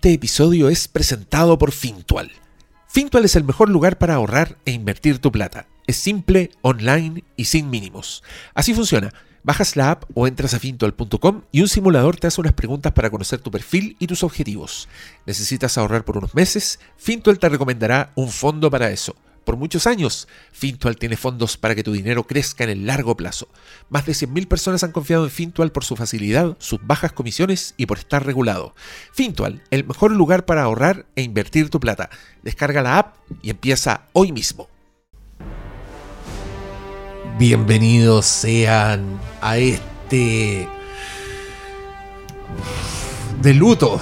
Este episodio es presentado por Fintual. Fintual es el mejor lugar para ahorrar e invertir tu plata. Es simple, online y sin mínimos. Así funciona. Bajas la app o entras a fintual.com y un simulador te hace unas preguntas para conocer tu perfil y tus objetivos. ¿Necesitas ahorrar por unos meses? Fintual te recomendará un fondo para eso. Por muchos años, Fintual tiene fondos para que tu dinero crezca en el largo plazo. Más de 100.000 personas han confiado en Fintual por su facilidad, sus bajas comisiones y por estar regulado. Fintual, el mejor lugar para ahorrar e invertir tu plata. Descarga la app y empieza hoy mismo. Bienvenidos sean a este de luto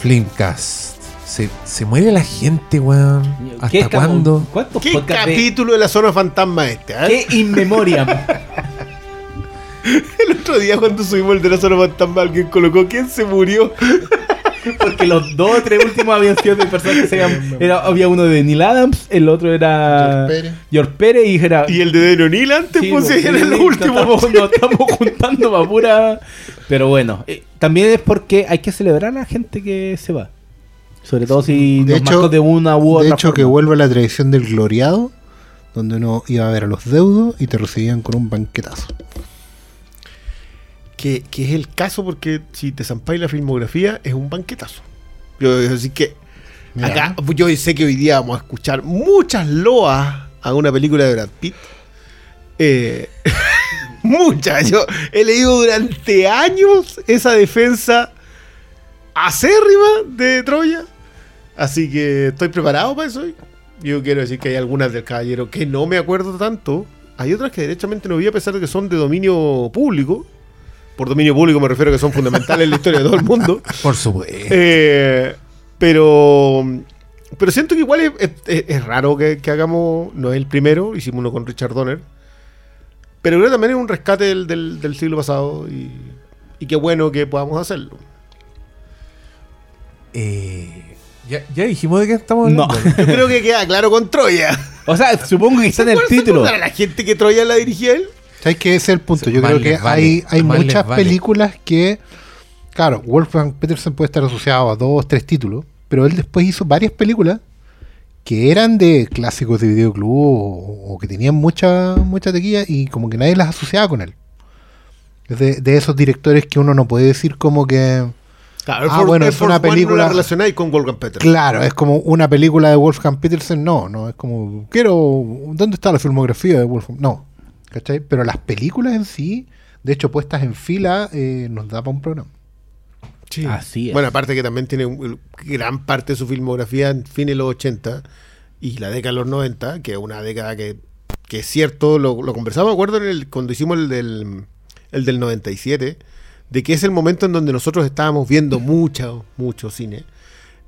Flimcast. Se, se muere la gente, weón. ¿Qué ¿Hasta cuándo? ¿Cuántos ¿Qué podcasts de- capítulo de la zona fantasma este? eh? ¿Qué in memoriam? El otro día cuando subimos el de la zona fantasma alguien colocó quién se murió. Porque los dos o tres últimos habían sido de personas que se habían. Era, había uno de Neil Adams, el otro era. George Pérez. George Pérez y era. Y el de Deno Neal antes, Sí, pues pues, sí, era el sí, último. Nos estamos, nos estamos juntando para pura. Pero bueno, eh, también es porque hay que celebrar a la gente que se va. Sobre todo si De nos hecho- marcó de una u otra De hecho, que vuelve la tradición del gloriado, donde uno iba a ver a los deudos y te recibían con un banquetazo. Que, que es el caso porque si te zampáis la filmografía es un banquetazo. Yo, así que Mira. acá yo sé que hoy día vamos a escuchar muchas loas a una película de Brad Pitt. Eh, muchas. Yo he leído durante años esa defensa acérrima de Troya. Así que estoy preparado para eso. Yo quiero decir que hay algunas del caballero que no me acuerdo tanto. Hay otras que derechamente no vi a pesar de que son de dominio público. Por dominio público me refiero a que son fundamentales en la historia de todo el mundo. Por supuesto. Eh, pero pero siento que igual es, es- es raro que, que hagamos, no es el primero, hicimos uno con Richard Donner. Pero creo que también es un rescate del, del- del siglo pasado y, y qué bueno que podamos hacerlo. Eh, ¿ya, ya dijimos de qué estamos No. hablando. Yo creo que queda claro con Troya. O sea, supongo que está en el ¿Se título. acuerdan a la gente que Troya la dirigía él? ¿Sabes qué? Ese es el punto. Yo creo que vale, hay, hay muchas vale. películas que. Claro, Wolfgang Petersen puede estar asociado a dos, tres títulos, pero él después hizo varias películas que eran de clásicos de videoclub o, o que tenían mucha, mucha tequilla y como que nadie las asociaba con él. Es de, de esos directores que uno no puede decir como que. Claro, Ah, bueno, es una película- relacionáis con Wolfgang Peter. Claro, es como una película de Wolfgang Petersen, no, no, es como, quiero, ¿dónde está la filmografía de Wolfgang? No, ¿cachai? Pero las películas en sí, de hecho puestas en fila, eh, nos da para un programa. Sí. Así es. Bueno, aparte que también tiene gran parte de su filmografía en fines de los 80 y la década de los 90, que es una década que, que es cierto, lo, lo conversamos, me acuerdo, en el, cuando hicimos el del, el del 97, de que es el momento en donde nosotros estábamos viendo mucho, mucho cine.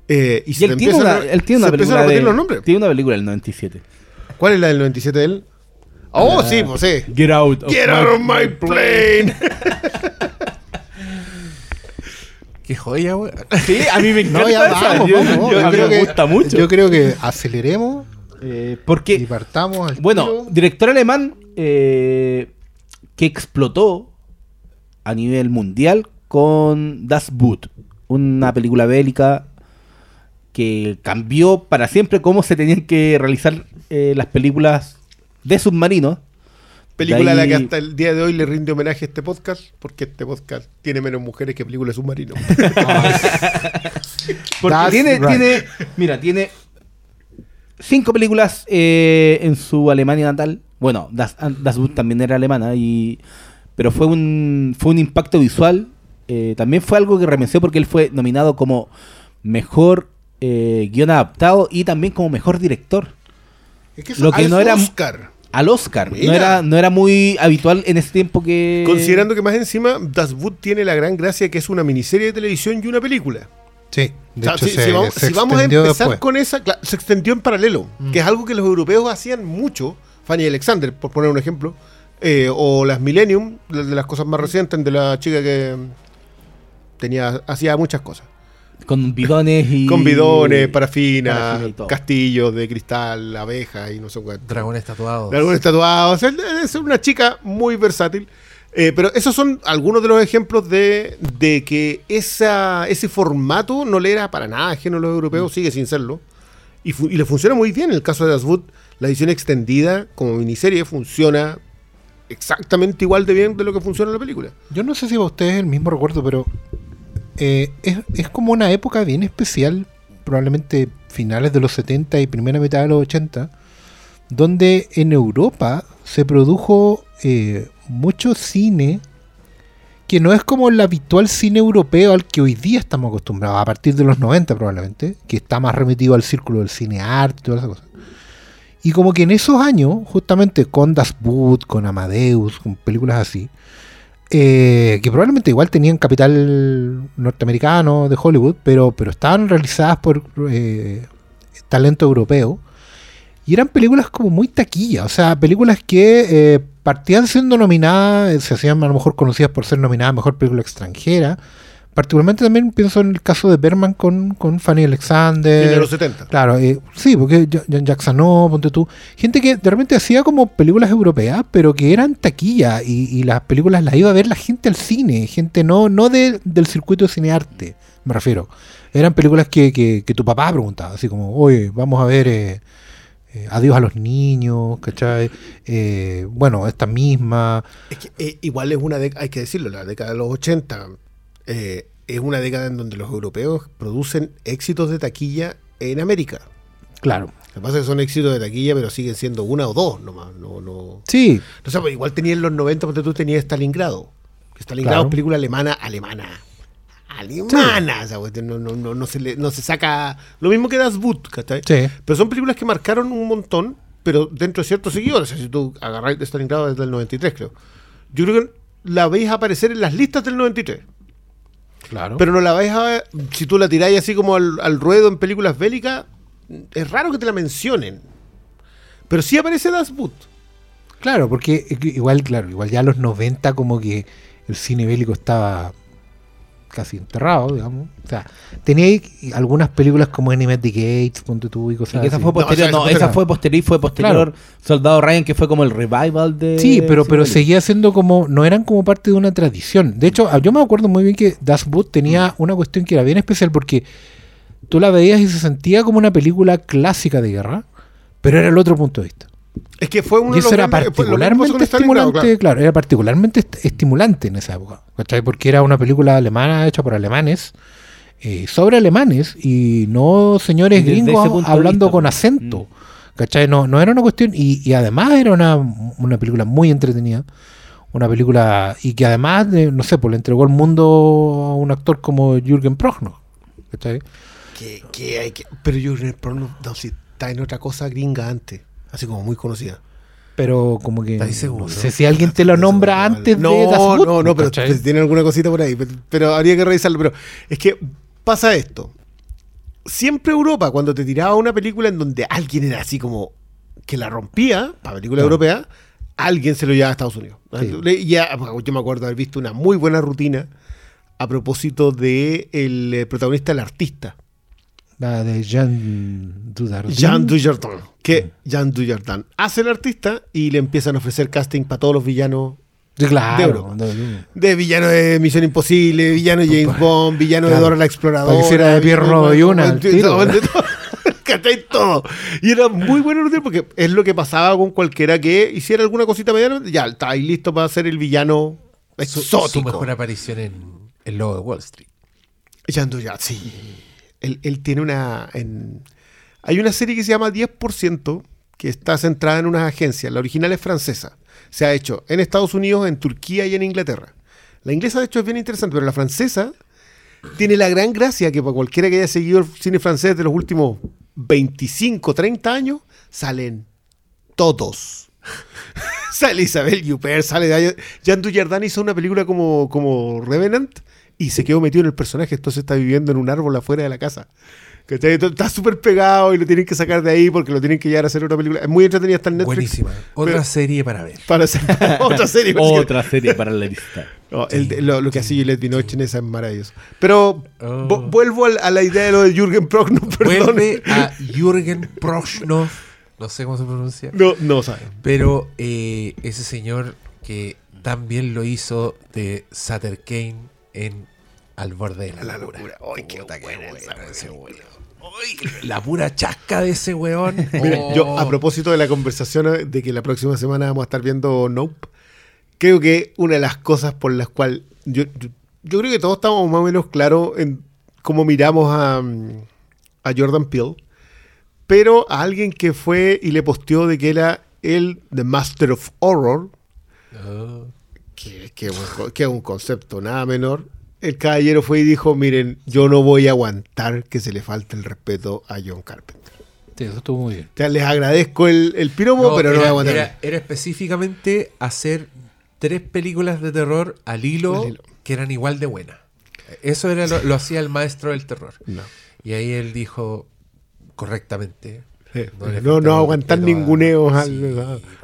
Eh, y Y se él tiene, una, a- él tiene una se empiezan película a repetir de, los nombres. Tiene una película del 97. ¿Cuál es la del 97 de él? Oh, sí, pues sí. Get out of Get my- out of my plane. Qué joya, weón. Sí, a mí me encanta. No, ya vamos, Yo- vamos, yo- yo a mí creo me que- gusta mucho. Yo creo que aceleremos Eh, y porque, partamos al bueno, tiro. director alemán eh, que explotó a nivel mundial con Das Boot, una película bélica que cambió para siempre cómo se tenían que realizar eh, las películas de submarinos. Película a la que hasta el día de hoy le rinde homenaje a este podcast, porque este podcast tiene menos mujeres que películas de submarino. Porque tiene, right. tiene, mira, tiene cinco películas eh, en su Alemania natal. Bueno, Das, das Boot también era alemana, y, pero fue un, fue un impacto visual. eh, también fue algo que remeció porque él fue nominado como mejor eh, guion adaptado y también como mejor director Es que Lo que al no era- Oscar. al Oscar. No era, no era muy habitual en ese tiempo que. Considerando que más encima Das Boot tiene la gran gracia que es una miniserie de televisión y una película. Sí, de O sea, hecho si, se, si vamos, se si vamos a empezar después. con esa, se extendió en paralelo, que es algo que los europeos hacían mucho. Fanny Alexander, por poner un ejemplo, eh, o las Millennium, de las cosas más recientes de la chica que tenía hacía muchas cosas. Con bidones y. Con bidones, parafina, parafina castillos de cristal, abejas y no sé cuánto. Dragones tatuados. O sea, es una chica muy versátil. Eh, pero esos son algunos de los ejemplos de, de que esa, ese formato no le era para nada ajeno a los europeos, sigue sin serlo. Y, y le funciona muy bien. En el caso de Das Boot, la edición extendida como miniserie funciona exactamente igual de bien de lo que funciona en la película. Yo no sé si para ustedes es el mismo recuerdo, pero eh, es, es como una época bien especial, probablemente finales de los 70 y primera mitad de los 80, donde en Europa se produjo eh, mucho cine que no es como el habitual cine europeo al que hoy día estamos acostumbrados, a partir de los 90 probablemente, que está más remitido al círculo del cine arte y todas esas cosas. Y como que en esos años, justamente con Das Boot, con Amadeus, con películas así, eh, que probablemente igual tenían capital norteamericano de Hollywood, pero, pero estaban realizadas por eh, talento europeo. Y eran películas como muy taquilla, o sea, películas que eh, partían siendo nominadas, se hacían a lo mejor conocidas por ser nominadas a Mejor Película Extranjera. Particularmente también pienso en el caso de Berman con, con Fanny Alexander. de los 70. Claro, eh, sí, porque Jan Jackson no, ponte tú. Gente que de repente hacía como películas europeas, pero que eran taquilla y, y las películas las iba a ver la gente al cine, gente no, no de- del circuito de cinearte, me refiero. Eran películas que, que, que tu papá preguntaba, así como, oye, vamos a ver eh, eh, Adiós a los niños, ¿cachai? Eh, bueno, esta misma. Es que, igual es una década, hay que decirlo, la década de los 80 eh, es una década en donde los europeos producen éxitos de taquilla en América. Claro. Lo que pasa es que son éxitos de taquilla, pero siguen siendo una o dos nomás. No, no. Sí, No sé, pues igual tenía en los 90, porque tú tenías Stalingrado. Stalingrado Claro. es película alemana, alemana. Alemana. esa cuestión, no, no, no, no se le, no se saca. Lo mismo que Das Boot, ¿cachai? sí. Pero son películas que marcaron un montón, pero dentro de ciertos seguidores. O sea, si tú agarráis de Stalingrado desde el 93, creo. Yo creo que la veis aparecer en las listas del 93. Claro. Pero no la vais a si tú la tiráis así como al, al ruedo en películas bélicas, es raro que te la mencionen. Pero sí aparece Das Boot. Claro, porque que igual, claro, igual ya a los 90 como que el cine bélico estaba casi enterrado, digamos. O sea, tenía ahí algunas películas como Enemy the Gates, ponte tú y Y cosas que esa así. fue posterior. No, No, o sea, esa esa fue- posterior y fue posterior. Soldado Ryan, que fue como el revival de. Sí, pero, pero sí, seguía siendo como, no eran como parte de una tradición. De hecho, yo me acuerdo muy bien que Das Boot tenía una cuestión que era bien especial porque tú la veías y se sentía como una película clásica de guerra, pero era el otro punto de vista. Es que fue uno Y de eso los era grandes- particularmente estimulante, claro. claro. era particularmente est- estimulante en esa época, ¿cachai? Porque era una película alemana hecha por alemanes, eh, sobre alemanes, y no señores Desde gringos de hablando vista, con pues. acento, ¿cachai? No, no era una cuestión, y, y además era una, una película muy entretenida, una película, y que además, de, no sé, pues le entregó el mundo a un actor como Jürgen Prochnow, ¿cachai? Que, que hay que, pero yo en el porno, no, si está en otra cosa gringa antes, así como muy conocida. Pero como que ¿Estás no sé si alguien te lo nombra antes no, de Boot, No, no, pero ¿cachai? pues, tiene alguna cosita por ahí, pero, pero habría que revisarlo. Pero es que pasa esto. Siempre Europa, cuando te tiraba una película en donde alguien era así como que la rompía, para película europea, alguien se lo llevaba a Estados Unidos. Sí. Le- Ya, yo me acuerdo haber visto una muy buena rutina a propósito de el eh, protagonista, el artista. La de Jean Dujardin. Jean Dujardin. Mm. Que Jean Dujardin hace el artista y le empiezan a ofrecer casting para todos los villanos claro. de Europa. de- de- De villano de Misión Imposible, villano de James Bond, villano de claro. Dora la Exploradora. Para que hiciera de de- al tiro. de todo. Y era muy bueno porque es lo que pasaba con cualquiera que hiciera alguna cosita mediana. Ya, está ahí listo para ser el villano Su, exótico. su mejor aparición en El Lobo de Wall Street. Jean Dujardin, sí. Él, tiene una. hay una serie que se llama 10% que está centrada en unas agencias. La original es francesa. Se ha hecho en Estados Unidos, en Turquía y en Inglaterra. La inglesa, de hecho, es bien interesante, pero la francesa tiene la gran gracia que para cualquiera que haya seguido el cine francés de los últimos 25, 30 años, salen todos. sale Isabel Huppert, sale Jean Dujardin hizo una película como, como Revenant y se quedó metido en el personaje, entonces está viviendo en un árbol afuera de la casa. ¿Cachai? Está súper pegado y lo tienen que sacar de ahí porque lo tienen que llevar a hacer otra película. Es muy entretenida, está en Netflix. Buenísima. Otra Pero- serie para ver. Para hacer otra serie. Otra serie para la lista. No, el- lo, lo que hacía Juliette Binoche en esa es maravilloso. Pero Oh. vo- vuelvo al- a, la idea de lo de Jürgen Prochnow. Vuelve a Jürgen Prochnow. No sé cómo se pronuncia. No, no saben. Pero eh, ese señor que también lo hizo de Sutter Kane en Al borde de la, La locura. locura. Ay, qué Puta, buena esa weón. La pura chasca de ese weón. Mira, Oh. yo a propósito de la conversación de que la próxima semana vamos a estar viendo Nope, creo que una de las cosas por las cuales yo, yo, yo creo que todos estamos más o menos claros en cómo miramos a, a Jordan Peele, pero a alguien que fue y le posteó de que era el The Master of Horror, Oh. Que, un- que es un concepto nada menor. El caballero fue y dijo, miren, yo no voy a aguantar que se le falte el respeto a John Carpenter. Sí, eso estuvo muy bien. O sea, les agradezco el, el piropo, No, pero no era, voy a aguantar. era- era específicamente hacer tres películas de terror al hilo, Al hilo. que eran igual de buenas. Eso era lo, lo hacía el maestro del terror. No. Y ahí él dijo correctamente. No No, aguantar a- ninguneos Sí,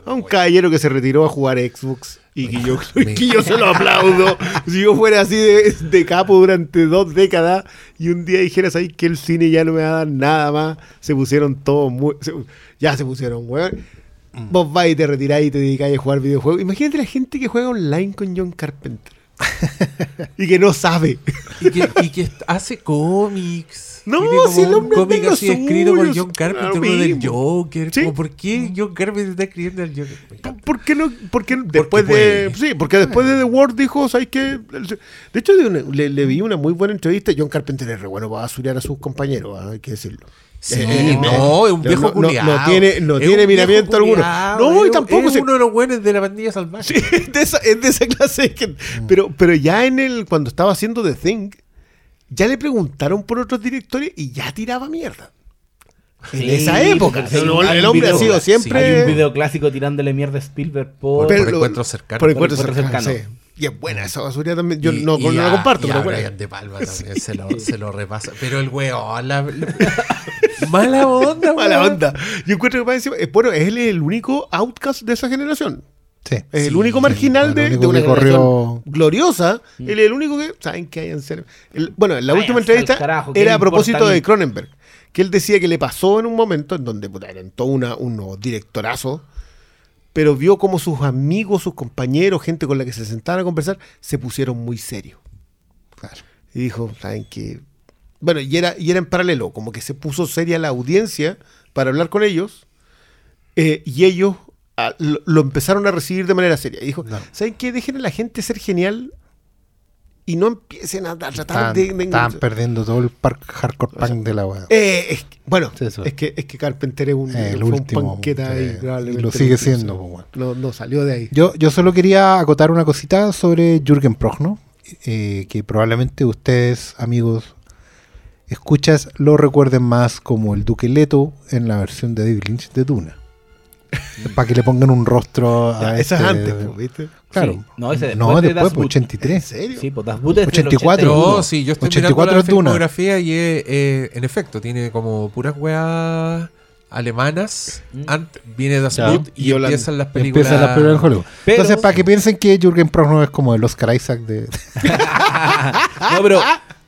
a, a un caballero que se retiró a jugar Xbox y que yo, Me- que yo se lo aplaudo. si yo fuera así de, de capo durante dos décadas y un día dijeras ahí que el cine ya no me va a dar nada más, se pusieron todos muy. se- ya se pusieron, weón. Mm. Vos vas y te retirás y te dedicáis a jugar videojuegos. Imagínate la gente que juega online con John Carpenter. y que no sabe. Y que, y que est- hace cómics. No, si el un hombre cómic anda así escrito por John Carpenter, uno del. Joker. ¿Por qué John Carpenter está escribiendo al Joker? ¿Por qué no? Porque después de. Sí, porque después de The Word dijo, ¿sabes qué? De hecho, le, vi una muy buena entrevista. John Carpenter es re bueno para basurear a sus compañeros, ah, hay que decirlo. Sí, Eh, no, es un viejo no, no, culiao. no tiene- no tiene un miramiento alguno. No, y tampoco Es se- uno de los buenos de la pandilla salvaje. Sí, es de esa, es de esa clase gente. Pero, pero ya en el. Cuando estaba haciendo The Thing, ya le preguntaron por otros directores y ya tiraba mierda. En Sí, esa época. el, hombre ha sido sí, siempre. Hay un video clásico tirándole mierda a Spielberg por... Por encuentros cercanos. Por encuentros cercanos. Y es buena esa basuría también. Yo Y- no, y no la a- comparto, y pero De Palma también se, lo, se lo repasa. Pero el weón, la, la- mala onda, Mala onda. Yo encuentro que eh, bueno, él es el único outcast de esa generación. Sí. Es el Sí, único marginal el de, único de una que corrió- gloriosa. Él es el único que, ¿saben qué hay en serio? El- bueno, en la última entrevista carajo, ¿qué era a propósito de Cronenberg, que él decía que le pasó en un momento en donde puta, eran todos una, unos directorazos, pero vio como sus amigos, sus compañeros, gente con la que se sentaban a conversar, se pusieron muy serios. Claro. Y dijo, ¿saben qué? Bueno, y era, y era en paralelo, como que se puso seria la audiencia para hablar con ellos, eh, y ellos lo, lo empezaron a recibir de manera seria. Y dijo, No. ¿saben qué? Dejen a la gente ser genial y no empiecen a, tratar de... de- estaban perdiendo todo el park hardcore punk de la weá. Eh, es que- bueno, Sí, es, que, es que Carpenter es un, El fue un último, panqueta eh, y, y lo el sigue siendo, pues, bueno. No, no salió de ahí. Yo, yo solo quería acotar una cosita sobre Jürgen Prochnow, eh, que probablemente ustedes, amigos, escuchas, lo recuerden más como el Duque Leto en la versión de David Lynch de Duna. Para que le pongan un rostro a Ya, eso es este- antes, pues, ¿viste? Claro. Sí. No, ese no, después de después, pues, Boot. 83. ¿En serio? Sí, pues Das Boot es del 84. 81. No, sí, yo estoy 84 mirando la filmografía y es, eh, en efecto tiene como puras weas alemanas. Mm. Ant- viene Das Ya. Boot y, Y Holanda. empiezan las películas. Empieza la película en Hollywood. Pero- Entonces, para que piensen que Jürgen Prochnow es como el Oscar Isaac de... no, pero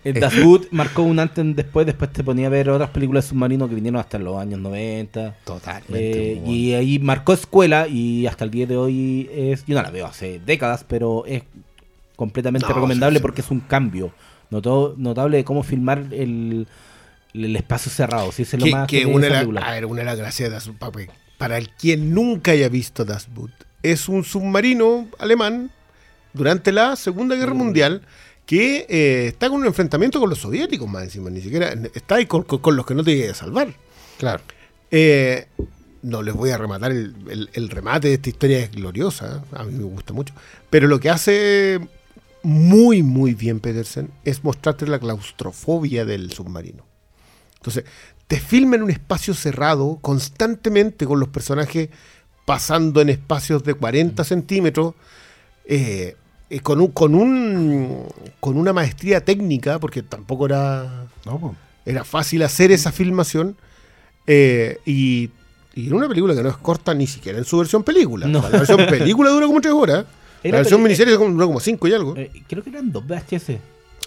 el Das Boot marcó un antes y un después. Después te ponía a ver otras películas de submarinos que vinieron hasta los años 90. Totalmente. Eh, y ahí marcó escuela y hasta el día de hoy es... Yo no la veo hace décadas, pero es completamente No, recomendable sí, sí. porque es un cambio noto- notable de cómo filmar el, el espacio cerrado. Sí, eso es lo que, más que una, de esa la- película. a ver, una de las gracias de Das Boot, para el quien nunca haya visto Das Boot, es un submarino alemán durante la Segunda Guerra Mundial que eh, está con un enfrentamiento con los soviéticos más encima, ni siquiera está ahí con, con- con los que no te llegue a salvar. Claro. Eh, no les voy a rematar el, el- el remate de esta historia es gloriosa, a mí me gusta mucho. Pero lo que hace muy, muy bien Petersen es mostrarte la claustrofobia del submarino. Entonces, te filma en un espacio cerrado constantemente con los personajes pasando en espacios de 40 centímetros, eh, eh, con, un, con, un, con una maestría técnica, porque tampoco era No, era fácil hacer esa filmación eh, y, y en una película que no es corta ni siquiera en su versión película. No. La versión película dura como tres horas. Era la versión miniserie dura como cinco y algo. Eh, creo que eran dos VHS.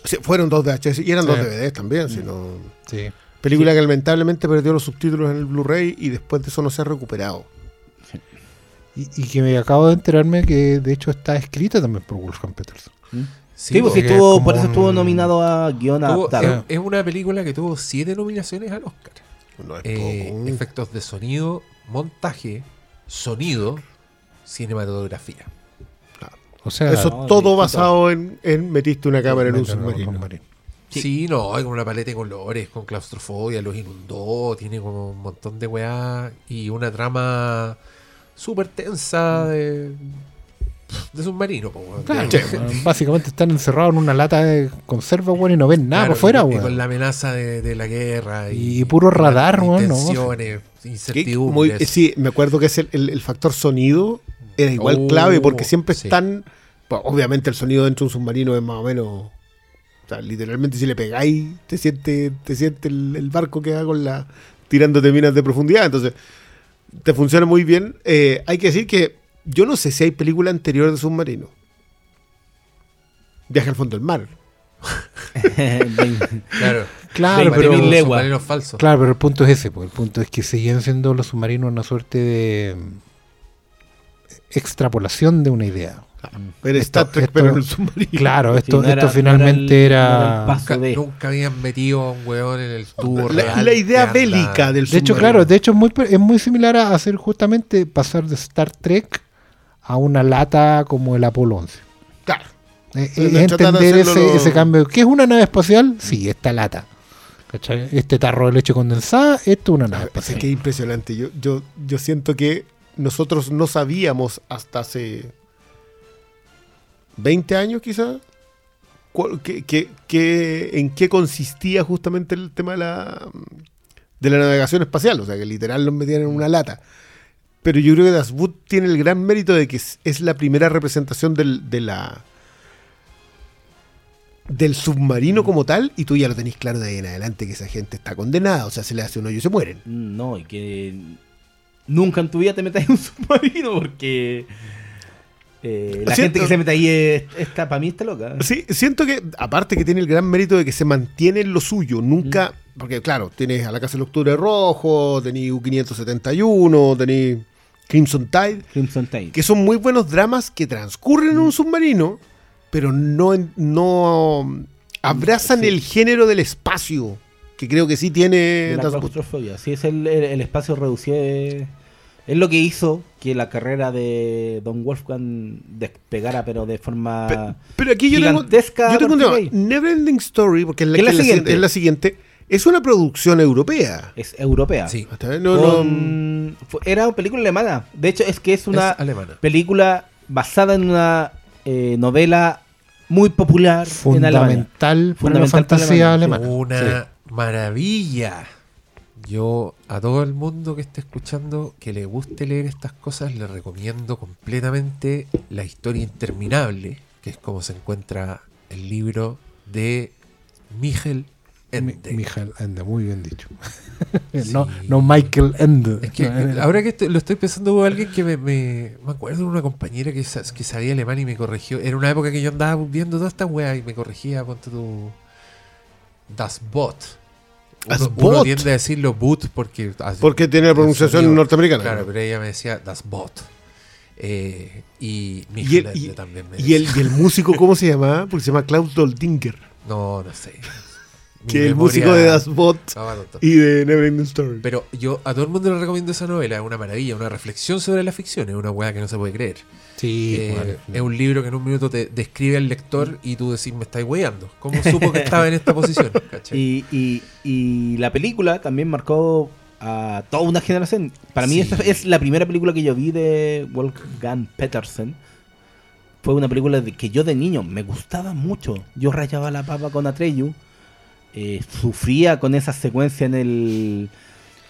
Sí, fueron dos VHS y eran Sí. dos DVDs también. sino- Sí. película que lamentablemente perdió los subtítulos en el Blu-ray y después de eso no se ha recuperado. Y, y que me acabo de enterarme que de hecho está escrita también por Wolfgang Peterson. Sí, pues sí, porque estuvo, es por eso como estuvo un- nominado a Tuvo- adaptado. es, es una película que tuvo siete nominaciones al Oscar. No es Eh, poco. efectos de sonido, montaje, sonido, cinematografía. O sea, Eso no, todo basado en, en metiste una cámara en un meterlo submarino. Sí. Sí. no, hay con una paleta de colores, con claustrofobia, los inundó, tiene como un montón de weá y una trama súper tensa de, de submarino. po, weón. Claro, weón, básicamente están encerrados en una lata de conserva, weón, y no ven nada Claro, por fuera, y- con la amenaza de, de la guerra. Y, Y puro radar, y weón, no. Tensiones, incertidumbres. muy- sí, me acuerdo que es el, el- el factor sonido era igual Oh, clave porque siempre sí. están. pues, obviamente el sonido dentro de un submarino es más o menos. O sea, literalmente si le pegáis, te siente, te siente el, el barco que va con la. tirándote minas de profundidad. Entonces, te funciona muy bien. Eh, hay que decir que yo no sé si hay película anterior de submarino. Viaje al fondo del mar. Claro, Claro, 20.000 pero, leguas. submarinos falsos. claro, pero el punto es ese, pues, el punto es que seguían siendo los submarinos una suerte de mm, extrapolación de una idea. Pero Esto- Star Trek, esto- pero en el submarino. Claro, Sí, esto, no era- esto finalmente no era el- no era. Nunca, de- nunca habían metido a un weón en el tubo La, real la idea bélica del De hecho, submarino. claro, de hecho es muy, es muy similar a hacer justamente pasar de Star Trek a una lata como el Apolo 11. Claro. Eh, eh, de entender ese, lo- ese cambio. ¿Qué es una nave espacial? Sí, esta lata. ¿Cachai? Este tarro de leche condensada, esto es una nave sea, espacial. que impresionante. Yo, yo, yo siento que nosotros no sabíamos hasta hace 20 años quizás que, que- que- en qué consistía justamente el tema de la, de la navegación espacial. O sea, que literal los metían en una lata. Pero yo creo que Das Boot tiene el gran mérito de que es, es la primera representación del, de la del submarino como tal y tú ya lo tenés claro de ahí en adelante que esa gente está condenada, o sea, se le hace un hoyo y se mueren. No, y que nunca en tu vida te metas en un submarino porque eh, la Siento- gente que se mete ahí es- está, para mí está loca. Sí, siento que, aparte que tiene el gran mérito de que se mantiene en lo suyo, nunca, porque claro, tienes a la Casa del Octubre Rojo, tenés U571, tenés Crimson Tide, Crimson Tide. que son muy buenos dramas que transcurren en un submarino, pero no, no abrazan Sí. el género del espacio, que creo que sí tiene de la claustrofobia. Sí, es el, el- el espacio reducido. Es, es lo que hizo que la carrera de Don Wolfgang despegara, pero de forma. Pe- Pero aquí yo tengo, Gigantesca yo tengo un tema. Neverending Story, porque es la, Que siguiente. es la siguiente, es una producción europea. es europea. Sí. No, Con- era una película alemana. De hecho, es que es una es película basada en una eh, novela muy popular en Alemania. Fundamental Fundamental fantasía alemana. Una maravilla. Yo a todo el mundo que esté escuchando que le guste leer estas cosas le recomiendo completamente La historia interminable, que es como se encuentra el libro de Michel Mi- Ende. Michael Ende, muy bien dicho. no, Sí. no Michael Ende. Es que ahora que estoy- lo estoy pensando hubo alguien que me, me, me acuerdo de una compañera que, que sabía alemán y me corrigió. Era una época que yo andaba viendo todas estas weas y me corregía, ponte tu Das Bot. Uno, uno tiende a decirlo boot porque Porque tiene la pronunciación sonido. norteamericana. Claro, pero ella me decía Das Bot. Eh, y y, el, y- también me y el, decía. y el músico, ¿cómo se llamaba? Porque se llama Klaus Doldinger. No, no sé. Que el músico de Das Bot y de Neverending Story. Pero yo a todo el mundo le recomiendo esa novela, es una maravilla, una reflexión sobre la ficción, es una weá que no se puede creer. Sí, Eh, es un libro que en un minuto te describe al lector y tú decís, me estáis weyando. ¿Cómo supo que estaba en esta posición? Y, y- y la película también marcó a toda una generación. Para mí Sí. esta es la primera película que yo vi de Wolfgang Petersen. Fue una película que yo de niño me gustaba mucho. Yo rayaba la papa con Atreyu. Eh, sufría con esa secuencia en el...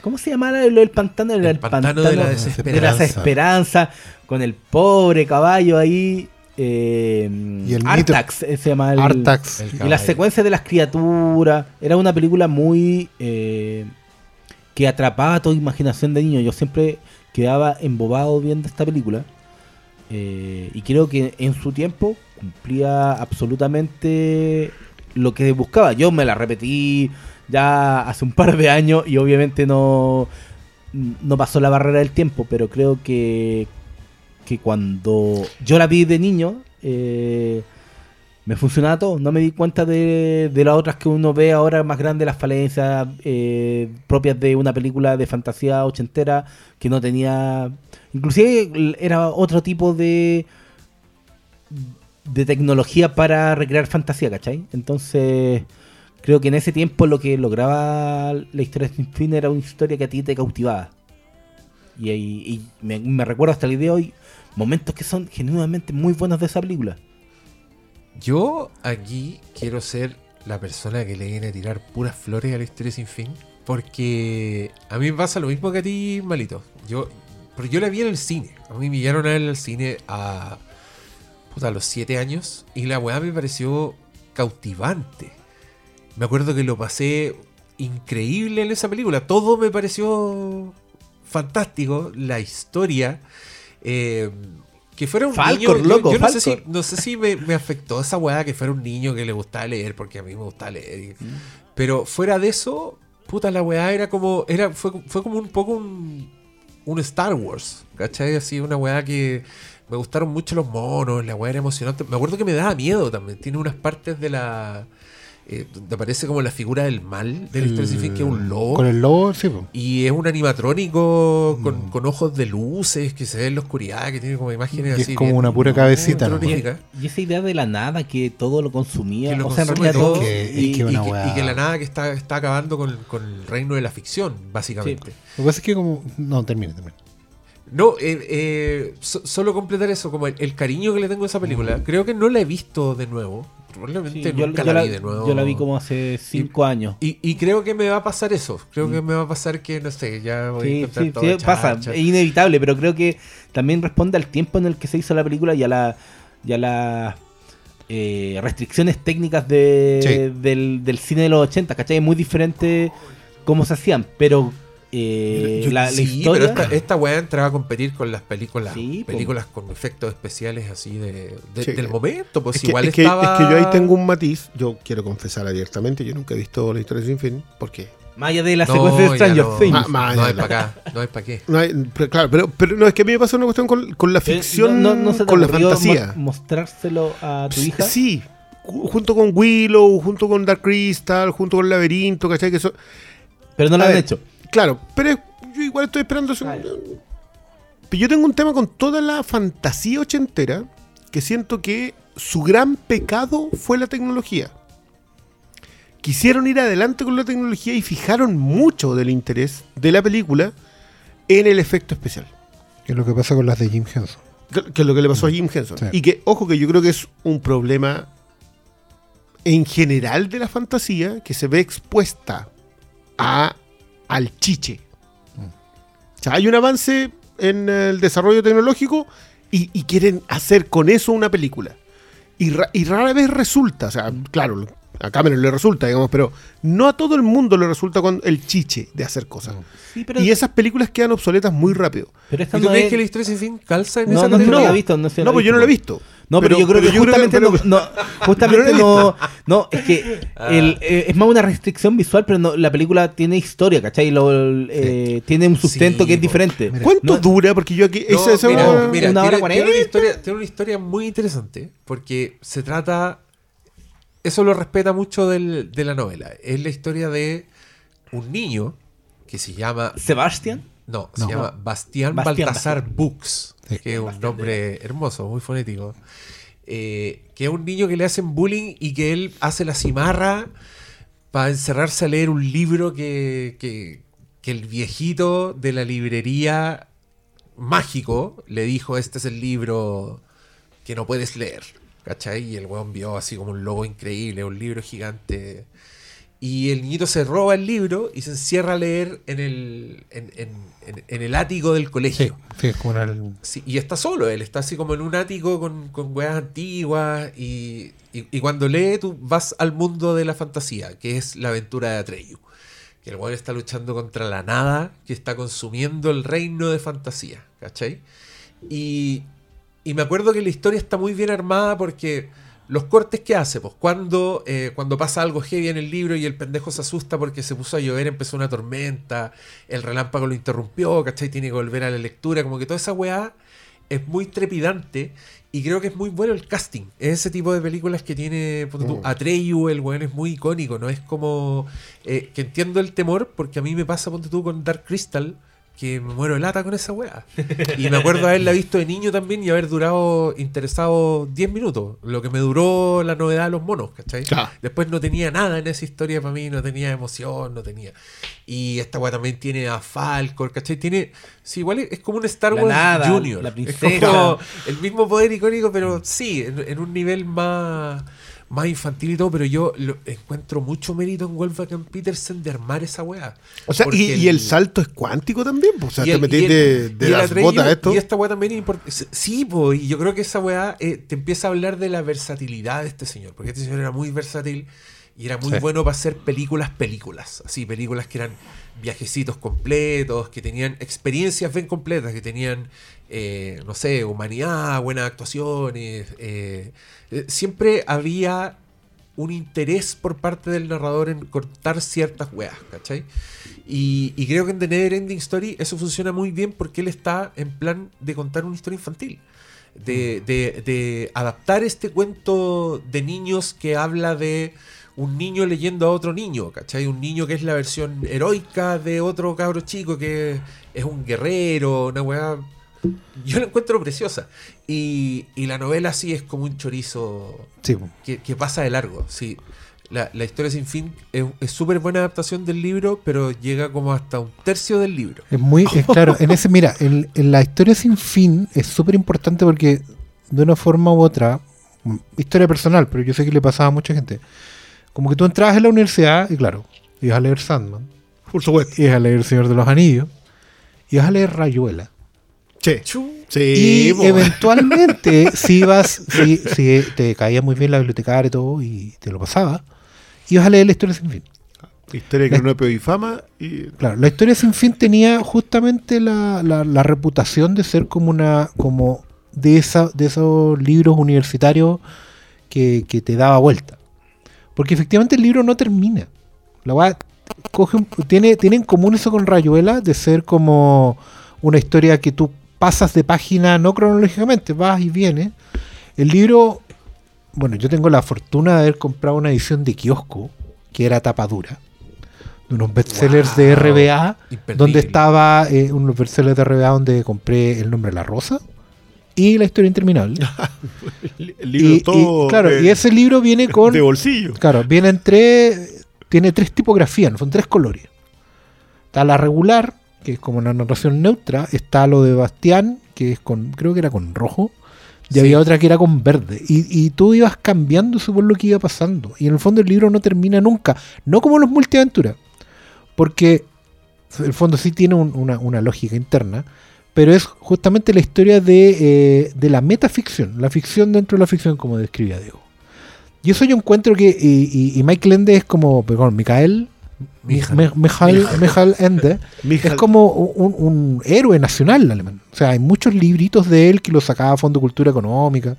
¿Cómo se llamaba el, el pantano? El pantano de la de desesperanza. la desesperanza, con el pobre caballo ahí. eh, Y el mito- Artax eh, se llama el, Artax. El y caballo. las secuencias de las criaturas. Era una película muy. eh, que atrapaba toda imaginación de niño. Yo siempre quedaba embobado viendo esta película. Eh, y creo que en su tiempo cumplía absolutamente lo que buscaba. Yo me la repetí ya hace un par de años y obviamente no, no pasó la barrera del tiempo, pero creo que que cuando yo la vi de niño, eh, me funcionaba todo. No me di cuenta de, de las otras que uno ve ahora más grandes, las falencias eh, propias de una película de fantasía ochentera que no tenía... Inclusive era otro tipo de de tecnología para recrear fantasía, ¿cachai? Entonces, creo que en ese tiempo lo que lograba la historia de Sin Fin era una historia que a ti te cautivaba. Y, me, recuerdo hasta el día de hoy momentos que son genuinamente muy buenos de esa película. Yo aquí quiero ser la persona que le viene a tirar puras flores a la historia sin fin. Porque a mí me pasa lo mismo que a ti, Malito. Yo, pero yo la vi en el cine. A mí me llevaron a ver al cine a, puta, a los 7 años. Y la weá me pareció cautivante. Me acuerdo que lo pasé increíble en esa película. Todo me pareció fantástico. La historia. eh, que fuera un Falcor, niño. yo- loco, yo no sé si, no sé si me, me afectó esa weá que fuera un niño que le gustaba leer, porque a mí me gustaba leer. y- Pero fuera de eso, puta, la weá era como. Era, fue, fue como un poco un, un Star Wars. ¿Cachai? Así, una weá que. Me gustaron mucho los monos, la weá era emocionante. Me acuerdo que me daba miedo también. Tiene unas partes de la. eh, donde aparece como la figura del mal de la historia sin fin, que es un lobo. Con el lobo, sí. po. Y es un animatrónico con, Mm. con ojos de luces que se ve en la oscuridad, que tiene como imágenes Y así. es como bien- una pura cabecita, ¿no? Y esa idea de la nada que todo lo consumía, Que lo o sea, en consume realidad todo. todo. Que- y- es que Y, una que, weá. y que la nada que está, está acabando con, con el reino de la ficción, básicamente. Lo que pasa es que como... No, termine, termine. No, eh, eh, so- solo completar eso, como el, el cariño que le tengo a esa película. Creo que no la he visto de nuevo. Probablemente sí, nunca yo la, la, vi de nuevo. yo la vi como hace cinco años. Y, y creo que me va a pasar eso. Creo que me va a pasar que, no sé, ya voy a encontrar sí, todo sí, chacha. pasa, es inevitable, pero creo que también responde al tiempo en el que se hizo la película y a la, y a las eh, restricciones técnicas de, del, del cine de los 80, ¿cachai? Es muy diferente cómo se hacían, pero eh, Yo- la, la sí, historia... pero esta, esta weá entraba a competir con las películas Sí, po. películas con efectos especiales así de, de- Sí. del momento. Pues Es que, igual es que- es que yo ahí tengo un matiz. Yo quiero confesar abiertamente, yo nunca he visto la historia sin fin. porque Más allá de la No, secuencia de Stranger no. Things. Ma- ma- no hay la- para acá, no hay para qué. No hay- pero, claro, pero, pero no, es que a mí me pasa una cuestión con, con la Eh, ficción, no, no- no se te con la fantasía. mo- mostrárselo a tu hija. Sí, ju- junto con Willow, junto con Dark Crystal, junto con Laberinto, ¿cachai? Que eso, Pero no lo A han ver, hecho. Claro, pero yo igual estoy esperando. Vale. Pero yo tengo un tema con toda la fantasía ochentera que siento que su gran pecado fue la tecnología. Quisieron ir adelante con la tecnología y fijaron mucho del interés de la película en el efecto especial. Que es lo que pasa con las de Jim Henson. Que, que es lo que le pasó a Jim Henson. Sí. Y que, ojo, que yo creo que es un problema en general de la fantasía que se ve expuesta a, al chiche. O sea, hay un avance en el desarrollo tecnológico y, y quieren hacer con eso una película. Y, ra- y rara vez resulta, o sea, claro, a Cameron le resulta, digamos, pero no a todo el mundo le resulta con el chiche de hacer cosas. Sí, pero, Y esas películas quedan obsoletas muy rápido. pero esta ¿Y tú no crees es- que la historia sin fin calza en No, esa no, categoría? no la he visto. No, sé, No, pues yo no lo he visto. No, pero, yo creo que yo creo justamente pero- no, no, justamente no no, es que el, eh, es más una restricción visual, pero no, la película tiene historia, ¿cachai? Lo, eh, Tiene un sustento Sí, que es diferente. Mira. ¿Cuánto No- dura? Porque yo aquí. No, esa- esa- mira, una- mira, una hora tiene, cuarenta. tiene una historia, tiene una historia muy interesante porque se trata. Eso lo respeta mucho del- de la novela. Es la historia de un niño que se llama. Sebastián. No, No. se llama Bastián, Bastián Baltasar Bux. Que es un nombre hermoso, muy fonético. Eh, que es un niño que le hacen bullying y que él hace la cimarra para encerrarse a leer un libro que, que- que el viejito de la librería mágico le dijo, este es el libro que no puedes leer. ¿Cachai? Y el weón vio así como un logo increíble, un libro gigante. Y el niñito se roba el libro y se encierra a leer en el, en, en- en- en el ático del colegio. sí, es como una... Sí, y está solo, él está así como en un ático con, con weas antiguas y, y- y cuando lee tú vas al mundo de la fantasía, que es la aventura de Atreyu. Que el weón está luchando contra la nada que está consumiendo el reino de fantasía, ¿cachai? Y, y me acuerdo que la historia está muy bien armada porque los cortes que hace, pues cuando, eh, cuando pasa algo heavy en el libro y el pendejo se asusta porque se puso a llover, empezó una tormenta, el relámpago lo interrumpió, ¿cachai? Tiene que volver a la lectura, como que toda esa weá es muy trepidante y creo que es muy bueno el casting. Es ese tipo de películas que tiene ponte tú, Mm. Atreyu, el weón es muy icónico, no es como eh, que entiendo el temor porque a mí me pasa ponte tú con Dark Crystal que me muero de lata con esa weá. Y me acuerdo haberla visto de niño también y haber durado interesado 10 minutos, lo que me duró la novedad de los monos, ¿cachai? Claro. Después no tenía nada en esa historia para mí, no tenía emoción, no tenía. Y esta weá también tiene a Falcor, ¿cachai? Tiene. Sí, igual es, es como un Star La Wars nada, Junior. la Es como el mismo poder icónico, pero sí, en, en un nivel más, más infantil y todo. Pero yo lo- encuentro mucho mérito en Wolfgang Petersen de armar esa weá. O sea, y, el salto es cuántico también. O sea, y te el- metís y el- de, de las botas esto. Y esta weá también es importante. Sí, po, y yo creo que esa weá eh, te empieza a hablar de la versatilidad de este señor. Porque este señor era muy versátil y era muy Sí. bueno para hacer películas, películas. Así, películas que eran viajecitos completos, que tenían experiencias bien completas, que tenían, eh, no sé, humanidad, buenas actuaciones. eh, eh, siempre había un interés por parte del narrador en cortar ciertas weas, ¿cachai? Y, y creo que en The Never Ending Story eso funciona muy bien porque él está en plan de contar una historia infantil. De, de- de adaptar este cuento de niños que habla de un niño leyendo a otro niño, ¿cachai? Un niño que es la versión heroica de otro cabro chico que es un guerrero, una weá. Yo la encuentro preciosa. Y, y la novela sí es como un chorizo Sí, que, que pasa de largo. Sí. La, la historia sin fin es súper buena adaptación del libro, pero llega como hasta un tercio del libro. Es muy, es claro, en ese, mira, en, en la historia sin fin es súper importante porque de una forma u otra, mm, historia personal, pero yo sé que le pasaba a mucha gente, como que tú entrabas en la universidad y claro, ibas a leer Sandman, Por supuesto. ibas a leer El Señor de los Anillos, ibas a leer Rayuela. Che. Sí, y eventualmente, si ibas, si, si te caía muy bien la bibliotecaria y todo, y te lo pasaba, ibas a leer la historia sin fin. Historia que no y fama y Claro, la historia sin fin tenía justamente la, la- la reputación de ser como una, como de esa, de esos libros universitarios que, que te daba vuelta. Porque efectivamente el libro no termina. La coge un- tiene, tiene en común eso con Rayuela de ser como una historia que tú pasas de página no cronológicamente, vas y vienes. El libro, bueno, yo tengo la fortuna de haber comprado una edición de kiosco que era tapa dura, de unos bestsellers de Wow. RBA, Imperdible. donde estaba eh, unos bestsellers de RBA donde compré El nombre de la rosa y La historia interminable. el libro y, y, todo claro, de, y ese libro viene con de bolsillo. Claro, viene en tres. Tiene tres tipografías, son tres colores. Está la regular, que es como una narración neutra. Está lo de Bastián, que es con. Creo que era con rojo. Y Sí. había otra que era con verde. Y, y tú ibas cambiando según lo que iba pasando. Y en el fondo el libro no termina nunca. No como los multiaventuras. Porque el fondo sí tiene un- una, una lógica interna. Pero es justamente la historia de, eh, de la metaficción. La ficción dentro de la ficción, como describía Diego. Y eso yo encuentro que. Y, y- y Mike Ende es como. Perdón, Michael. Michael, Michael Ende. Es como un, un héroe nacional alemán. O sea, hay muchos libritos de él que los sacaba a Fondo Cultura Económica.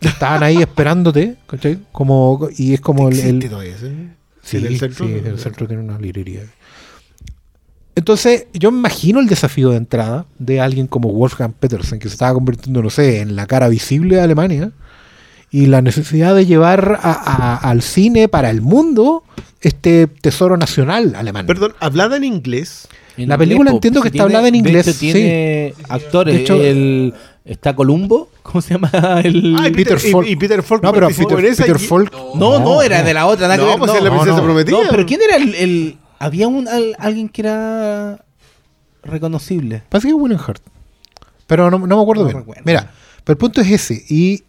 estaban ahí esperándote. ¿cachai? Como, y es como el. el- ¿Existe todavía? Sí, en el centro. sí, el centro tiene una librería. Entonces, yo me imagino el desafío de entrada de alguien como Wolfgang Petersen, que se estaba convirtiendo, no sé, en la cara visible de Alemania, y la necesidad de llevar a- a- al cine para el mundo este tesoro nacional alemán. Perdón, hablada en inglés. En La película entiendo si que está tiene- hablada en de inglés, hecho, tiene actores. De hecho- el, está Columbo. ¿Cómo se llama? El... Ah, y Peter Peter, y- Falk. y, Peter Falk no, pero Peter, en esa Peter Falk. no, no, era de la otra. nada que No, ver, pues no. es la no, princesa no. prometida. No, pero ¿quién era el, el- había un al- alguien que era reconocible? Parece que es William Hurt. Pero no, no me acuerdo No bien. recuerdo. Mira, pero el punto es ese. Y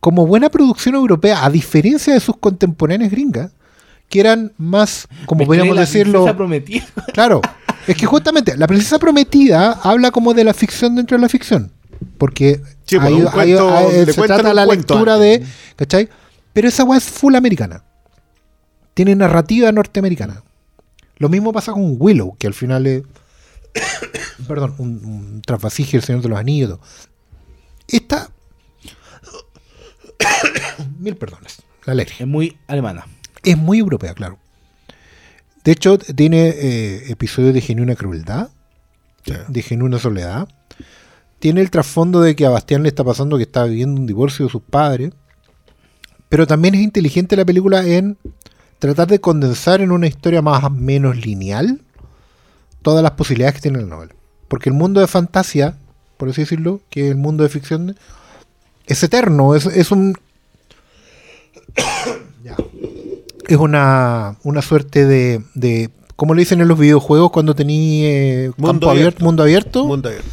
como buena producción europea, a diferencia de sus contemporáneas gringas, que eran más, como podríamos cree la decirlo. princesa prometida. Claro, es que justamente la princesa prometida habla como de la ficción dentro de la ficción. Porque Sí, hay- un hay- cuento, hay- se cuentan trata un la cuento lectura de. ¿Cachai? Pero esa weá es full americana. Tiene narrativa norteamericana. Lo mismo pasa con Willow, que al final es. perdón, un, un trasvasije del Señor de los Anillos. Esta. Mil perdones. La alergia. Es muy alemana. Es muy europea, claro. De hecho, tiene eh, episodios de genuina crueldad, Sí. de genuina soledad. tiene el trasfondo de que a Bastián le está pasando que está viviendo un divorcio de sus padres. Pero también es inteligente la película en tratar de condensar en una historia más o menos lineal todas las posibilidades que tiene la novela. Porque el mundo de fantasía, por así decirlo, que es el mundo de ficción, es eterno, es, es un... Ya. Es una, una suerte de, de, como le dicen en los videojuegos cuando tenía eh, Mundo abierto. mundo abierto, Mundo abierto.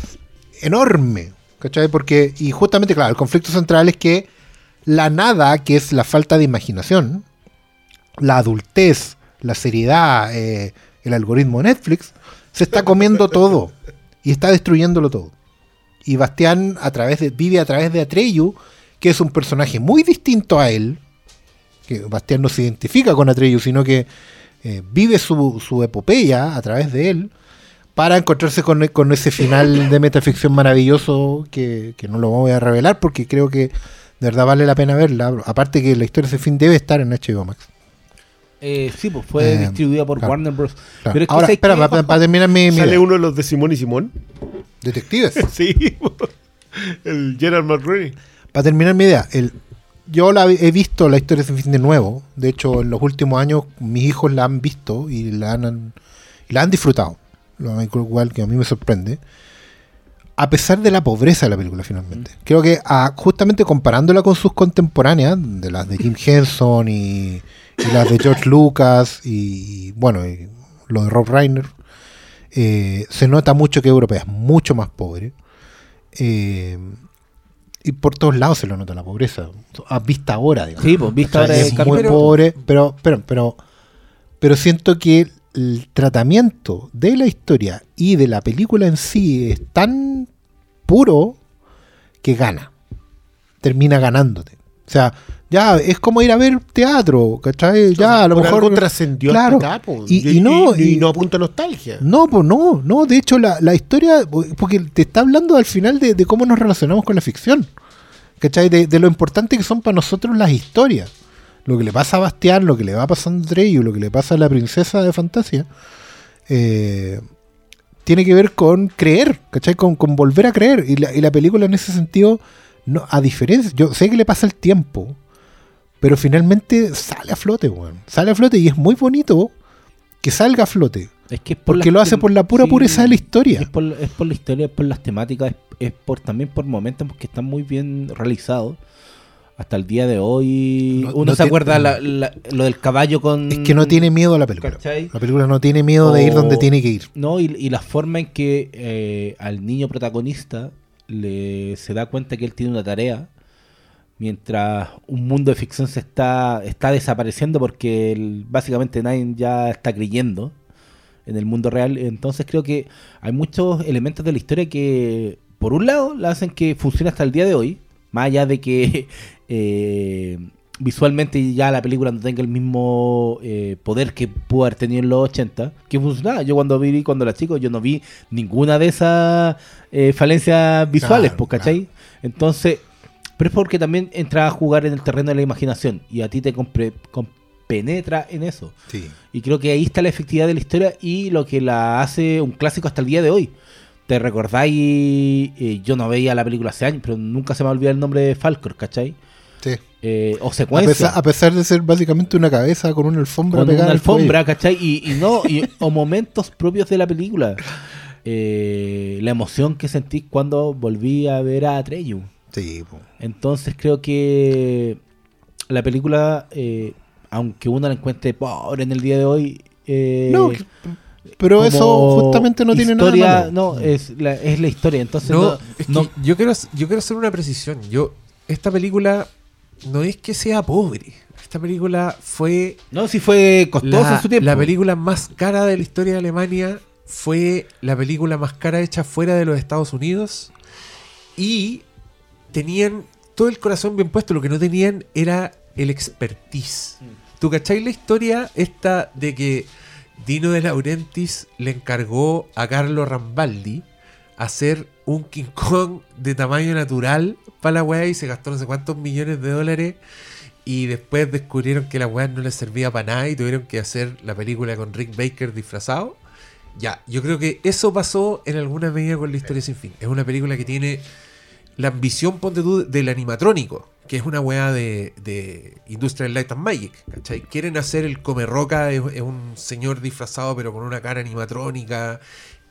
enorme. ¿Cachai? Porque, y justamente, claro, el conflicto central es que la nada, que es la falta de imaginación, la adultez, la seriedad, eh, el algoritmo Netflix, se está comiendo todo y está destruyéndolo todo. Y Bastián a través de, vive a través de Atreyu, que es un personaje muy distinto a él, que Bastián no se identifica con Atreyu, sino que eh, vive su, epopeya a través de él, para encontrarse con, con ese final de metaficción maravilloso que, que no lo voy a revelar porque creo que de verdad vale la pena verla. Aparte que la historia de ese fin debe estar en HBO Max. Eh, sí, pues fue Eh, distribuida por claro. Warner Bros. Claro. Pero es que Ahora, ¿sabes espera, para, para terminar mi, mi Sale uno de los de Simón y Simón. Detectives. Sí. El Gerald McRae. para terminar mi idea, el, yo la he visto la historia de ese fin de nuevo. De hecho, en los últimos años mis hijos la han visto y la han, y la han disfrutado. Lo igual que a mí me sorprende. A pesar de la pobreza de la película, finalmente. Creo que ah, justamente comparándola con sus contemporáneas, de las de Jim Henson y, y las de George Lucas y, bueno, y lo de Rob Reiner, eh, se nota mucho que Europea es mucho más pobre. Eh, y por todos lados se lo nota la pobreza. A vista ahora, digamos. Sí, pues vista O sea, ahora es muy pobre, pero, pero, pero, pero siento que el tratamiento de la historia y de la película en sí es tan puro que gana. Termina ganándote. O sea, ya es como ir a ver teatro, ¿cachai? Ya a lo Por mejor. algo trascendió claro, acá, y- y no- y, y- no apunta a nostalgia. No, pues no, no, de hecho la, la historia, porque te está hablando al final de, de cómo nos relacionamos con la ficción, ¿cachai? De, de lo importante que son para nosotros las historias. Lo que le pasa a Bastián, lo que le va pasando a Treyu, lo que le pasa a la princesa de fantasía, eh, tiene que ver con creer, ¿cachai? Con, con volver a creer. Y la, y la película en ese sentido, no, a diferencia, yo sé que le pasa el tiempo, pero finalmente sale a flote, weón. Sale a flote y es muy bonito que salga a flote. Es que es por Porque lo hace por la pura sí, pureza de la historia. Es por, es por la historia, es por las temáticas, es, es por también por momentos que están muy bien realizados. Hasta el día de hoy, No- uno no se acuerda la- la- lo del caballo con. Es que no tiene miedo a la película. ¿Cachai? La película no tiene miedo de ir donde tiene que ir. No, y, y la forma en que eh, al niño protagonista le se da cuenta que él tiene una tarea, mientras un mundo de ficción se está, está desapareciendo porque el- básicamente nadie ya está creyendo en el mundo real. Entonces creo que hay muchos elementos de la historia que, por un lado, la hacen que funcione hasta el día de hoy, más allá de que eh, visualmente ya la película no tenga el mismo eh, poder que pudo haber tenido en los 80, que funcionaba. Yo cuando vi, cuando era chico, yo no vi ninguna de esas eh, falencias visuales, Claro, pues, ¿cachai? Entonces, pero es porque también entra a jugar en el terreno de la imaginación y a ti te compenetra en eso. Sí. Y creo que ahí está la efectividad de la historia y lo que la hace un clásico hasta el día de hoy. ¿Te recordáis? eh, yo no veía la película hace años, pero nunca se me olvida el nombre de Falcor, ¿cachai? Sí. Eh, o A secuencia. pesar, a pesar de ser básicamente una cabeza con una alfombra con pegada una alfombra, ¿cachai? Y, y no, y- o momentos propios de la película. Eh, la emoción que sentí cuando volví a ver a Atreyu. Sí, po. Entonces creo que la película, eh, aunque uno la encuentre pobre en el día de hoy, eh, No, pero eso justamente no tiene historia, nada malo. No, es la, es la historia. Entonces No, no, es que no- yo quiero yo quiero hacer una precisión. Yo esta película no es que sea pobre. Esta película fue no, si fue costosa la, en su tiempo. la película más cara de la historia de Alemania. Fue la película más cara hecha fuera de los Estados Unidos. Y tenían todo el corazón bien puesto. Lo que no tenían era el expertise. ¿Tú cachai la historia esta de que Dino de Laurentiis le encargó a Carlo Rambaldi hacer un King Kong de tamaño natural para la weá y se gastó no sé cuántos millones de dólares y después descubrieron que la weá no les servía para nada y tuvieron que hacer la película con Rick Baker disfrazado? Ya, yo creo que eso pasó en alguna medida con la historia sin fin. Es una película que tiene la ambición, ponte tú, del animatrónico, que es una weá de, de Industrial Light and Magic, ¿cachai? Quieren hacer el Come Roca, es, es un señor disfrazado pero con una cara animatrónica.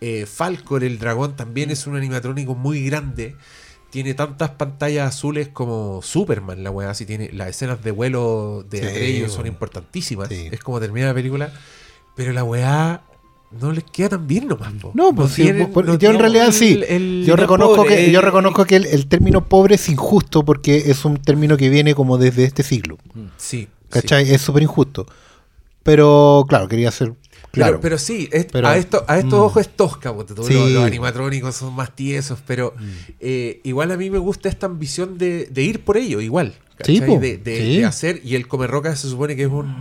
Eh, Falcor, el dragón, también es un animatrónico muy grande. Tiene tantas pantallas azules como Superman, la weá. Si tiene las escenas de vuelo de Sí, Atreyu son importantísimas. Sí. Es como termina la película. Pero la weá no les queda tan bien nomás. po. No, pues sí, tienen- por- no yo en realidad el- sí. el- yo no reconozco pobre, que yo reconozco que el, el término pobre es injusto porque es un término que viene como desde este siglo. Sí. ¿Cachai? Es súper injusto. Pero claro, quería ser claro. Pero, pero sí, es- Pero- a, esto, a estos Mm. ojos es tosca, porque Sí. los, los animatrónicos son más tiesos, pero Mm. eh, igual a mí me gusta esta ambición de, de ir por ello, igual. Sí, de, de- sí. de hacer, y el Come Roca se supone que es un,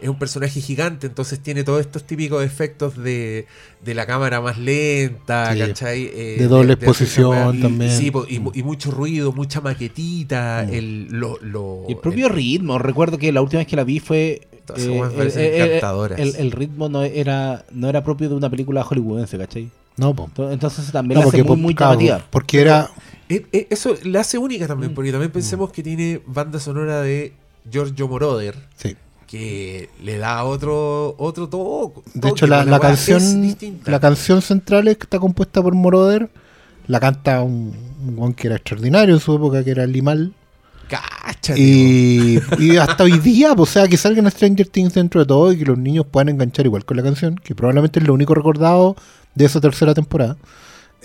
es un personaje gigante, entonces tiene todos estos típicos efectos de, de la cámara más lenta, Sí. ¿cachai? Eh, De doble exposición. Y- también. Sí, y, y mucho ruido, mucha maquetita, Mm. el, lo, lo- Y el propio ritmo, recuerdo que la última vez que la vi fue. Weas el, el- el- encantadoras. el- el ritmo no era, no era propio de una película hollywoodense, ¿cachai? no, po. Ento- Entonces también No, la hace porque, muy, muy claro, llamativa. porque era Eh, eh, Eso la hace única Mm. también, porque también pensemos que tiene banda sonora de Giorgio Moroder, sí. Que le da otro otro toque. De hecho, la, canción la canción central es que está compuesta por Moroder. La canta un, weón que era extraordinario en su época, que era Limal. Cáchate, Y, y hasta hoy día, pues, o sea, que salgan Stranger Things dentro de todo y que los niños puedan enganchar igual con la canción, que probablemente es lo único recordado de esa tercera temporada.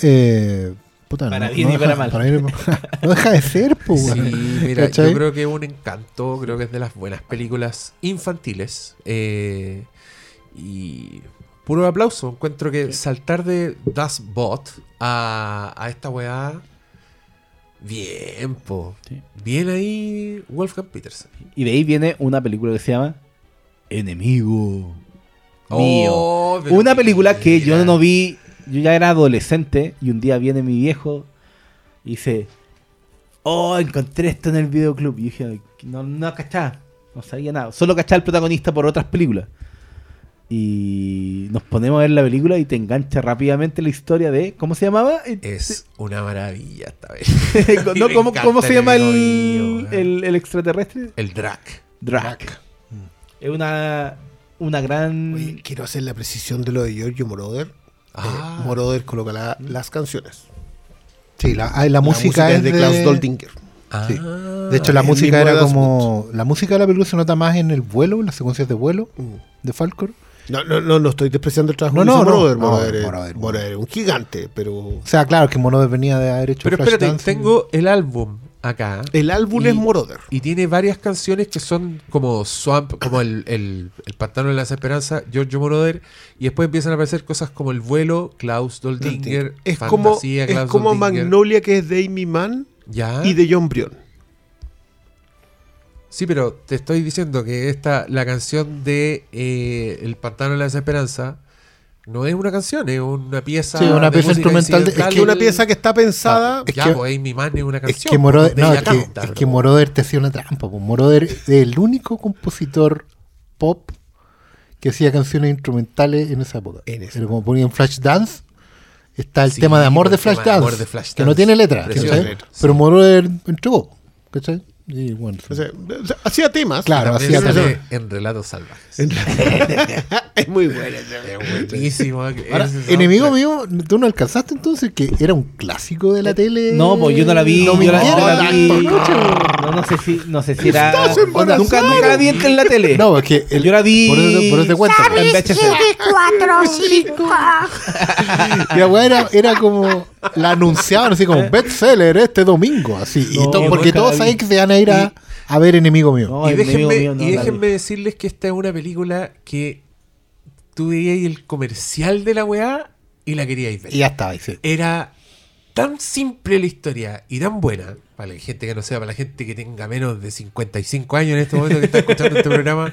Eh, puta, Para no, bien no y deja, para mal. no deja de ser, pues, Sí, mira, ¿Cachai? yo creo que es un encanto, creo que es de las buenas películas infantiles. eh, y puro aplauso. Encuentro que saltar de Das Bot a, a esta weá. Bien, po. Sí. Bien ahí, Wolfgang Peterson. Y de ahí viene una película que se llama Enemigo. Oh, Mío. Una película que yo no vi, yo ya era adolescente y un día viene mi viejo y dice, oh, encontré esto en el videoclub. Y dije, no, no cachaba, no sabía nada, solo cachaba al protagonista por otras películas. Y nos ponemos a ver la película y te engancha rápidamente la historia de, ¿cómo se llamaba? Es una maravilla esta vez. No, ¿cómo, cómo se el llama el, weón. el, el extraterrestre? El Drac. Drac. Es una, una gran... Oye, quiero hacer la precisión de lo de Giorgio Moroder. Ah. Eh, Moroder coloca la- las canciones. Sí, la, ah, la música, es de Klaus Doldinger. Ah. Sí. De hecho, la música era como. La música de la película se nota más en el vuelo, en las secuencias de vuelo Mm. de Falcor. No, no, no, no estoy despreciando el trabajo No, no, Moroder. no, Moroder, Moroder, Moroder un gigante, pero O sea, claro, que Mono venía de haber hecho Pero espérate, tengo el álbum acá. el álbum Y- es Moroder. Y tiene varias canciones que son como Swamp, como el, el, el Pantano de las Esperanzas, Giorgio Moroder, y después empiezan a aparecer cosas como El Vuelo, Klaus Doldinger, Es como, Fantasía, es Klaus como Doldinger. Magnolia, que es de Amy Mann Ya. y de John Brion. Sí, pero te estoy diciendo que esta, la canción de eh, El Pantano de las Esperanzas no es una canción, es una pieza. Sí, una de pieza instrumental de-. Es que una pieza que está pensada. Es ya, que- pues Amy Mann es una Es canción. que, Moroder, donde no, es que, canta, es que Moroder te hacía una trampa. Pues Moroder es el único compositor pop que hacía canciones instrumentales en esa época. En esa Pero como ponía en Flashdance, está el Sí, tema de amor pues, de de Flashdance. que no tiene letra. ¿cachai? Letra, Pero Moroder entregó. ¿cachai? Y bueno, o sea, hacía temas. Claro, hacía sale temas. en Relatos Salvajes. es muy buena. Es buenísimo. Ahora, enemigo mío, ¿tú no alcanzaste entonces que era un clásico de la tele? No, pues yo no la vi. No yo la, mintiera. la vi. No, no sé si, no sé si era. Nunca, nunca la vi en la tele. No, es que el- Yo la vi- Por eso, por eso te cuento. En VHS. Y la weá era, era como la anunciaban así como bestseller este domingo, así. y No, to- yo porque todos vi. que se van a ir a, a ver enemigo mío. No, y déjenme, enemigo mío no y la vi. déjenme decirles que esta es una película que tú veíais el comercial de la weá y la queríais ver. Y ya estaba, dice. Era tan simple la historia y tan buena, para la gente que no sea, para la gente que tenga menos de 55 años en este momento que está escuchando este programa.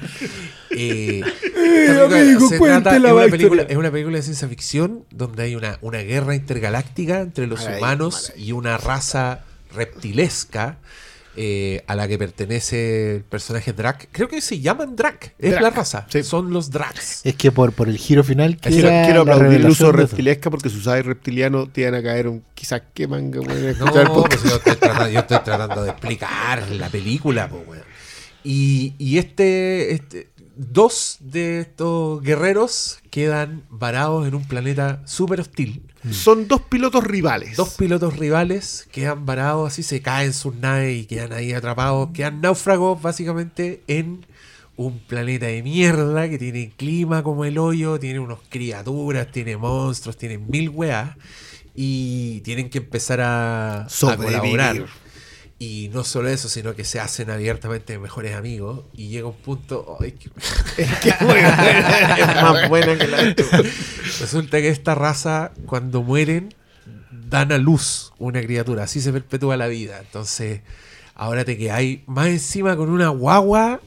eh, esta película amigo, se cuente trata- la es, una película, es una película de ciencia ficción donde hay una, una guerra intergaláctica entre los humanos maravilla. y una raza reptilesca eh, a la que pertenece el personaje Drac. Creo que se llaman Drac, es Drac, la raza. sí. Son los Dracs. Es que por, por el giro final. que Quiero, quiero la aplaudir el uso reptilesca porque si usabas reptiliano te iban a caer un quizás queman que pueden No, podcast. pues yo, estoy tratando, yo estoy tratando de explicar la película, pues, weón. Y, y este, este, dos de estos guerreros quedan varados en un planeta súper hostil. Son dos pilotos rivales. Dos pilotos rivales quedan varados, así se caen sus naves y quedan ahí atrapados, quedan náufragos básicamente en un planeta de mierda que tiene clima como el hoyo, tiene unas criaturas, tiene monstruos, tiene mil weas y tienen que empezar a, colaborar. Y no solo eso, sino que se hacen abiertamente mejores amigos y llega un punto... ay, que- bueno. es más buena que la Resulta que esta raza, cuando mueren, dan a luz una criatura. Así se perpetúa la vida. Entonces, ahora te quedáis más encima con una guagua.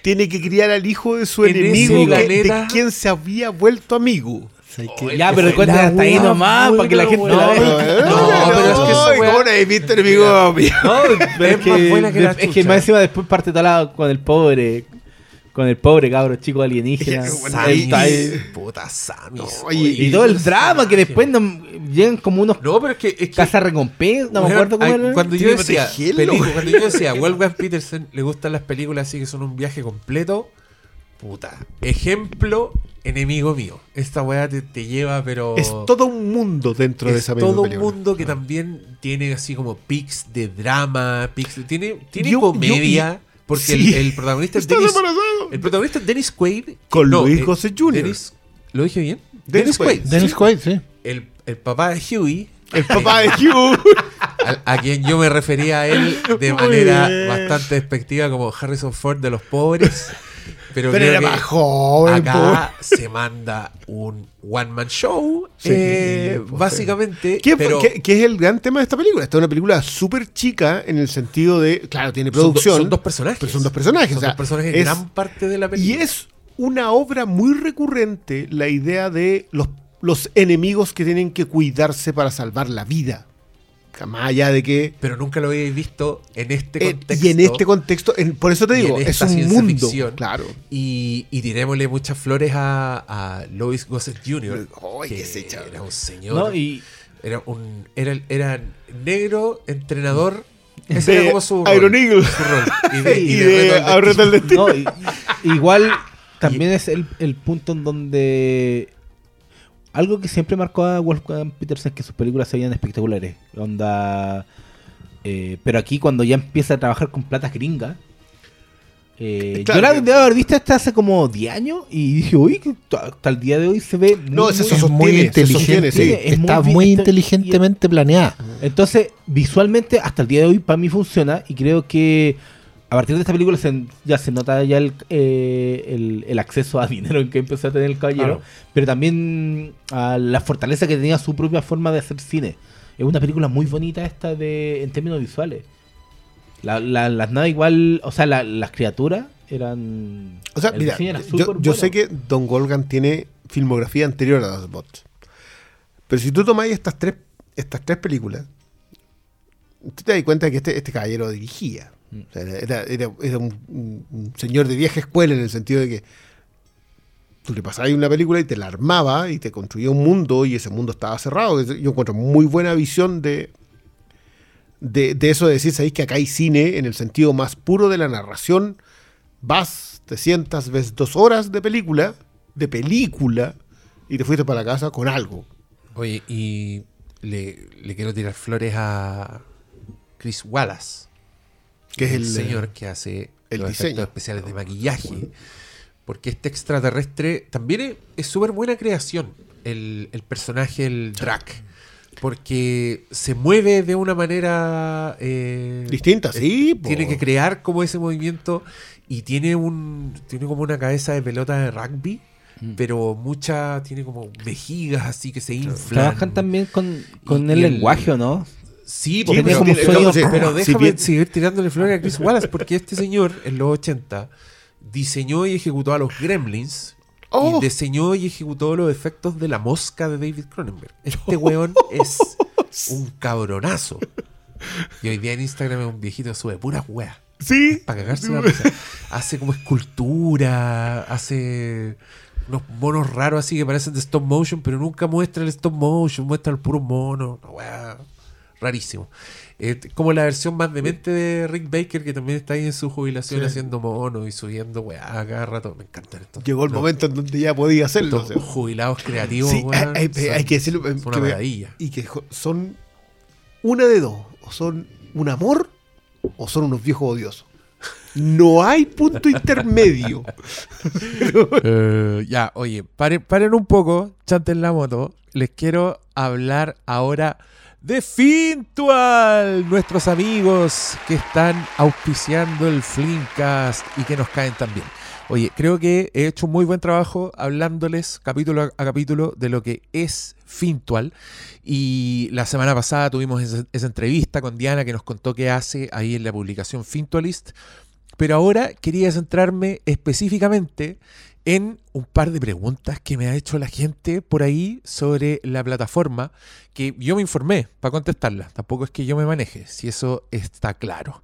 Tiene que criar al hijo de su En enemigo que- de quien se había vuelto amigo. Ya, pero cuéntame hasta ahí nomás, para que la gente la vea. No, pero es que esa ¿y wea- ¿Cómo no? No, pero Es más buena que la es que chucha. más encima después parte la, con el pobre, con el pobre cabro chico alienígena. Ahí ahí. puta Sammy. Oye, Y todo el drama que después no- llegan como unos No, pero es que. Es que casa recompensa, no me acuerdo cómo era. Cuando yo decía, weón. cuando yo decía, Wolfgang Peterson le gustan las películas así que son un viaje completo, puta. Ejemplo, enemigo mío. Esta weá te, te lleva, pero. Es todo un mundo dentro de es esa misma todo un película. mundo que también tiene así como pics de drama, pics de- tiene, tiene Yo- comedia, porque sí. el, el protagonista es Estás Dennis, el protagonista es Dennis Quaid. Con no, Louis eh, Gossett Jr.. Dennis- ¿Lo dije bien? Dennis Quaid. Dennis Quaid, sí. El, el papá de Huey, El papá de Hugh. a, a quien yo me refería a él de Muy manera bien. bastante despectiva como Harrison Ford de los pobres. Pero, era que más joven, acá se manda un one man show, Sí, eh, pues, básicamente. ¿Qué, pero qué- qué es el gran tema de esta película? Esta es una película súper chica en el sentido de, claro, tiene son, do- producción. son dos personajes. pero son dos personajes, Son o sea, dos personajes es- gran parte de la Y película. es una obra muy recurrente la idea de los, los enemigos que tienen que cuidarse para salvar la vida. Más allá de que... Pero nunca lo habéis visto en este eh, contexto. y en este contexto, en- por eso te y digo, en es esta un ciencia mundo. ficción. Claro. Y, y tirémosle muchas flores a, a Lois Gossett Jr. Ay, que qué se echa. era un señor. ¿no? Y Era un era, era negro, entrenador. De Ese era como su Iron rol, Eagle. su rol. Y de, Y y de, de Reto al Ahorrete al Destino. No, y- igual también es el, el punto en donde algo que siempre marcó a Wolfgang Peterson es que sus películas se veían espectaculares. Onda. eh, pero aquí cuando ya empieza a trabajar con platas gringas. eh, Claro yo la que- debo haber visto hasta hace como 10 años y dije, uy, que hasta el día de hoy se ve. muy, No, es muy- eso, Es sostiene, muy se inteligente. sostiene, sí. Es muy Está muy inteligentemente planeada. Entonces, visualmente, hasta el día de hoy, para mí funciona. Y creo que a partir de esta película se- ya se nota ya el, eh, el, el acceso a dinero en que empezó a tener el caballero. Claro. Pero también a la fortaleza que tenía su propia forma de hacer cine. Es una película muy bonita esta de en términos visuales. La- la- las naves igual, o sea, la- las criaturas eran... O sea, mira, yo, yo bueno. sé que Don Golgan tiene filmografía anterior a los bots. Pero si tú tomáis estas tres, estas tres películas, tú te das cuenta que este, este caballero dirigía. Era, era- era un, señor de vieja escuela en el sentido de que tú le pasabas una película y te la armaba y te construía un mundo y ese mundo estaba cerrado. Yo encuentro muy buena visión de, de, eso de decir, sabéis que acá hay cine en el sentido más puro de la narración. Vas, te sientas, ves dos horas de película, de película, y te fuiste para la casa con algo. Oye, y le quiero tirar flores a Chris Wallace, Que es el, el, señor que hace el los diseño. efectos especiales de maquillaje. Porque este extraterrestre también es- súper buena creación, el, el personaje, el Drac. Porque se mueve de una manera... eh, Distinta, sí. po. tiene que crear como ese movimiento y tiene un tiene como una cabeza de pelota de rugby Mm. pero mucha tiene como vejigas así que se inflan Trabajan también con, con Y- el y el- lenguaje, ¿o ¿no? Sí, Sí, porque- Tenía pero como sí, pero si déjame seguir tirándole flores a Chris Wallace porque este señor en los 80 diseñó y ejecutó a los Gremlins Oh. y diseñó y ejecutó los efectos de la mosca de David Cronenberg este weón es un cabronazo Y hoy día en Instagram es un viejito que sube puras weas. Sí. Para cagarse la risa. Hace como escultura, hace unos monos raros así que parecen de stop motion, pero nunca muestra el stop motion, muestra el puro mono. Una wea rarísimo. Eh, como la versión más demente de Rick Baker, que también está ahí en su jubilación Sí. haciendo monos y subiendo weá a cada rato. Me encantan estos. Llegó el momento en donde ya podía hacerlo. o sea. jubilados creativos, Sí, hay, hay- hay que decirlo. eh, son una maravilla. y que son una de dos. O son un amor o son unos viejos odiosos. No hay punto intermedio. Eh, ya, oye, paren, paren un poco, chanten la moto. Les quiero hablar ahora de Fintual, nuestros amigos que están auspiciando el Flimcast y que nos caen también. Oye, creo que he hecho un muy buen trabajo hablándoles capítulo a capítulo de lo que es Fintual. Y la semana pasada tuvimos esa, esa entrevista con Diana que nos contó qué hace ahí en la publicación Fintualist. Pero ahora quería centrarme específicamente en un par de preguntas que me ha hecho la gente por ahí sobre la plataforma, que yo me informé para contestarlas. Tampoco es que yo me maneje, si eso está claro.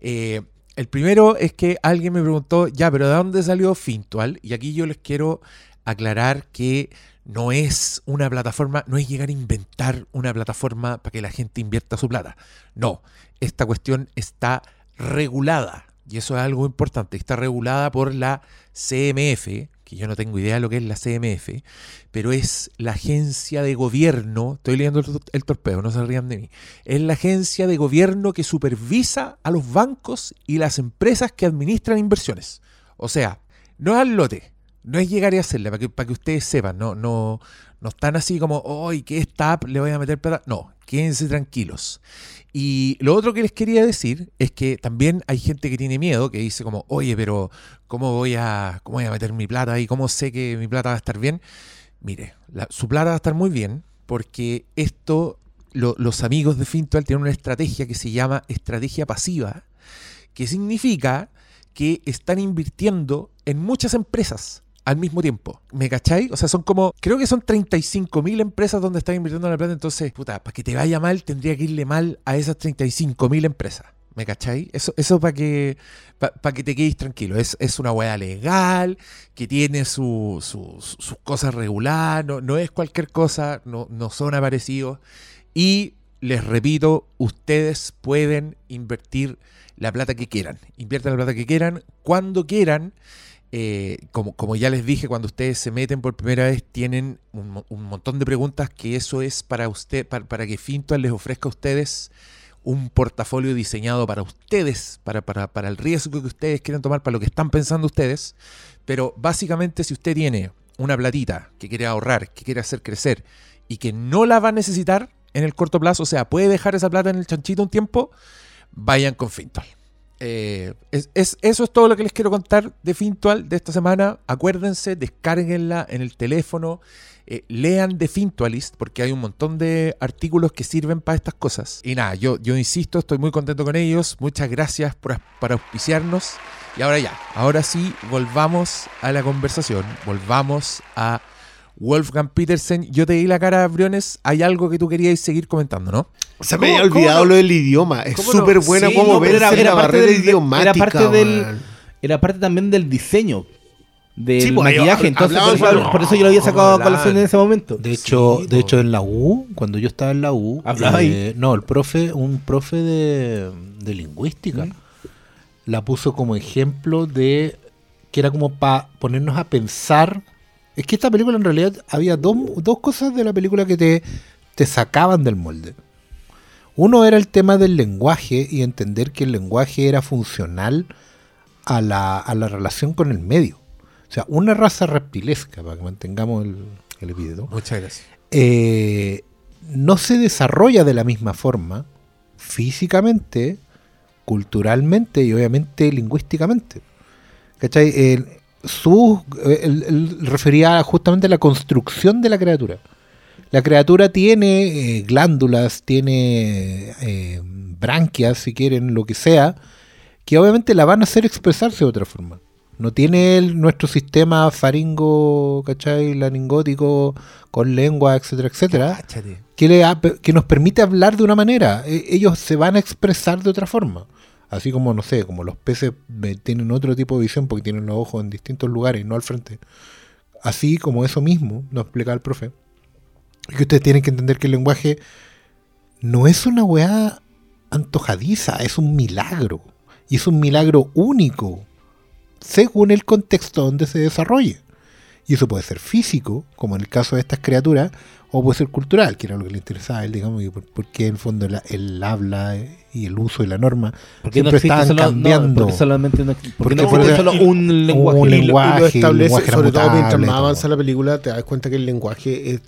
Eh, el primero es que alguien me preguntó, ya, pero ¿de dónde salió Fintual? Y aquí yo les quiero aclarar que no es una plataforma, no es llegar a inventar una plataforma para que la gente invierta su plata. No, esta cuestión está regulada. Y eso es algo importante. Está regulada por la CMF, que yo no tengo idea de lo que es la CMF, pero es la agencia de gobierno, estoy leyendo el, el torpeo, no se rían de mí, es la agencia de gobierno que supervisa a los bancos y las empresas que administran inversiones. O sea, no es al lote, no es llegar y hacerla, para que, para que ustedes sepan, no, no, no están así como, hoy que esta app le voy a meter plata. No, quédense tranquilos. Y lo otro que les quería decir es que también hay gente que tiene miedo, que dice como, oye, pero ¿cómo voy a, cómo voy a meter mi plata ahí? ¿Cómo sé que mi plata va a estar bien? Mire, la- su plata va a estar muy bien porque esto, lo- los amigos de Fintual tienen una estrategia que se llama estrategia pasiva, que significa que están invirtiendo en muchas empresas al mismo tiempo. ¿Me cachai? O sea, son como, creo que son 35 mil empresas donde están invirtiendo la plata. Entonces, puta, para que te vaya mal, tendría que irle mal a esas 35 mil empresas. ¿Me cachai? Eso, eso para que, para que te quedes tranquilo. Es, es una hueá legal, que tiene su- su- su- sus cosas regulares, no, no es cualquier cosa, no, no son aparecidos. Y les repito, ustedes pueden invertir la plata que quieran. Inviertan la plata que quieran, cuando quieran. Eh, como, ya les dije, cuando ustedes se meten por primera vez, tienen un, mo- un montón de preguntas que eso es para usted, para, que Fintual les ofrezca a ustedes un portafolio diseñado para ustedes, para el riesgo que ustedes quieren tomar, para lo que están pensando ustedes. Pero básicamente, si usted tiene una platita que quiere ahorrar, que quiere hacer crecer y que no la va a necesitar en el corto plazo, o sea, puede dejar esa plata en el chanchito un tiempo, vayan con Fintual. Eh, es, es- eso es todo lo que les quiero contar de Fintual de esta semana. Acuérdense, descárguenla en el teléfono, eh, lean de Fintualist, porque hay un montón de artículos que sirven para estas cosas. Y nada, yo, yo insisto, estoy muy contento con ellos. Muchas gracias por auspiciarnos. Y ahora ya, ahora sí, volvamos a la conversación, volvamos a Wolfgang Petersen. Yo te di la cara, Briones. Hay algo que tú querías seguir comentando, ¿no? Se me ¿Cómo- había olvidado no? lo del idioma. Es súper buena Sí, como no, pero vence la barrera del- idiomática. era parte del, era parte también del diseño del Sí, pues, maquillaje. Entonces, por eso, con- por eso yo lo había ¿cómo sacado a colación en ese momento. De hecho, Sí, de hecho en la U, cuando yo estaba en la U, ¿Hablaba eh, no, el profe, un profe de, de lingüística, ¿Mm? la puso como ejemplo de que era como para ponernos a pensar. Es que esta película en realidad había dos, dos cosas de la película que te, te sacaban del molde. Uno era el tema del lenguaje y entender que el lenguaje era funcional a la, a la relación con el medio. O sea, una raza reptilesca, para que mantengamos el, el epíteto, Muchas gracias. eh, no se desarrolla de la misma forma físicamente, culturalmente y obviamente lingüísticamente. ¿Cachai? El- su, él- él refería justamente a la construcción de la criatura. La criatura tiene eh, glándulas, tiene eh, branquias, si quieren, lo que sea, que obviamente la van a hacer expresarse de otra forma. No tiene el- nuestro sistema faringo, ¿cachai? Laringótico, con lengua, etcétera, etcétera, Cáchate. que, le ha- que nos permite hablar de una manera. E- Ellos se van a expresar de otra forma. Así como, no sé, como los peces eh, tienen otro tipo de visión porque tienen los ojos en distintos lugares, no al frente. Así como eso mismo, nos explica el profe. Y que ustedes tienen que entender que el lenguaje no es una weá antojadiza, es un milagro. Y es un milagro único, según el contexto donde se desarrolle. Y eso puede ser físico, como en el caso de estas criaturas, o puede ser cultural, que era lo que le interesaba a él, digamos, porque en el fondo el habla y el uso y la norma Porque no siempre existe estaban solo, no, cambiando. porque solamente no, porque Porque no existe solo un lenguaje. un Y lo- y lenguaje, lo establece, lenguaje sobre todo mientras más avanza la película, te das cuenta que el lenguaje es,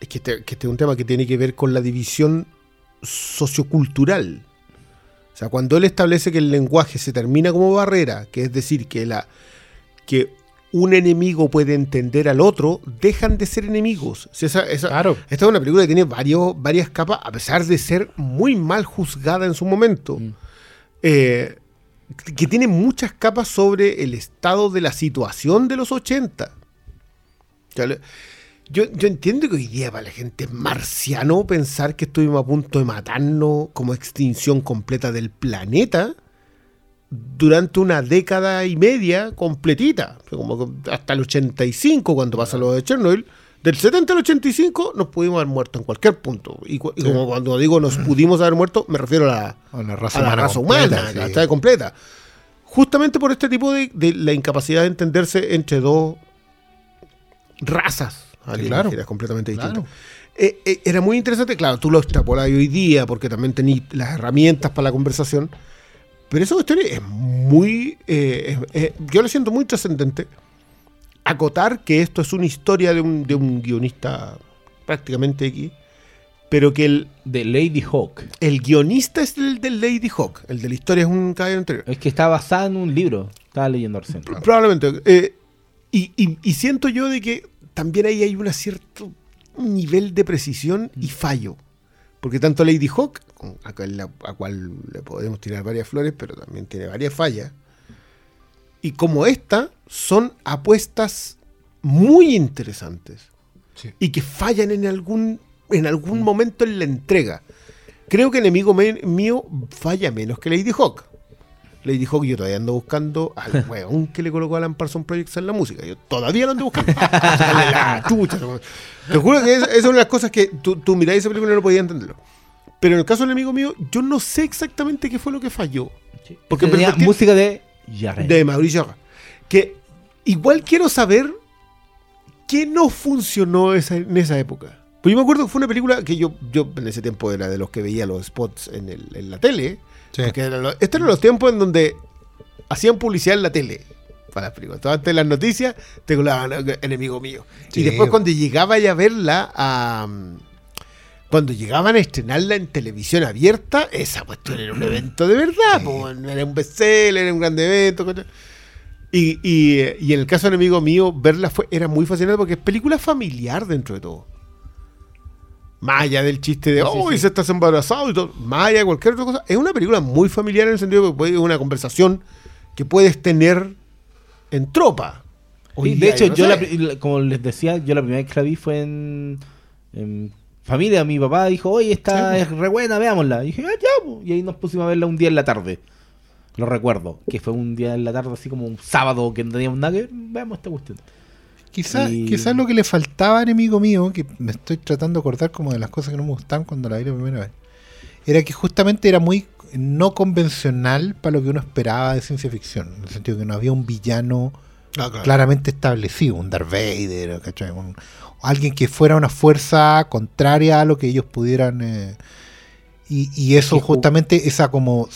es que, este, que este es un tema que tiene que ver con la división sociocultural. O sea, cuando él establece que el lenguaje se termina como barrera, que es decir, que, la, que un enemigo puede entender al otro, dejan de ser enemigos. Esa- esa- Claro. esta es una película que tiene varios, varias capas, a pesar de ser muy mal juzgada en su momento. Mm. Eh, que tiene muchas capas sobre el estado de la situación de los 80. Ya le- Yo, yo entiendo que hoy día para la gente es marciano pensar que estuvimos a punto de matarnos como extinción completa del planeta durante una década y media completita, como hasta el 85 cuando pasa lo de Chernobyl. Del 70 al 85 nos pudimos haber muerto en cualquier punto. Y, cu- y Sí. como cuando digo nos pudimos haber muerto, me refiero a la, A la raza a la humana. raza completa, humana, sí. Justamente por este tipo de, de la incapacidad de entenderse entre dos razas alienígenas claro. completamente Claro. distintas. Eh, eh, era muy interesante, claro, tú lo extrapolas hoy día porque también tenés las herramientas para la conversación, pero esa cuestión es muy, eh, es- es- yo lo siento muy trascendente, acotar que esto es una historia de un, de un guionista prácticamente X, pero que el, De Lady Hawk. el guionista es el del Lady Hawk, el de la historia es un caballero anterior. Es que está basada en un libro. Estaba leyendo recién. Probablemente. eh, y, y- y siento yo de que también ahí hay un cierto nivel de precisión y fallo. Porque tanto Lady Hawk, a, cual, la- a cual le podemos tirar varias flores, pero también tiene varias fallas, y como esta, son apuestas muy interesantes Sí. y que fallan en algún, en algún momento en la entrega. Creo que Enemigo Mío falla menos que Lady Hawk. Lady Hawk yo todavía ando buscando al weón que le colocó a Alan Parsons Projects en la música. Yo todavía lo ando buscando. La chucha. Te juro que es- esa es una de las cosas que tú, tú mirás esa película y no podías entenderlo. Pero en el caso del Enemigo Mío, yo no sé exactamente qué fue lo que falló. Porque Tenía música de Jared. de Mauricio Jarra. Que igual quiero saber qué no funcionó esa- en esa época. Pues yo me acuerdo que fue una película que yo, yo en ese tiempo era de los que veía los spots en, el- en la tele. Sí. Porque estos eran los tiempos en donde hacían publicidad en la tele para las películas. Todas antes las noticias te colaban "Eh, enemigo mío. Sí, y después cuando llegaba ya a verla a... Cuando llegaban a estrenarla en televisión abierta, esa cuestión era un evento de verdad. po, era un bestseller, era un gran evento. ¿cachai? Y, y, eh, y en el caso de enemigo mío, verla fue, era muy fascinante porque es película familiar dentro de todo. Más allá del chiste de, Sí, sí, oh, se estás embarazado y todo. Más allá de cualquier otra cosa. Es una película muy familiar en el sentido de que es una conversación que puedes tener en tropa. Sí, de hecho, no yo, la como les decía, yo la primera vez que la vi fue en, en familia. Mi papá dijo, oye, esta Sí, es re buena, veámosla. Y dije, ah, ya, po". y ahí nos pusimos a verla un día en la tarde. Lo recuerdo, que fue un día en la tarde, así como un sábado que no teníamos nada que ver. Veamos esta cuestión. Quizás Y- quizá lo que le faltaba enemigo mío, que me estoy tratando de acordar como de las cosas que no me gustaban cuando la vi la primera vez, era que justamente era muy no convencional para lo que uno esperaba de ciencia ficción. En el sentido que no había un villano Ah, claro. claramente establecido, un Darth Vader, ¿cachai? Un- alguien que fuera una fuerza contraria a lo que ellos pudieran... eh, y, y eso justamente, esa como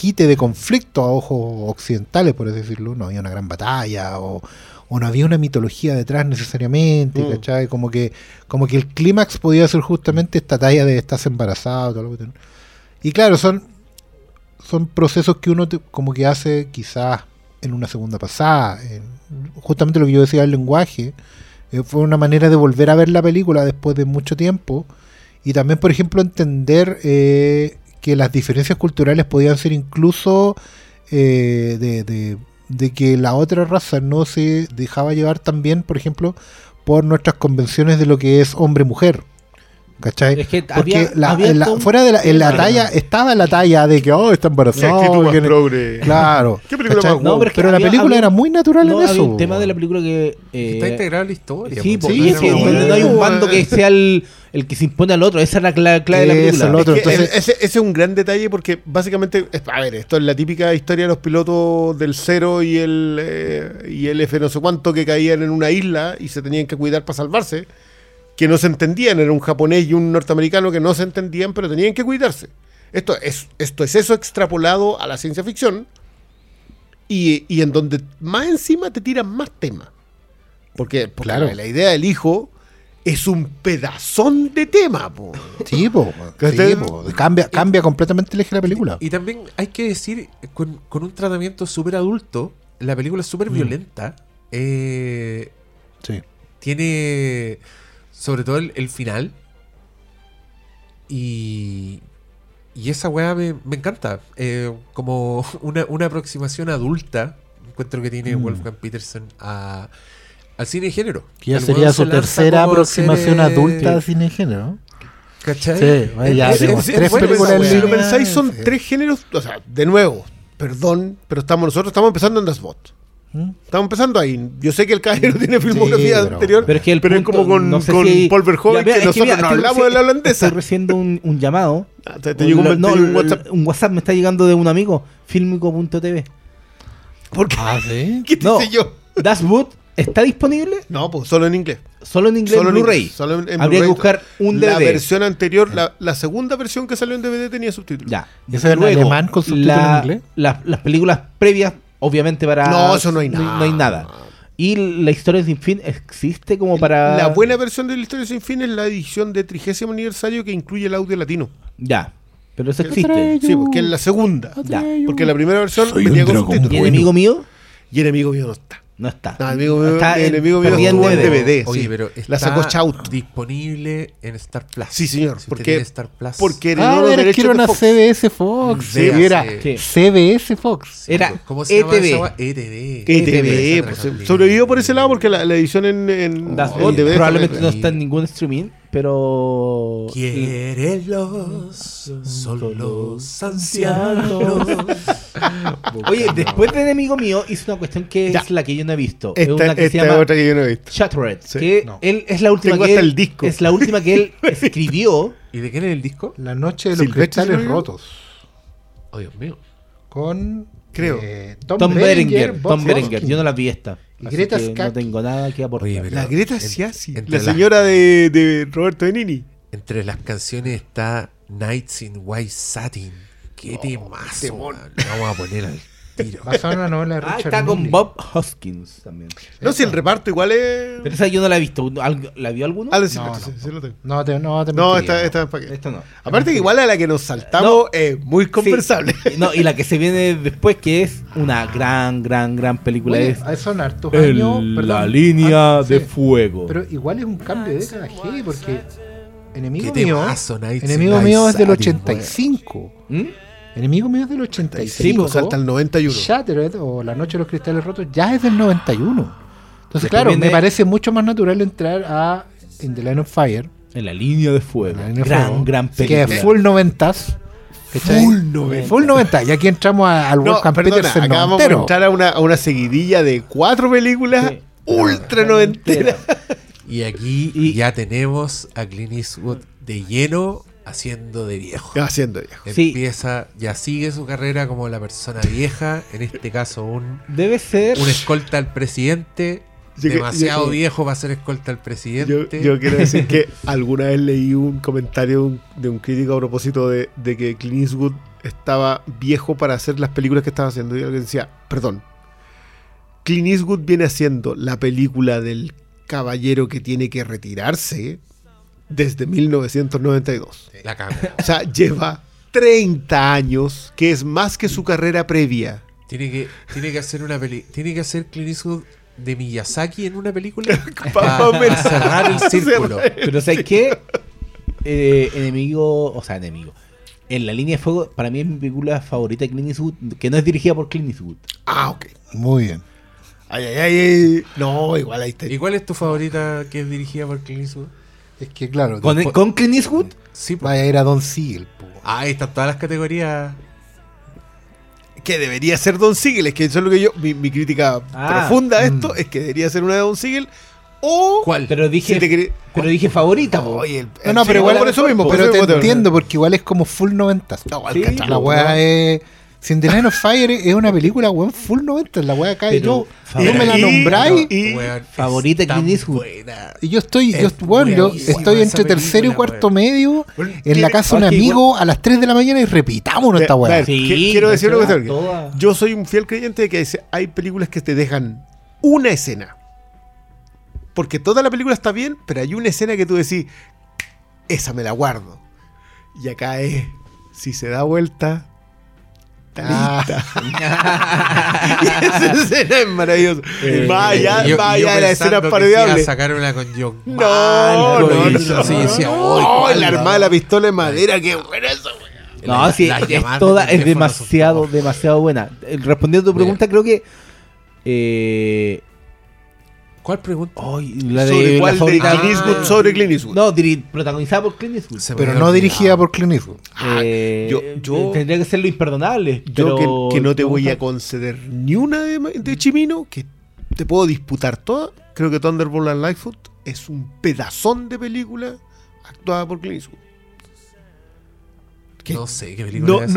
quite de conflicto a ojos occidentales, por así decirlo, no había una gran batalla o, o no había una mitología detrás necesariamente, Mm. ¿cachai? Como que, como que el clímax podía ser justamente esta talla de estás embarazado, todo lo que Y claro, son, son procesos que uno te- como que hace quizás en una segunda pasada. en- justamente lo que yo decía del lenguaje, eh, fue una manera de volver a ver la película después de mucho tiempo. Y también, por ejemplo, entender eh, que las diferencias culturales podían ser incluso eh, de, de- de que la otra raza no se dejaba llevar también, por ejemplo, por nuestras convenciones de lo que es hombre-mujer. ¿Cachai? Es que Porque había- la- había en la- todo un fuera de la, en la talla, estaba la talla de que, oh, está embarazada. Claro. ¿Qué película ¿cachai? más No, pero es que pero la película había- era muy natural No, en eso. un tema de la película que... eh, Está integrado en la historia. Sí, Sí, es que sí, no, hay un bando que sea el, el que se impone al otro. Esa es la cla- clave de la película. lo otro. Es que entonces- ese, ese es un gran detalle porque básicamente, a ver, esto es la típica historia de los pilotos del cero y el, eh, y el F no sé cuánto que caían en una isla y se tenían que cuidar para salvarse, que no se entendían, era un japonés y un norteamericano que no se entendían, pero tenían que cuidarse. Esto es, esto es eso extrapolado a la ciencia ficción y, y en donde más encima te tiran más temas. Porque, porque Claro. la, idea del hijo es un pedazón de tema, po. Sí, po, sí. Cambia, cambia completamente el eje de la película. Y también hay que decir, con, con un tratamiento súper adulto, la película es súper violenta. eh, Sí. tiene sobre todo el, el final. Y, y esa weá me, me encanta. Eh, como una, una aproximación adulta, encuentro que tiene Mm. Wolfgang Peterson a, al cine de género. Que ya El sería su tercera aproximación eh, adulta al cine de género. ¿Cachai? Sí, bueno, ya Es- es- tres películas. Si lo pensáis, son Sí. tres géneros. O sea, de nuevo, perdón, pero estamos nosotros estamos empezando en Das Bot. ¿Mm? Estamos empezando ahí. Yo sé que el caballero tiene filmografía pero- anterior, Pero es que el pero punto- es como con, no sé con si- Paul Verhoeven, que es nosotros mira, no hablamos de la holandesa. Estoy recibiendo un, un llamado. Ah, te, te llegó un, No, el- WhatsApp. un WhatsApp me está llegando de un amigo, filmico.tv. ¿Por qué? Ah, sí. ¿Qué te No. yo? Das Boot está disponible No, pues solo en inglés. solo en inglés Solo en Blu-ray. inglés, solo en- en Habría que buscar un La DVD. versión anterior, la, la segunda versión que salió en DVD tenía subtítulos. Ya. ¿Eso en Luego, alemán con subtítulos la- en inglés? Las películas previas, obviamente para... No, eso no hay nada. No hay nada. Y la historia sin fin existe como para... La buena versión de la historia sin fin es la edición de trigésimo aniversario que incluye el audio latino. Ya. Pero eso ¿Qué existe. Sí, porque es la segunda. Ya. Porque la primera versión venía con. ¿Y enemigo mío? Y enemigo mío no está. No está. No, enemigo mío, Está en- enemigo mío en estuvo en DVD. DVD. Oye, sí. pero la sacó Chaut. disponible en Star Plus. Sí, señor, Si porque- tiene Star Plus, Porque Ah, era que era una Fox. CBS Fox. Sí, era sí. CBS Fox. Sí, Era ¿Cómo se llama ETV. ETV. ETV, pues, sobrevivió por ese lado porque la, la edición en, en, Das en Boot DVD probablemente no está en ningún streaming, pero... Quierelos son los ancianos. Oye, después de Enemigo Mío hizo una cuestión que Ya. es la que yo no he visto. es Esta, una que esta se es llama otra que yo no he visto. Shattered. Sí. que No. él es la última Tengo que hasta él, el disco. es la última que él escribió. ¿Y de quién es el disco? La noche de los Silvestre cristales rotos. Oh, Dios mío. Con Creo. eh, Tom, Berenger. Bob Tom Berenger. Yo no las vi esta. Así Greta que no tengo nada que aportar. Oye, La Greta Siasi, la las- señora de, de Roberto Benini. Entre las canciones está Nights in White Satin. Qué temazo. man. Lo vamos a poner al tiro. Basado en una novela de Ah, Richard está con Mille. Bob Hoskins también. No, si el reparto igual es. Pero esa yo no la he visto. ¿Al- ¿La vio alguno? Ah, sí, No, sí, no. sí, lo tengo. No, te, no, te No, mentiría, esta, esta es para qué. Esta no. Aparte que igual a la que nos saltamos No. es muy conversable. Sí. No, y la que se viene después, que es una gran, gran, gran película, Oye, es ah, son hartos El- años. perdón, La línea ah, de sí. fuego. Pero igual es un cambio de década heavy porque Enemigo Qué mío, temazo, Enemigo mío es del Satin, 85. ¿Mm? Enemigo mío es del Sí, 85. pues salta el 91. Shattered o La Noche de los Cristales Rotos ya es del 91. Entonces, Después claro, viene- me parece mucho más natural entrar a In the Line of Fire. En la línea de fuego. La Línea de gran, Fuego, gran que película. es full noventas. Full 90. Full 90. Y aquí entramos a- al No, Wolfgang perdona, Petersen acá vamos a noventero. entrar a una, a una seguidilla de cuatro películas Sí. ultra noventeras. Y aquí Y- ya tenemos a Clint Eastwood de lleno haciendo de viejo. Haciendo viejo. Sí. Empieza, ya sigue su carrera como la persona vieja, en este caso un, Debe ser. un escolta al presidente, Yo que- demasiado yo- viejo para ser escolta al Yo, presidente. yo quiero decir que alguna vez leí un comentario de un- de un crítico a propósito de, de que Clint Eastwood estaba viejo para hacer las películas que estaba haciendo. Y alguien decía, perdón, Clint Eastwood viene haciendo la película del caballero que tiene que retirarse desde 1992. La caga. O sea, lleva 30 años, que es más que su carrera previa. Tiene que, tiene que hacer una peli, tiene que hacer Clint Eastwood de Miyazaki en una película Pa- para pa- pa- cerrar el círculo. Pero ¿sabes qué? Eh, enemigo. O sea, enemigo. En la línea de fuego, para mí es mi película favorita de Clint Eastwood, que no es dirigida por Clint Eastwood. Ah, ok. Muy bien. Ay, ay, ay, ay. No, igual ahí está. ¿Y cuál es tu favorita que es dirigida por Clint Eastwood? Es que claro, ¿Con, después con Clint Eastwood? Sí, vaya a ir a Don Siegel. po. Ah, ahí están todas las categorías. Que debería ser Don Siegel. Es que eso es lo que yo. Mi, mi crítica Ah. profunda a esto Mm. es que debería ser una de Don Siegel. O. ¿Cuál? Pero dije, Si te querés- pero dije favorita, po. Oye, el- No, no, sí, pero igual por eso mismo. pero te entiendo, porque igual es como full 90. No, Sí. La weá es. Line of Fire es una película, weón, full 90. La weá cae. Pero, Yo, tú me la Y- nombráis. y- Weón, Favorita Clint Eastwood. buena. Y yo estoy, yo, Es bueno, yo estoy entre tercero y cuarto weón. medio en la casa de un amigo a las 3 de la mañana y repitamos nuestra Ver, weá. Sí, qui- quiero decir una cuestión. toda. Yo soy un fiel creyente de que hay películas que te dejan una escena. Porque toda la película está bien, pero hay una escena que tú decís, esa me la guardo. Y acá es, si se da vuelta, Ah. y esa escena es maravillosa. Eh, más allá, Yo- la escena parodiable. a sacar una con John. No, no, no, hizo, no, sí, decía, no, "Uy, ¿cuál, la no?" armada de la pistola de madera, qué buena esa wea. No, La- sí, es, toda, es demasiado, demasiado buena. Eh, Respondiendo a tu Mira. pregunta, creo que. Eh, ¿Cuál pregunta? la ¿Sobre de la de. Clint Eastwood Ah. sobre Clint Eastwood? No, protagonizada por Clint Eastwood. Se Pero no olvidado. dirigida por Clint Eastwood. Eh, yo- yo- tendría que ser lo imperdonable. Yo pero que, que no te voy gusta. a conceder ni una de, de Chimino, que te puedo disputar toda. Creo que Thunderbolt and Lightfoot es un pedazón de película actuada por Clint Eastwood. ¿Qué? No sé qué película No, es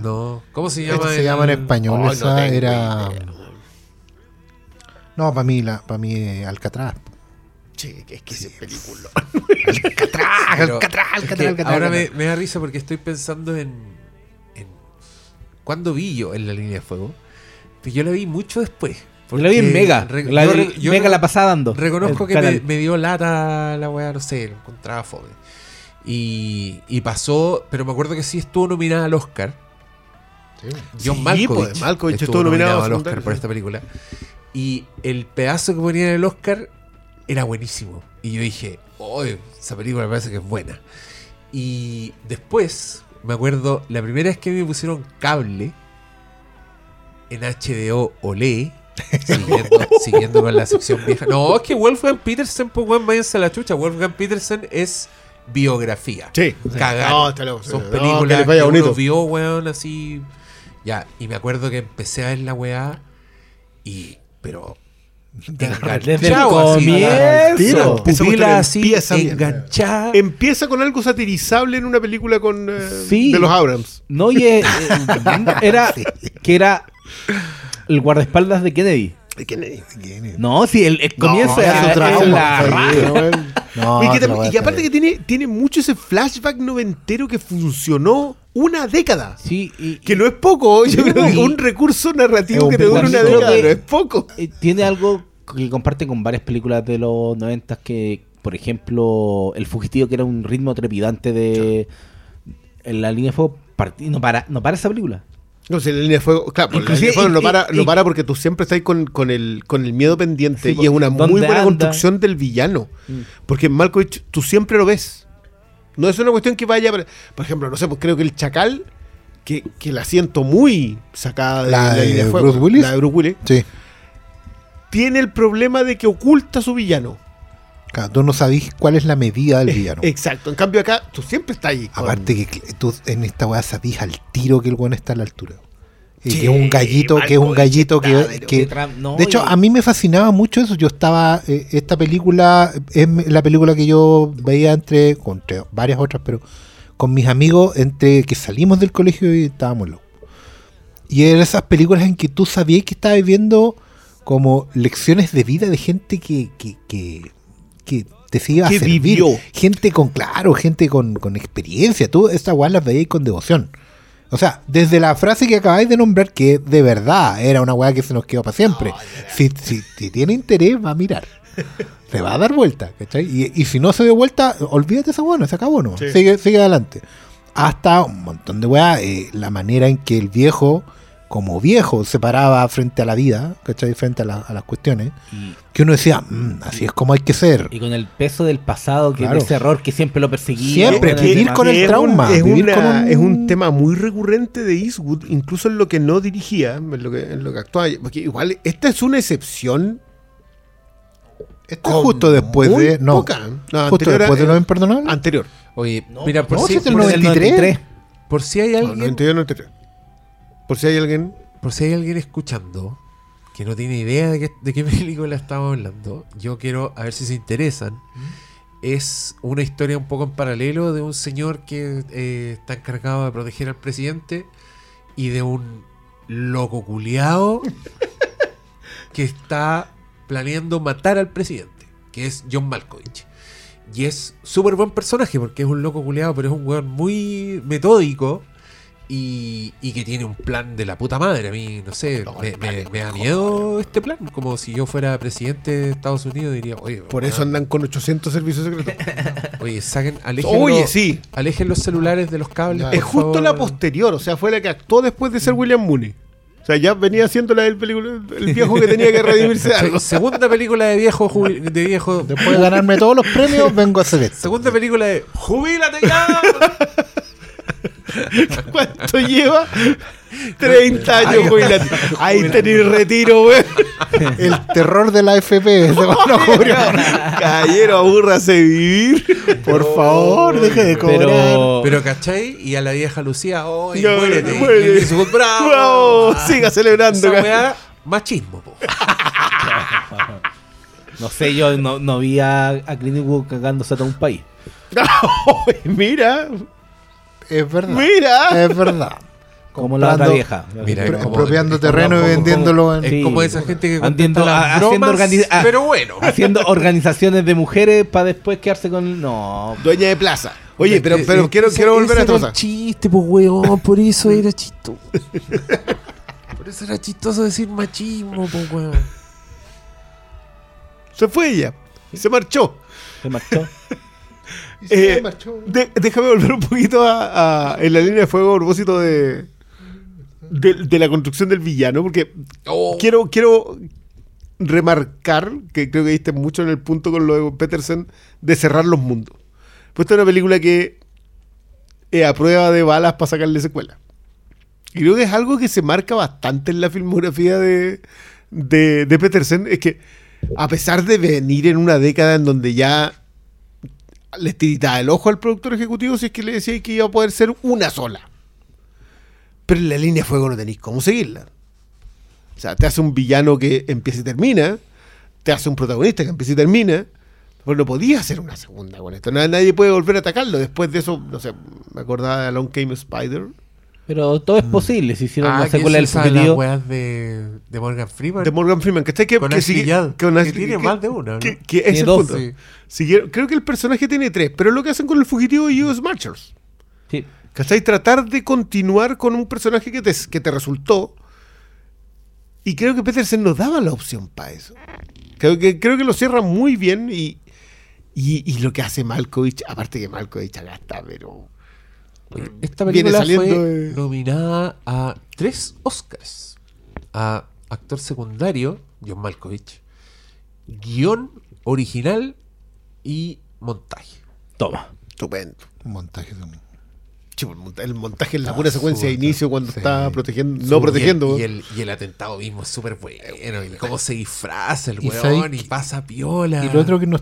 no. ¿Cómo se Esto llama? se el- llama en español. Esa era. idea. No, para mí, la, para mí es Alcatraz. Che, que es que ese película. Pero Alcatraz, es Alcatraz, que Alcatraz, Ahora me, Alcatraz. me da risa porque estoy pensando en. en ¿Cuándo vi yo en la línea de fuego? Pues yo la vi mucho después. Yo la vi en porque Mega. la yo yo Mega la pasaba dando. Reconozco que me, dio lata la weá, no sé, lo encontraba fome. Y, y pasó, pero me acuerdo que sí estuvo nominada al Oscar. John Sí, Malkovich, pues, Malkovich estuvo nominado al a Oscar por sí. esta película. Y el pedazo que ponía en el Oscar era buenísimo. Y yo dije, oh, esa película me parece que es buena. Y después, me acuerdo, la primera vez que me pusieron cable en HBO Olé, siguiendo, siguiendo con la sección vieja. No, es que Wolfgang Petersen, pues weón, váyanse a la chucha. Wolfgang Petersen es biografía. Sí. Cagar. No. Son No, películas que les que, vaya uno bonito. vio, weón, así. Ya, y me acuerdo que empecé a ver la weá y. Pero. Desde el así, comienzo. Pupila así, empieza enganchada. Empieza con algo satirizable en una película con eh, Sí. de los Abrams. No, y eh, eh, era que era el guardaespaldas de Kennedy. No, sí, el, el comienzo ya era- trauma, la sí, raja. No, y, que, y que aparte que tiene, tiene mucho ese flashback noventero que funcionó una década. Sí, y, Que no es poco, yo creo que Y- un recurso narrativo que te dura una década, no es poco. eh, tiene algo que comparte con varias películas de los 90 que, por ejemplo, El Fugitivo, que era un ritmo trepidante de en la línea de fuego, no para, no para esa película. No, si la línea de fuego, claro, pues la Inclusive, línea de fuego y- no para, y- no para porque tú siempre estás con, con, el, con el miedo pendiente Sí, y es una muy ¿dónde buena anda? construcción del villano. Mm. Porque en Malkovich tú siempre lo ves. No es una cuestión que vaya. Por ejemplo, no sé, pues creo que el Chacal, que, que la siento muy sacada de ¿La la, de línea de fuego, Bruce Willis? la de Bruce Willis, Sí. tiene el problema de que oculta a su villano. Claro, tú no sabís cuál es la medida del villano. Exacto. En cambio, acá tú siempre estás ahí. con- Aparte que tú en esta weá sabís al tiro que el weón está a la altura. Y Sí, que es un gallito, que es un gallito que, que- De Trump, no, de hecho, y- a mí me fascinaba mucho eso. Yo estaba, eh, esta película es la película que yo veía entre, entre varias otras, pero con mis amigos entre que salimos del colegio y estábamos locos. Y eran esas películas en que tú sabías que estabas viendo como lecciones de vida de gente que, que, que, que te sigue a servir. vivió. Gente con, claro, gente con, con experiencia. Tú estas weas las veías con devoción. O sea, desde la frase que acabáis de nombrar, que de verdad era una weá que se nos quedó para siempre. Si, si, si tiene interés, va a mirar. Se va a dar vuelta, ¿cachai? Y, y si no se dio vuelta, olvídate esa no se acabó, ¿no? Sí. Sigue, sigue adelante. Hasta un montón de weá, eh, la manera en que el viejo como viejo se paraba frente a la vida, ¿cachai? Frente a, la- a las cuestiones, Y, que uno decía, "Mm, así es como hay que ser. y con el peso del pasado, que Claro. ese error que siempre lo perseguía. Siempre, vivir con el trauma, es, vivir una- con un- es un tema muy recurrente de Eastwood, incluso en lo que no dirigía, en lo que, en lo que actuaba. Porque igual, esta es una excepción. Esto es justo después muy de. No, poca. No, justo después a- de los imperdonables. Anterior. Oye, No, mira, por, no, si, es el 93. por si hay No, alguien, 91, 93. Por si hay alguien. por si hay alguien escuchando que no tiene idea de qué, de qué película estamos hablando, yo quiero a ver si se interesan. Es una historia un poco en paralelo de un señor que eh, está encargado de proteger al presidente y de un loco culiao que está planeando matar al presidente, que es John Malkovich. Y es súper buen personaje porque es un loco culiado, pero es un weón muy metódico y, y que tiene un plan de la puta madre. A mí, no sé, me, me- me da miedo este plan. Como si yo fuera presidente de Estados Unidos, diría, oye, Por eso andan con 800 servicios secretos. oye, saquen, alejen, Oye, los, sí. alejen los celulares de los cables. Ya. por Es justo la posterior, o sea, fue la que actuó después de ser William Mooney. O sea, ya venía haciendo la del película, el viejo que tenía que redimirse algo. Se- Segunda película de viejo, de viejo. Después de ganarme todos los premios, vengo a hacer esto. Segunda película de ¡Jubílate ya! ¿Cuánto lleva? 30 años jubilado. Ahí tenéis retiro, güey. El terror de la FP. se van a. Caballero, vivir. Por favor, deje de cobrar. Pero, Pero, ¿cachai? Y a la vieja Lucía, ¡oh, Ya, muérete! Y muérete. el Eastwood, ¡bravo! Bravo, siga celebrando. Esa machismo, po. no sé, yo no, no vi a, a Clint Eastwood cagándose a todo un país. Ay, mira, Es verdad. mira. Es verdad. Como la otra vieja. Mira, es como- es como- terreno y como- vendiéndolo en. Es Sí. como esa gente que Haciendo- las haciendo bromas, organi- ah. pero bueno. Haciendo organizaciones de mujeres para después quedarse con. No. Dueña de plaza. Oye, pero, Eh, pero eh, quiero, ese- quiero volver a esta era cosa. chiste, pues, weón. Por eso era chistoso. Por eso era chistoso decir machismo, pues, weón. Se fue ella. Se marchó. Se marchó. Eh, marchó. De- déjame volver un poquito a, a- en la línea de fuego a propósito de, de, de la construcción del villano, porque Oh, quiero, quiero remarcar que creo que diste mucho en el punto con lo de Peterson de cerrar los mundos. Pues esta es una película que es a prueba de balas para sacarle secuela. Y creo que es algo que se marca bastante en la filmografía de, de, de Peterson. Es que a pesar de venir en una década en donde ya le tiritaba el ojo al productor ejecutivo si es que le decía que iba a poder ser una sola. Pero en la línea de fuego no tenéis cómo seguirla. O sea, te hace un villano que empieza y termina, te hace un protagonista que empieza y termina, pues no podía hacer una segunda con esto. Nadie, puede volver a atacarlo. Después de eso, no sé, me acordaba de Along Came Spider. Pero todo es posible. Si hicieron ah, la secuela del de las de, de Morgan Freeman. De Morgan Freeman, que está que, Con que que tiene más de una, ¿no? Que, es el dos, punto. sí. Siguieron- creo que el personaje tiene tres, pero es lo que hacen con el fugitivo y US Marshals. Sí. ¿Cachai? Tratar de continuar con un personaje que te, que te resultó. Y creo que Petersen nos daba la opción para eso. Creo que, creo que lo cierra muy bien y, y, y lo que hace Malkovich, aparte que Malkovich acá está, pero... Oye, Esta película fue de- nominada a tres Oscars. A actor secundario, John Malkovich, guion original y montaje. Toma. Estupendo. Un montaje de un- el monta- el montaje en la Ah, pura secuencia de inicio cuando sí. está protegiendo, no protegiendo. Y el, y el- y el atentado mismo es súper bueno. Y cómo se disfraza el Y weón y pasa piola. Y lo otro que no.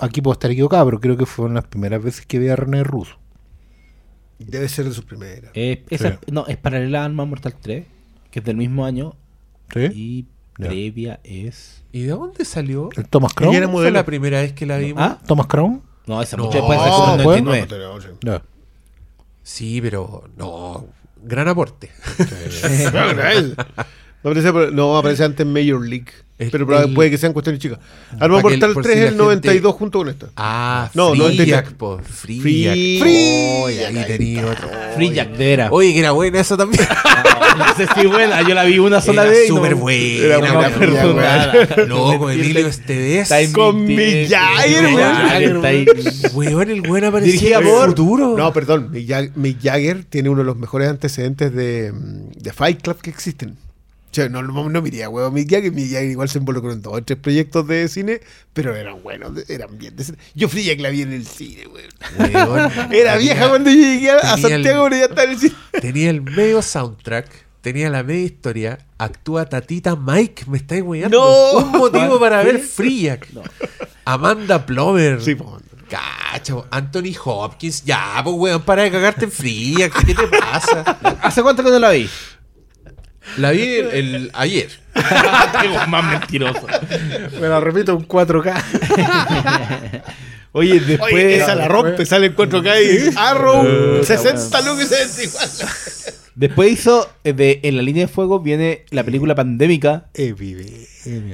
Aquí puedo estar equivocado, pero creo que fueron las primeras veces que vi a René Russo. Debe ser de sus primeras. Eh, esa- Sí. No, es paralela a Arma Mortal 3, que es del mismo año. ¿Sí? Y previa es. ¿Y de dónde salió? El Thomas Ella Crown. era ¿Fue modelo. la primera vez que la vimos? ¿Ah? Thomas Crown. No, esa No, mucho después no, el. 99. Ya. Sí, pero no. Gran aporte. No, no. No aparece, no aparece antes en Major League. El- pero el- puede que sean cuestiones chicas. Que el- Mortal por 3 si es la el gente- 92 junto con esta. Ah, No, no, no, el- po. Ahí Friac, tenía otro. Free Jack, de veras. Oye, que era buena esa también. No sé si buena, yo la vi una sola Era vez. y no- súper buena, Era una perdonada. No, con Emilio Estevez. Con mi Mick tele. Jagger, Mick weón. Weón, el weón aparecía el por- futuro. No, perdón. Mick Jagger tiene uno de los mejores antecedentes de, mm, de Fight Club que existen. Che, no, no, no miría, Jagger, Mick Jagger igual se involucró en dos o tres proyectos de cine, pero eran buenos, eran bien. de- Yo fui que la vi en el cine, weón. Weón, Era tenía- vieja cuando yo llegué a, Santiago, pero ya estaba en el cine. Tenía el medio soundtrack, tenía la media historia. Actúa Tatita Mike, me estáis weyando. No. Un motivo para ver Friac. Amanda Plomer. Sí, po. Cacho, Anthony Hopkins. Ya, pues weón, para de cagarte en Friac. ¿Qué te pasa? ¿Hace cuánto que no la vi? La vi el, el- ayer. Qué más mentiroso. Me la repito en 4K. Oye, después. Oye, esa la rompe, sale en 4K y Arrow, 60 lucas es igual. Después hizo eh, de En la línea de fuego viene la película pandémica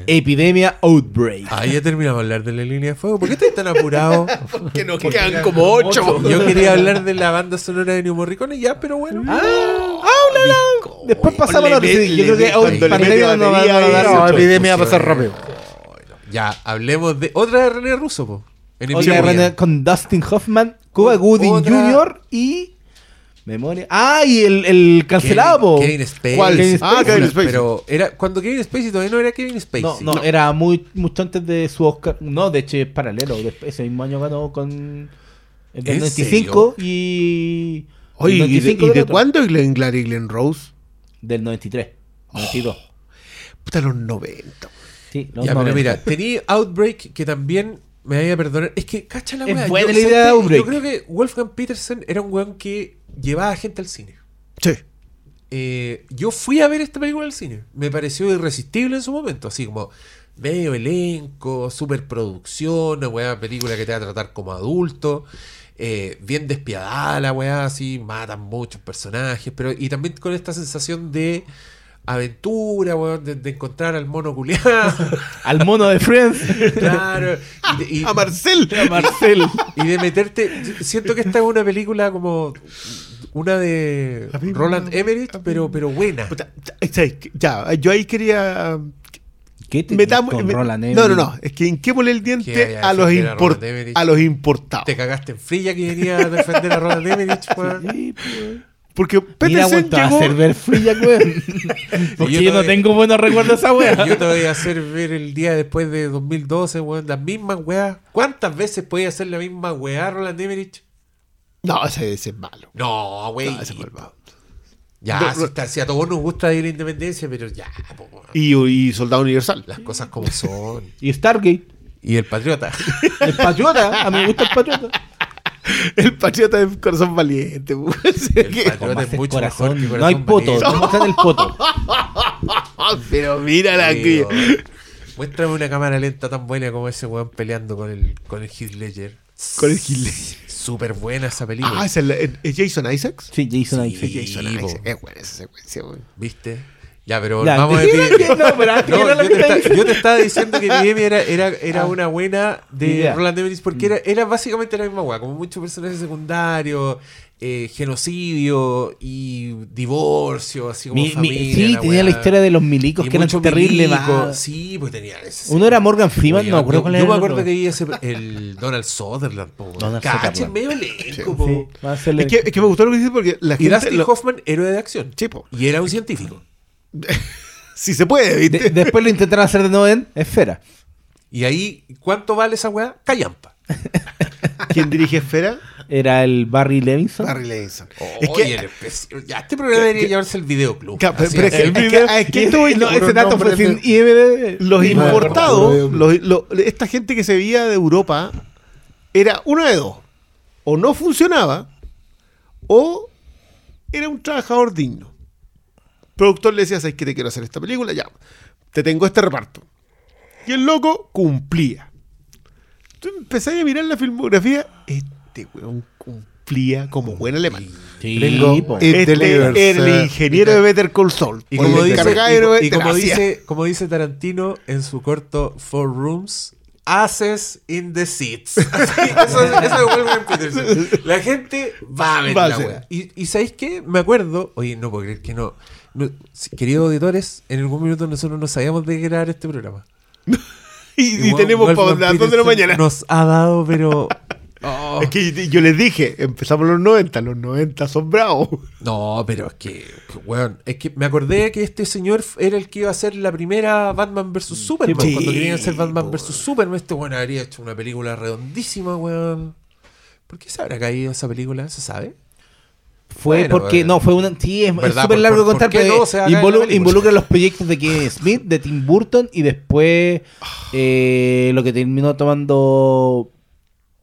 Epidemia Outbreak. Ahí ya terminamos de hablar de la línea de fuego. ¿Por qué estás tan apurado? Que nos quedan como 8. Yo quería hablar de la banda sonora de New Morricone ya, pero bueno. Después pasamos a la Yo creo que cuando le pandemia mete no va batería no no, No, epidemia va a pasar rápido. Ya, hablemos de otra de René Russo, po. En Otra. René con Dustin Hoffman, Cuba Gooding Jr. y. Memoria. Ah, y el, el cancelado, Kevin, po. Kevin Spacey. ¿Cuál? Kevin Ah, Spacey. Kevin Spacey. Pero era cuando Kevin Spacey todavía no era Kevin Spacey. No, no, era muy mucho antes de su Oscar. No, de hecho es paralelo. Después, ese mismo año ganó con el del ¿En 95 y. Oye, ¿y de, 95 y de cuándo Glenn Glary y Glenn Rose? Del 93. 92. Puta, los 90. Sí, los Ya, pero 90. mira, tenía Outbreak que también me vaya a perdonar. Es que, cacha la Es weá. buena yo, la idea ¿sabes de? Outbreak. Yo creo que Wolfgang Petersen era un weón que llevaba gente al cine. Sí. Eh, yo fui a ver esta película al cine. Me pareció irresistible en su momento. Así como medio elenco, superproducción, una weá película que te va a tratar como adulto. Eh, bien despiadada la weá, así, matan muchos personajes. Pero, y también con esta sensación de aventura, weón, de, de encontrar al mono culiado. Al mono de Friends. claro. Y, de- y- A Marcel. Marcel. y de meterte. Siento que esta es una película como una de A Roland Emmerich, pero, pero buena. Ya, yo ahí quería. ¿Qué te metamos- con me- Roland no, no, Emmerich? no. Es que hinquémosle el diente a los, a import- Emmerich. a los importados. Te cagaste en frilla que venía a defender a Roland Emmerich, weón. Sí, pues. Porque Mira, weón, te va a llegó. hacer ver Jack, weón. Porque yo yo, no tengo buenos recuerdos de esa wea. Yo te voy a hacer ver el día después de 2012, weón, las mismas weas. ¿Cuántas veces podía hacer la misma weá Roland Emmerich? No, ese, ese es malo. No, wey. No, ese fue el malo. Ya, No, si, no. está- si a todos nos gusta ir a la independencia, pero ya, po. Y, y Soldado Universal. las cosas como son. Y Stargate. Y el patriota. El Patriota. A mí me gusta el Patriota. El patriota de corazón valiente. pues. El patriota es mucho corazón. mejor que No hay poto. Valiente. No muestran el poto. Pero mira la Sí, que. weón. Muéstrame una cámara lenta tan buena como ese weón peleando con el, con el Heath Ledger. Con el Heath Ledger. Súper buena esa película. Ah, ¿es, el- es Jason Isaacs? Sí, Jason Sí. Isaacs. Es Jason. Isaacs. Es buena esa secuencia, güey. ¿Viste? Ya, pero vamos a ¿qué- decir. qué- no, pero antes No, que era la yo, te está esta- yo te estaba diciendo que Epidemia era, era, era Ah. una buena de Idea. Roland Emmerich porque era, era básicamente la misma weá, como muchos personajes secundarios, eh, genocidio y divorcio, así como Mi- mi- familia. sí, la tenía la historia de los milicos Y que eran mucho terribles. milico. más. Sí, pues tenía ese. Uno era Morgan Freeman, Oye, no me acuerdo yo, cuál yo era. me acuerdo otro. que vi ese, el Donald Sutherland, po. Donald medio elenco, po. Sí, Es que, es que me gustó lo que dices porque la Y gente. Dustin lo- Hoffman, héroe de acción. Sí, po. Y era un científico. Si se puede, ¿viste? De- después lo intentaron hacer de nuevo en Esfera. Y ahí, ¿cuánto vale esa weá? Callampa. ¿Quién dirige Esfera? Era el Barry Levinson. Barry Levinson. es es que. que ya este programa debería llamarse el videoclub. Pero- pero es que- el es que- video- es que esto- No, ese los dato fue sin IMDb. Los importados, los- esta gente que se veía de Europa, era una de dos. O no funcionaba, o era un trabajador digno. El productor le decía, ¿sabes que te quiero hacer esta película? Ya, te tengo este reparto. Y el loco cumplía. Tú empezás a mirar la filmografía, este weón cumplía. como buen alemán. Sí, Este era el eh, ingeniero de Better Call Saul. Y como, dice, y- y como dice, como dice Tarantino en su corto Four Rooms, haces in the seats. Así, eso, eso es Wolfgang Peterson. La gente va a ver Va la wea. Y, y ¿sabéis qué? Me acuerdo, oye, no puedo creer que no. no, si- queridos auditores, en algún minuto nosotros no sabíamos de grabar este programa. Y, tenemos para las 2 de la mañana. Nos ha dado, pero. Oh. Es que yo les dije, empezamos los 90, los 90 son bravos. No, pero es que, weón, es que me acordé que este señor era el que iba a hacer la primera Batman vs. Superman. Sí, cuando querían hacer Batman vs. Superman, este weón habría hecho una película redondísima, weón. ¿Por qué se habrá caído esa película? ¿Se sabe? Fue Bueno, porque, no, fue una. Sí, es súper ¿Por- largo por- contar, pero no se va a caer involu- la película? involucra los proyectos de Kevin Smith, de Tim Burton y después eh, lo que terminó tomando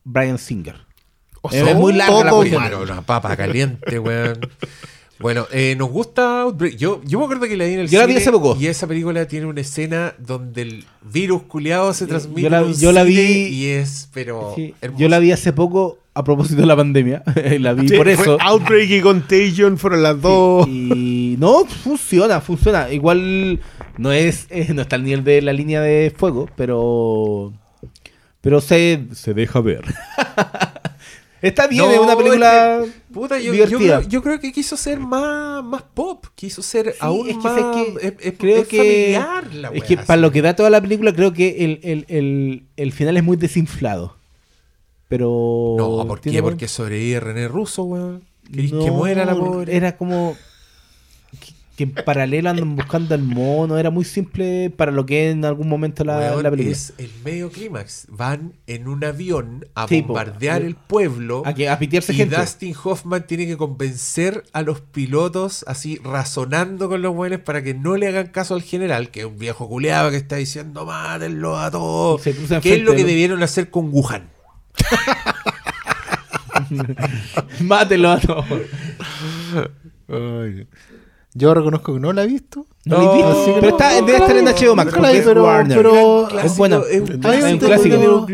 Brian Singer. O Es muy larga la. Pero una papa caliente, weón. Bueno, eh, nos gusta Outbreak. Yo, yo me acuerdo que la vi en el Yo la vi cine hace poco. Y esa película tiene una escena donde el virus culiado se transmite. yo la- en un yo la cine vi- Y es, pero. Sí. Yo la vi hace poco a propósito de la pandemia. la vi Sí, por fue eso. Outbreak y Contagion fueron las dos. Y no, funciona, funciona. Igual no es, eh, no está al nivel de la línea de fuego, pero pero se, se deja ver. está bien, No, es una película es que, puta, yo, yo divertida. creo, yo creo que quiso ser más, más pop, quiso ser Sí, aún es que más. que es, es- creo es que familiar la es que para lo que da toda la película creo que el, el, el, el final es muy desinflado. Pero No, ¿por qué? Porque sobrevive René Russo, weón. Querís que muera la pobre. Era como que, en paralelo andan buscando al mono, era muy simple para lo que es en algún momento la, Weón, la película. es el medio clímax. Van en un avión a Sí, po. bombardear el pueblo. A, que, a pitearse Y gente. Dustin Hoffman tiene que convencer a los pilotos, así razonando con los buenos para que no le hagan caso al general, que es un viejo culeado que está diciendo mátenlo a todos. ¿Qué es lo que de- debieron hacer con Wuhan? Mátelo a todos. Yo reconozco que no la he visto. No, lo he visto, así que pero no, está, debe la estar en HBO Max. la porque vi, es pero- Warner. pero- es buena. Es un Es clásico.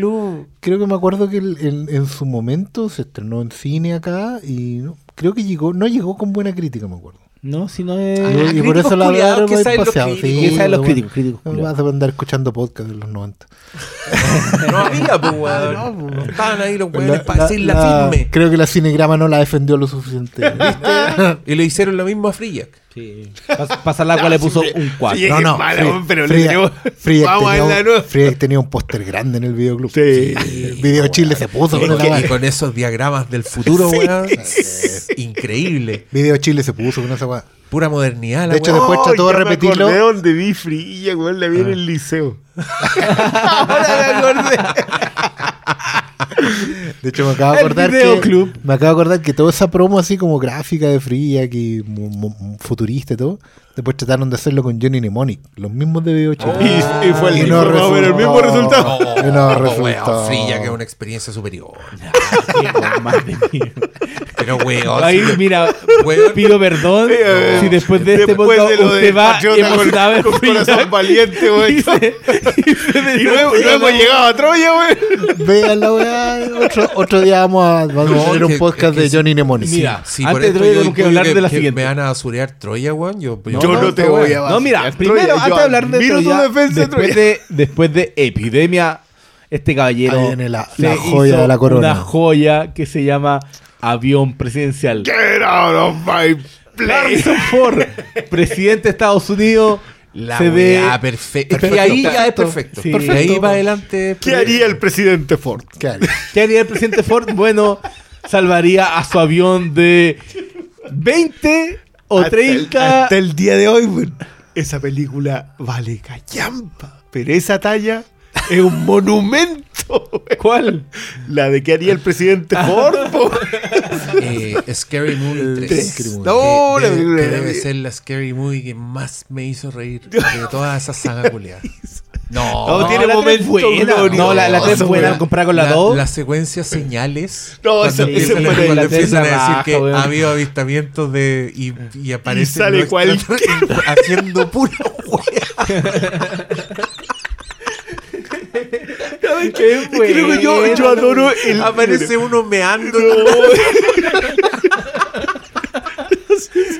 Creo que me acuerdo que el- en, en su momento se estrenó en cine acá y no- creo que llegó, no llegó con buena crítica, me acuerdo. No, si no es. Ah, y, y por eso la verdad que saben los críticos. Sí, Que saben los bueno, críticos, críticos No vas a andar escuchando podcast de los 90. No había, pues, weón. No estaban ahí los weones La- para la- decir la, la- firme. Creo que la cinegrama no la defendió lo suficiente. Y le hicieron lo mismo a Frillac. Sí. Pas- Pasa el agua le puso un 4. Sí, no, no. mala, Friedrich- pero le Friedrich- tenemos- Friedrich Vamos a tenía, de un, nuevo. Friedrich tenía un póster grande en el videoclub. Sí. Video Chile se puso con Y, esa y con esos diagramas del futuro, weón. Increíble. Video Chile se puso con esa weá. Pura modernidad, la De hecho, weá. después trató de me repetirlo. acordé donde vi Frilla, güey, la vi en el liceo. Ahora me acordé. De hecho, me acabo de acordar que. Me acabo de acordar que toda esa promo así como gráfica de Fría, que futurista y todo, después trataron de hacerlo con Johnny Mnemonic, los mismos de Video Chile. Y, y fue el Y mismo, no más o menos el mismo resultó. resultado. Y no Oh, resultó. weón, Frilla, que es una experiencia superior. Pero, weón. Ahí, mira, weón, pido perdón Eh, si después de este después podcast de lo de usted va con- con corazón valiente, güey. Y se- y se Y luego, y luego llegado a Troya, güey. Vean la weá. Otro, otro día vamos a, vamos a No, hacer que- un podcast que de. Johnny Mnemonic. Mira, Sí, antes por de Troya tenemos que hablar de la siguiente. Me van a basurear Troya, weón. Yo, Yo no te voy a No, mira, primero, yo antes de hablar de defensa, después, de, después de Epidemia, este caballero Ahí viene la- se la joya hizo de la corona. Una joya que se llama Avión Presidencial. Get out of my place. Harrison Ford, presidente de Estados Unidos, La se ve weá perfecta. perfecto. Y ahí ya es perfecto. Sí. Y ahí Perfecto. va adelante. ¿Qué haría el presidente Ford? ¿Qué haría? ¿Qué haría el presidente Ford? Bueno, salvaría a su avión de 20 o Hasta el- 30. Hasta el día de hoy, esa película vale callampa. Pero esa talla es un monumento. ¿Cuál? La de qué haría el presidente Ford. Eh, Scary Movie 3. Tres. Que No, la debe, película que de- debe ser la Scary Movie que más me hizo reír de toda esa saga culiada. No, No, tiene la momentos buena. No, la, la 3 es buena comparada con la 2. Las secuencias señales. No, cuando esa- empiezan, esa a- fue cuando la empiezan a decir que ha habido avistamientos de. y, y aparece. sale cual- haciendo pura wea. Qué Creo que yo, yo adoro el. Aparece uno meando.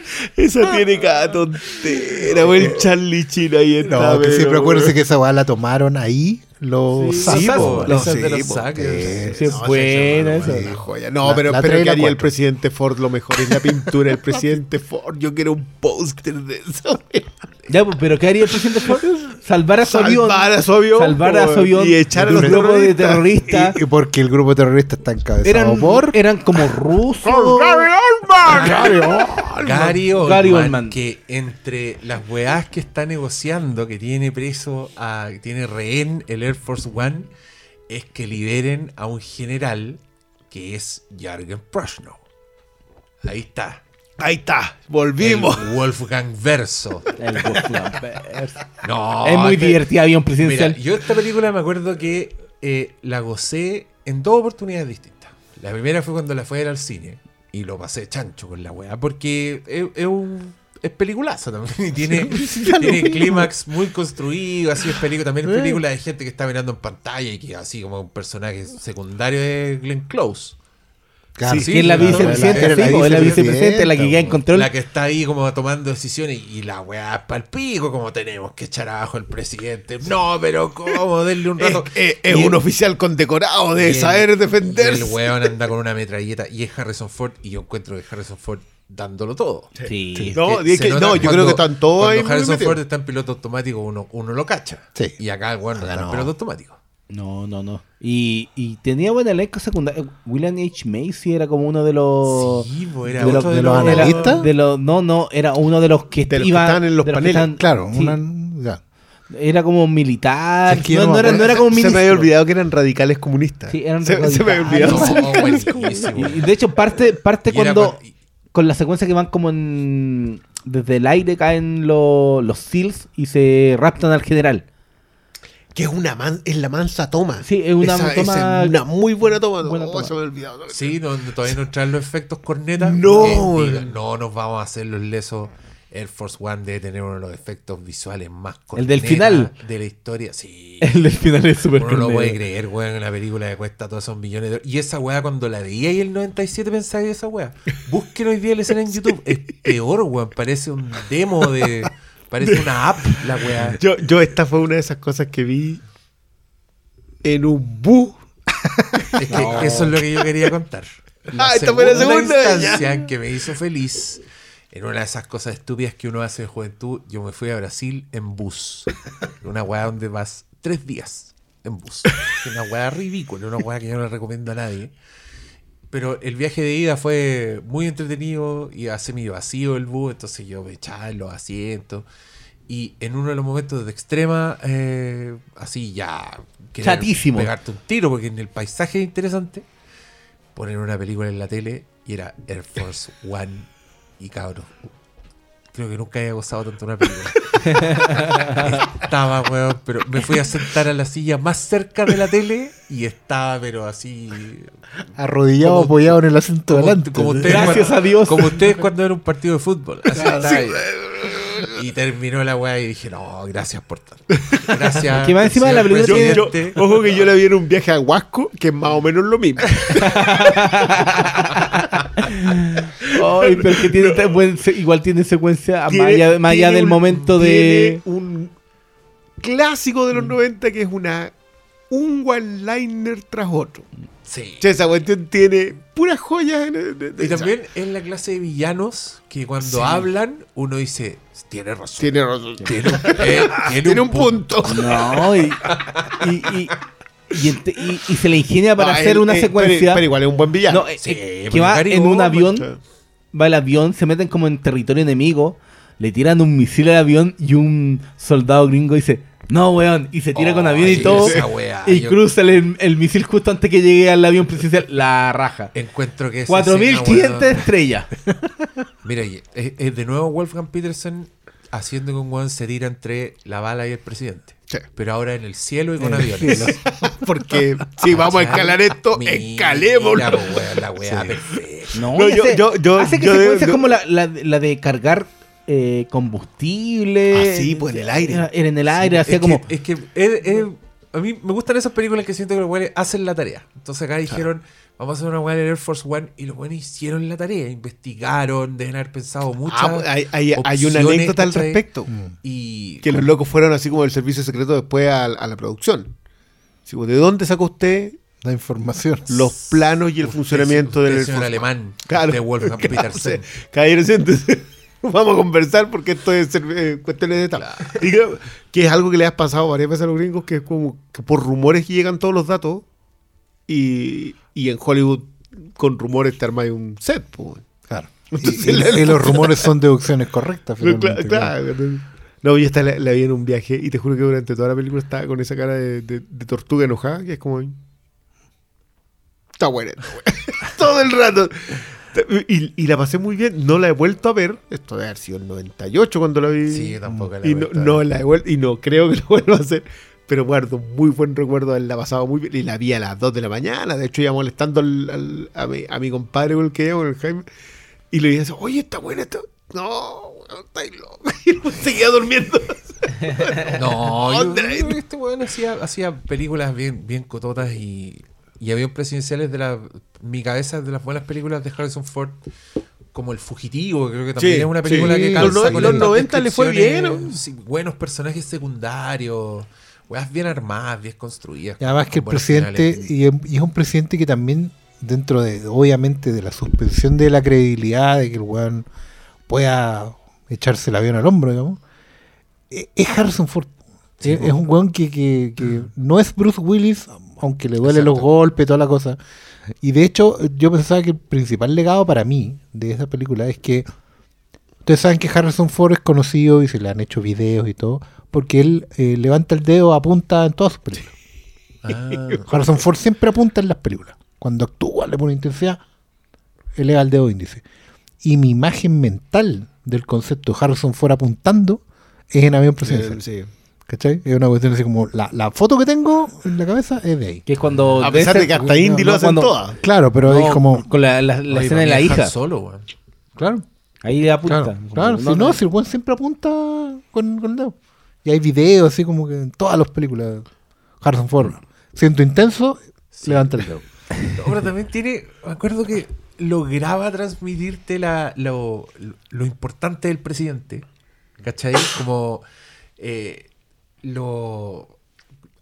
Esa tiene cada tontera, o el Charlie China ahí está. No, que pero, siempre acuérdense que esa weá la tomaron ahí los Sí, po, Los- sí, po, Suckers. sí, Sí, es no, buena esa esa. Una joya. No, La- pero, la pero tres y ¿qué la haría el presidente Ford? Lo mejor es la pintura del presidente Ford. Yo quiero un póster de eso. Ya, pero ¿qué haría el presidente Ford? Salvar a su avión. Salvar a su avión. Salvar a su po, avión Y echar a los un grupo de terroristas. terroristas. Y, y porque el grupo terrorista está encabezado Eran, por eran como rusos. Gary Oldman. Gary Oldman, Gary Oldman. que entre las weás que está negociando, que tiene preso, a, que tiene rehén el Air Force One, es que liberen a un general que es Jürgen Prochnow. Ahí está. Ahí está. Volvimos. El Wolfgang Verso. El Wolfgang Verso. No, es muy divertida avión Mira, presidencial. yo esta película me acuerdo que eh, la gocé en dos oportunidades distintas. La primera fue cuando la fui a ver al cine y lo pasé chancho con la weá, porque es, es un es peliculazo también y tiene, tiene clímax muy construido, así es película, también es película de gente que está mirando en pantalla y que así como un personaje secundario de Glenn Close. Claro, Sí, que es la sí, vicepresidenta, sí, la es la vicepresidenta, la que queda en control. La que está ahí como tomando decisiones y la weá es pa'l pico, como tenemos que echar abajo al presidente. No, pero ¿cómo? Denle un rato. es- un el- oficial condecorado de el- saber defenderse. El weón anda con una metralleta y es Harrison Ford y yo encuentro que Harrison Ford dándolo todo. Sí. No, Que es se que- nota no, yo cuando- creo que están todos ahí Cuando Harrison. Ford está en piloto automático, uno, uno lo cacha. Sí. Y acá el weón no está en piloto automático. No, no, no. Y, y tenía buen elenco secundario. William H. Macy era como uno de los. Sí, po, era de los, de los analistas. de los- no, no, era uno de los que De los que estaban en los paneles, estaban- Claro, sí, una, ya. era como militar. Sí, no, era, no era como se ministro. me había olvidado que eran radicales comunistas. Sí, eran se, se me había olvidado. radicales. No, buenísimo. Y, de hecho, parte, parte era cuando. Con la secuencia que van como en. Desde el aire caen lo- los SEALs y se raptan al general. Que es una man- es la mansa toma. Sí, es una Esa- toma- esa es una muy buena toma. Buena Oh, toma. se me olvidado. Sí, no, no, todavía no entran los efectos corneta. No, no nos vamos a hacer los lesos. Air Force One debe tener uno de los efectos visuales más El del final. de la historia. Sí. El del final es súper Uno no lo corneta. puede creer, weón, una película que cuesta todos esos millones de Y esa weá, cuando la veía y el 97 pensaba que esa weá. Busquen hoy día la escena en YouTube. Es peor, weón. Parece un demo de. Parece una app, la weá. Yo, yo esta fue una de esas cosas que vi en un bus. Es que eso es lo que yo quería contar. Ah, esta fue la segunda, instancia ya. que me hizo feliz. En una de esas cosas estúpidas que uno hace en juventud, yo me fui a Brasil en bus. Una weá donde vas tres días en bus. Una weá ridícula, una weá que yo no le recomiendo a nadie. Pero el viaje de ida fue muy entretenido y a semi vacío el bus, entonces yo me echaba en los asientos. Y en uno de los momentos de extrema, eh, así ya. Chatísimo. Pegarte un tiro, porque en el paisaje es interesante. Poner una película en la tele y era Air Force One. Y cabros, creo que nunca había gozado tanto una película. estaba, weón, pero me fui a sentar a la silla más cerca de la tele y estaba, pero así. Arrodillado, Como- apoyado en el asiento Como, delante. como ustedes Gracias cuando- a Dios. Como ustedes cuando era un partido de fútbol. Así. Y terminó la weá y dije, no, gracias por tanto. Gracias. Que más encima de la película Yo, ojo que yo la vi en un viaje a Huasco, que es más o menos lo mismo. Ay, pero que tiene tan buen se- igual tiene secuencia más Tiene- allá, más allá tiene del un- momento de. tiene un clásico de los 90 que es una un one-liner tras otro. Sí. Che, esa cuestión tiene puras joyas. en el- de- de- Y también es la clase de villanos que cuando Sí. hablan uno dice, tiene razón. Tiene razón. Tiene un, eh, tiene Tiene un punto. No, y, y, y, y ente- y- y se le ingenia para No, hacer una eh, secuencia. Pero, pero igual es un buen villano. no, eh, Sí, eh, que va en un avión, va el avión, se meten como en territorio enemigo, le tiran un misil al avión y un soldado gringo dice, no, weón, y se tira con Oh, avión y todo, y yo cruza el, el misil justo antes que llegue al avión presidencial, la raja. Encuentro que esa 4500 escena, weón, estrellas. Mira, es, es de nuevo Wolfgang Peterson haciendo que un weón se tira entre la bala y el presidente. Sí. Pero ahora en el cielo y con aviones. Porque si vamos a escalar esto, escalémoslo. po, weón, la weá perfecta. No, yo- hace, yo- yo- hace que yo- secuencias yo- como la, la, la de cargar eh, combustible. Ah, sí, pues, en el aire. Era, era en el aire, hacía es como. Que, es que a mí me gustan esas películas que siento que los güeyes hacen la tarea. Entonces acá dijeron, vamos a hacer una weá de Air Force One y los güeyes hicieron la tarea, investigaron, deben haber pensado muchas Ah, hay, hay- hay una opciones, anécdota al respecto. Y Que los locos fueron así como el servicio secreto después a, a la producción. Así como, ¿De dónde sacó usted La información. los planos y el Usted- funcionamiento usted, del señor Air Force alemán Claro. de Wolfgang Petersen. Vamos a conversar porque esto es eh, cuestiones de Estado. Y que, que es algo que le has pasado varias veces a los gringos, que es como que por rumores llegan todos los datos y, y en Hollywood con rumores te armáis un set. pues. Claro. Entonces, Y, y- la- y los rumores son deducciones correctas. Claro, finalmente, claro. No, y esta la, la vi en un viaje y te juro que durante toda la película estaba con esa cara de, de- de tortuga enojada, que es como... Está buena. Todo el rato. Y, y la pasé muy bien. No la he vuelto a ver. Esto debe haber sido el 98 cuando la vi. Sí, yo tampoco la he y no, no la he vuelto y no creo que lo vuelva a hacer. Pero guardo muy buen recuerdo de haberla pasado muy bien. Y la vi a las 2 de la mañana. De hecho, iba molestando al- al- a, mi, a mi compadre con el que el Jaime. Y le dije, oye, está buena esto. No, estáis loco. Y seguía durmiendo. No, yo, ¿Dónde la yo creo que este weón hacía, hacía películas bien, bien cototas y, y había presidenciales de la. Mi cabeza de las buenas películas de Harrison Ford, como El Fugitivo, creo que también Sí, es una película sí. que Los calza no- con los estas 90 le fue bien, descripciones, ¿no? sí, buenos personajes secundarios, weas bien armadas, bien construidas. Y además que el presidente, y es, un presidente que también, dentro de, obviamente, de la suspensión de la credibilidad, de que el weón pueda echarse el avión al hombro, digamos, e- es Harrison Ford. Sí, es, un weón que, que- que no es Bruce Willis, aunque le duele los golpes, toda la cosa. Y de hecho, yo pensaba que el principal legado para mí de esa película es que ustedes saben que Harrison Ford es conocido y se le han hecho videos y todo, porque él eh, levanta el dedo, apunta en todas sus películas. Ah, Harrison Ford siempre apunta en las películas. Cuando actúa, le pone intensidad, eleva el dedo índice. Y mi imagen mental del concepto de Harrison Ford apuntando es en avión presidencial. Sí. ¿Cachai? Es una cuestión así como la, la foto que tengo en la cabeza es de ahí. Que es cuando. A pesar de que hasta Indy no, lo hacen cuando- todas. Claro, pero no, es como. Con la, la- la oye, escena de la hija. Solo, weón. Claro, Ahí le apunta. claro. Claro. Si no, si el buen siempre apunta con, con el dedo. Y hay videos así como que en todas las películas. Harrison Ford, siento intenso, levanta el dedo. Ahora también tiene, me acuerdo que lograba transmitirte la, lo, lo importante del presidente, ¿cachai? Como eh, lo...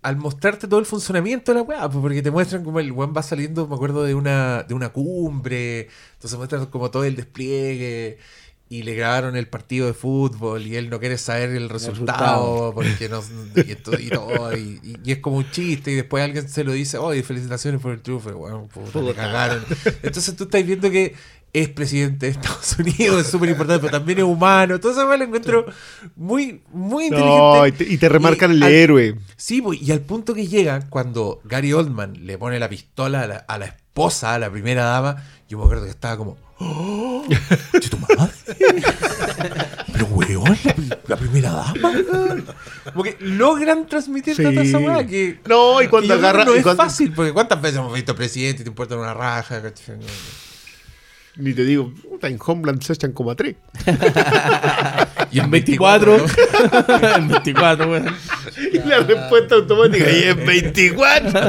Al mostrarte todo el funcionamiento de la weá, pues, porque te muestran como el weón va saliendo, me acuerdo, de una, de una cumbre, entonces muestran como todo el despliegue y le grabaron el partido de fútbol y él no quiere saber el resultado resultado. porque no y, to- y todo y, y- y es como un chiste y después alguien se lo dice oye felicitaciones por el triunfo y bueno puta, le cagaron entonces tú estás viendo que es presidente de Estados Unidos es súper importante pero también es humano todo eso lo encuentro muy muy No, y inteligente te, y te remarcan el al- héroe. Sí, pues, y al punto que llega cuando Gary Oldman le pone la pistola a la, a la esposa, la primera dama, yo me acuerdo que estaba como, ¡Oh! ¿che tu madre? Pero weón, la, la primera dama. Como que logran transmitir Sí. tanta esa weá que. No, y cuando agarra- No y es cuando- fácil, porque ¿cuántas veces hemos visto presidente y te importa una raja? Ni te digo, puta, en Homeland se echan como a tres. Y en 24. 24. en 24, weón. Y la respuesta automática, y es 24.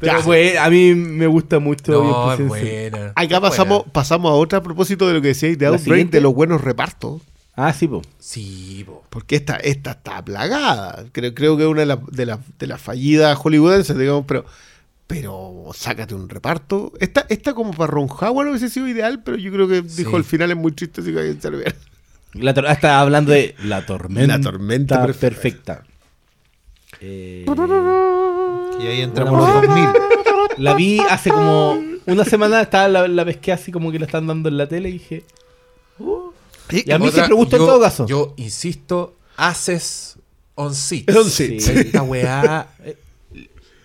Pero Ya. pues, a mí me gusta mucho. No, es buena. Acá Es pasamos, buena. pasamos a otra a propósito de lo que decíais de ¿La Outbreak, de los buenos repartos. Ah, sí, po. Sí, po. Porque esta, esta está plagada. Creo, creo que es una de las de las de las fallidas hollywoodenses, digamos, pero, pero sácate un reparto. Esta, esta como para Ron Howard hubiese sido ideal, pero yo creo que Sí. dijo el final es muy triste, así que hay que. La ah, está hablando de la tormenta. La tormenta perfecta. Eh, Y ahí entramos los 2000. la vi hace como una semana, estaba la, la pesqué así como que la están dando en la tele y dije. Y a mí Otra- siempre me gustó en yo- todo caso. Yo insisto, haces on. Sí. Esta weá eh,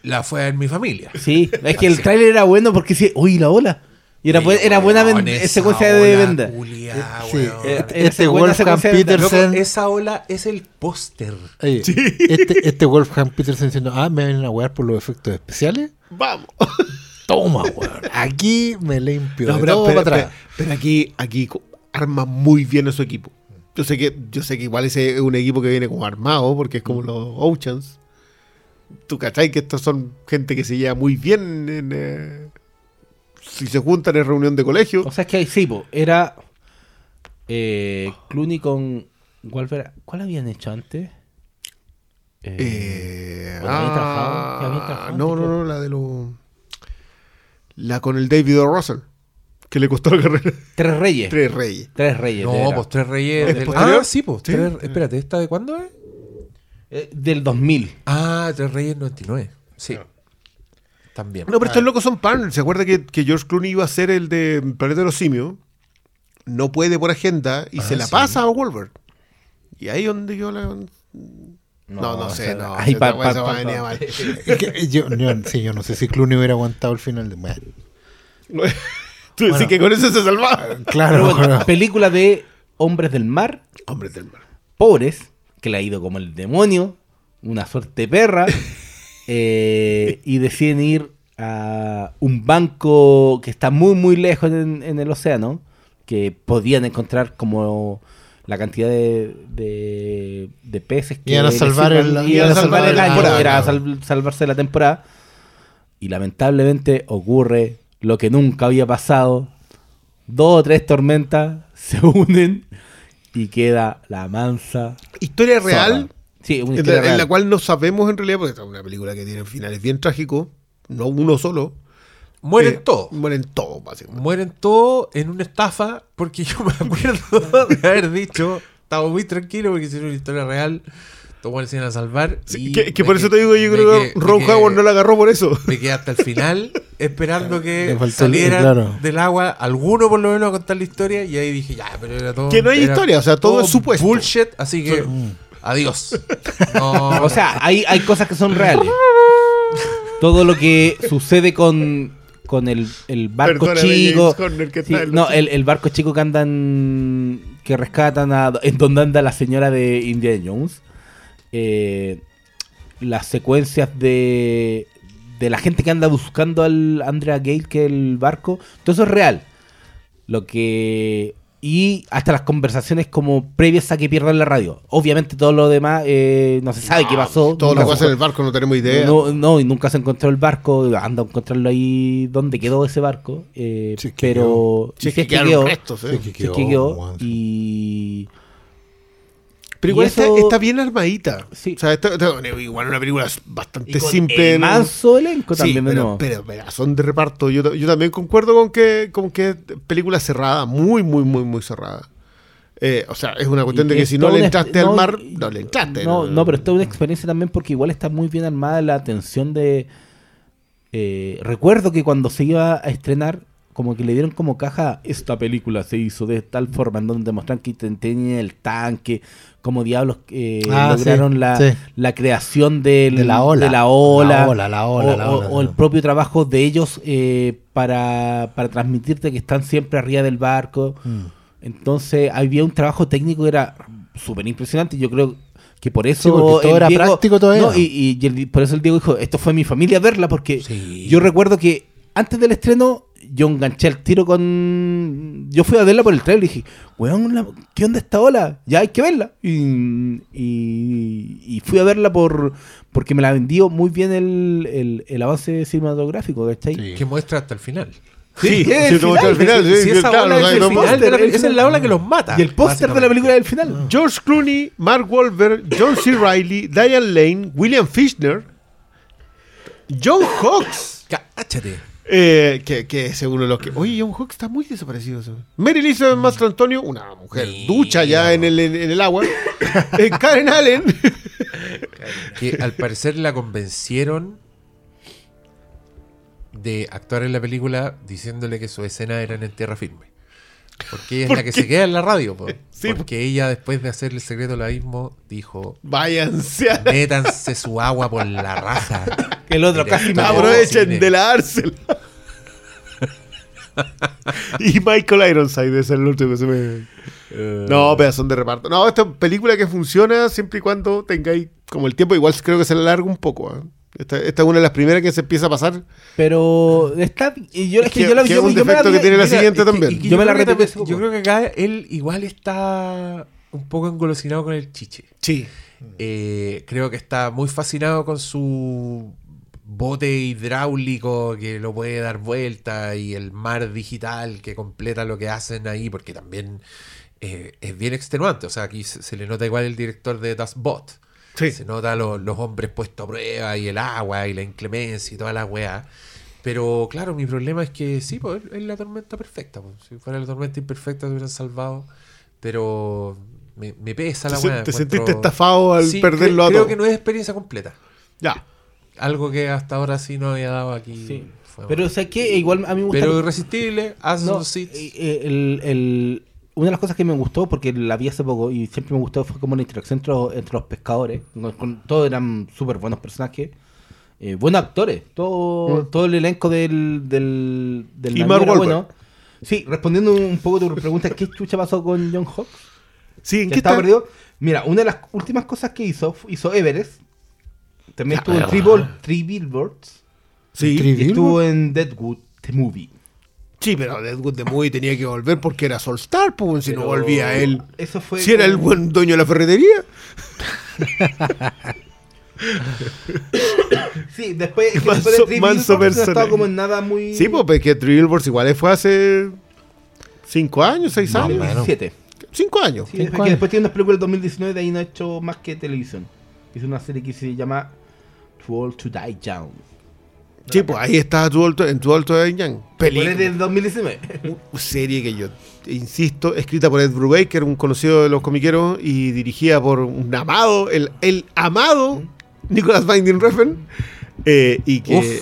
la fue a ver mi familia. Sí, es que el tráiler era bueno porque sí, uy, la ola. Y era, bu- era buena secuencia de Sí, weón. Eh, este Wolfgang. Loco, Petersen. esa ola es el póster. Este, este Wolfgang Petersen diciendo, ah, me vienen a wear por los efectos especiales. Vamos. Toma, weón. Aquí me limpio. No, de pero, todo pero- para atrás. pero- pero aquí, aquí arma muy bien a su equipo. Yo sé que, yo sé que igual ese es un equipo que viene como armado, porque es como Mm. los Oceans. Tú cachai que estos son gente que se lleva muy bien en, eh, si se juntan en reunión de colegio. O sea, es que ahí sí, po, era eh, Clooney con Wolverine. ¿Cuál habían hecho antes? Eh, Eh, ¿o habían trabajado? ¿Ya habían ah, trabajado no, no, no, la de los. La con el David O. Russell, que le costó la carrera. Tres Reyes. Tres, Tres Reyes. Reyes. No, era. pues Tres Reyes. ¿Es del- posterior? Ah, sí, pues. Sí. Tres- Espérate, ¿esta de cuándo es? Eh, del 2000. Ah, Tres Reyes 99. Sí. También. No, pero estos locos son pan. ¿Se acuerda que, que George Clooney iba a ser el de Planeta de los Simios? No puede por agenda y Ah, se la sí. pasa a Wolver. Y ahí donde yo la. No, no, o sé, no. ahí pa- pa- pa- mal. Yo, yo- sí, yo no sé si Clooney hubiera aguantado el final de. Bueno, Tú decís que con eso se salvaba. claro, Pero bueno, película de hombres del mar, Hombre del mar. pobres, que le ha ido como el demonio, una suerte perra, eh, y deciden ir a un banco que está muy, muy lejos en, en el océano, que podían encontrar como la cantidad de, de, de peces que Iban a salvar el- iban a salvar el la año, temporada, era claro. sal- salvarse la temporada. Y lamentablemente ocurre lo que nunca había pasado. Dos o tres tormentas se unen y queda la mansa. Historia real. Sí, una en la, en real. la cual no sabemos en realidad, porque esta es una película que tiene finales bien trágicos, no uno solo. Mueren Eh, todos. Mueren todos, básicamente. Mueren todos en una estafa, porque yo me acuerdo de haber dicho, estaba muy tranquilo porque hicieron una historia real, todos se iban a salvar. Sí, y que, por eso que- te digo, yo creo que- que Ron Howard no la agarró por eso. Me quedé hasta el final esperando que claro. del agua alguno por lo menos a contar la historia y ahí dije, ya, pero era todo... Que no hay historia, o sea, todo es supuesto. Bullshit, así que adiós. No, O sea, hay, hay cosas que son reales. Todo lo que sucede con, con el, el barco Perdóname, chico. James Horner, que Sí, está en no, el, el barco chico que andan. que rescatan a. en donde anda la señora de Indiana Jones. Eh, las secuencias de. de la gente que anda buscando al Andrea Gale, que es el barco. Todo eso es real. Lo que. Y hasta las conversaciones como previas a que pierdan la radio. Obviamente todo lo demás eh, no se sabe qué pasó. Todo lo que pasa en el barco no tenemos idea. no, no, y nunca se encontró el barco. Anda a encontrarlo ahí donde quedó ese barco. eh, Si es que pero. Si es que quedaron quedó, restos, ¿eh? Sí, que si es que quedó. Y. Pero igual eso- está, bien armadita. Sí. O sea, está- está- igual una película bastante y con simple. el manso elenco Sí, también, pero, pero, pero son de reparto. Yo, yo también concuerdo con que, con que película cerrada, muy, muy, muy, muy cerrada. Eh, o sea, es una cuestión de que es si no le entraste al no, mar, no le entraste. No, no, pero es toda una experiencia también porque igual está muy bien armada la atención de. eh, recuerdo que cuando se iba a estrenar, como que le dieron como caja, esta película se hizo de tal forma en donde muestran que te- tenían el tanque, como diablos eh, Ah, lograron sí, la, sí. la creación del- De la ola. de la ola, La ola, la ola, o, la o- ola, o el propio trabajo de ellos eh, para, para transmitirte que están siempre arriba del barco. Mm. Entonces había un trabajo técnico que era súper impresionante. Yo creo que por eso. Sí, todo el era práctico todavía. No, y, y- y el- por eso el Diego dijo: Esto fue mi familia verla, porque yo recuerdo que antes del estreno yo enganché el tiro con. Yo fui a verla por el trailer y dije: Weón, ¿qué onda esta ola? Ya hay que verla. Y, y- y fui a verla por porque me la vendió muy bien el, el, el avance cinematográfico, ¿cachai? Sí. que muestra hasta el final. Sí, Sí, el final, esa es el final la el película, esa es la ola que los mata. Y el póster de la película del final. George Clooney, Mark Wahlberg, John C. Reilly, Diane Lane, William Fichtner, John Hawkes. Cáchate. Eh, que, que de los que. Oye, John Hawkes está muy desaparecido. Mary Elizabeth Mastro Antonio, una mujer Mira. ducha ya en el, en, el agua. Eh, Karen Allen. Que al parecer la convencieron de actuar en la película diciéndole que sus escenas eran en tierra firme. Porque ella es ¿Por la que qué? se queda en la radio. po. Sí, po. Porque ella, después de hacer el secreto del abismo, dijo: Váyanse Métanse su agua por la raja. Que el otro casi Aprovechen de la dársela. y Michael Ironside es el último que se me. No, pero son de reparto. No, esta película que funciona siempre y cuando tengáis como el tiempo. Igual creo que se la larga un poco. ¿eh? Esta, esta es una de las primeras que se empieza a pasar. Pero está. Y yo, es que Que- yo la que yo- es un yo me la defecto que tiene la siguiente es que- también. Yo, yo me la creo que repetí también- yo creo que acá él igual está un poco engolosinado con el chiche. Sí. Eh, creo que está muy fascinado con su bote hidráulico que lo puede dar vuelta y el mar digital que completa lo que hacen ahí, porque también eh, es bien extenuante. O sea, aquí se, se le nota igual el director de Das Bot. Sí. Se nota lo- los hombres puestos a prueba y el agua y la inclemencia y toda la weá. Pero claro, mi problema es que sí, pues es la tormenta perfecta. pues. Si fuera la tormenta imperfecta, se hubieran salvado. Pero me, me pesa la weá. te encuentro- sentiste estafado al Sí, perderlo cre- a creo todo. que no es experiencia completa. Ya. Algo que hasta ahora sí no había dado aquí. Sí. Fue Pero, o sea, que igual a mí me gusta. Pero irresistible, as No, eh, el- el- una de las cosas que me gustó, porque la vi hace poco y siempre me gustó, fue como la interacción entre, los- entre los pescadores. Con- todos eran súper buenos personajes. eh, buenos actores. Todo, todo el elenco del, del, del Y Mark bueno. Sí, respondiendo un poco a tu pregunta, ¿qué chucha pasó con John Hawks? Sí, ¿en qué estaba está? perdido. Mira, una de las últimas cosas que hizo, hizo Everest. También Ya, estuvo en Three, Billboards. Sí, Y estuvo en Deadwood, The Movie. Sí, pero Deadwood the Movie tenía que volver porque era Solstar, pues, si no volvía él. Eso fue. Si era el buen dueño de la ferretería. Sí, después, es que Manso- después de manso Billboards no estaba como en nada muy. Sí, pues, porque Three Billboards igual fue hace cinco años, seis Más o años. menos. 2017. Cinco años. Sí, Cinco después, que años. después tiene unas películas del 2019 de ahí no ha hecho más que televisión. Hizo una serie que se llama Too Old to Die Young. Sí, pues ahí está tu alto, en tu alto de Yang. Película. del 2019. serie que yo insisto, escrita por Ed Brubaker, un conocido de los comiqueros, y dirigida por un amado, el, el amado Nicolas Winding Refn, eh, y que.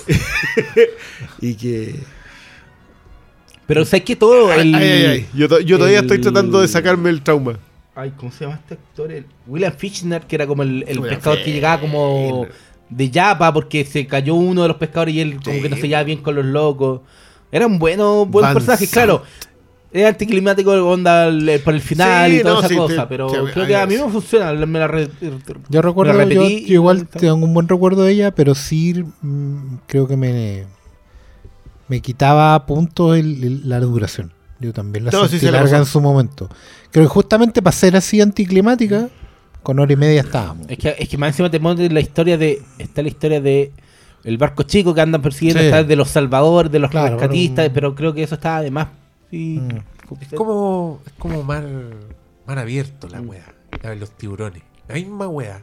y que. Pero sé que todo el. Ay, ay, ay, Yo, yo todavía el- estoy tratando de sacarme el trauma. Ay, ¿cómo se llama este actor? El William Fichtner, que era como el, el pescador que llegaba como de Yapa porque se cayó uno de los pescadores y él como Sí. que no se llevaba bien con los locos. Era un bueno, buen Van personaje, Sant. claro. Era anticlimático onda por el final Sí, y toda no, esa sí, cosa, te- pero te- creo que a mí me funciona. Me la re- Yo recuerdo, la yo, yo igual tengo un buen recuerdo de ella, pero sí mm, creo que me, me quitaba puntos el- el- la duración. Yo también la No, sentí larga en su momento. Creo que justamente para ser así anticlimática, con hora y media estábamos. Es que, es que más encima te ponen la historia de. Está la historia de. El barco chico que andan persiguiendo, Sí. está de los salvadores, de los Claro, rescatistas, pero- pero creo que eso está además. Sí. Mm. Es como, es como mar, mar abierto Mm. la wea. La de los tiburones. La misma wea.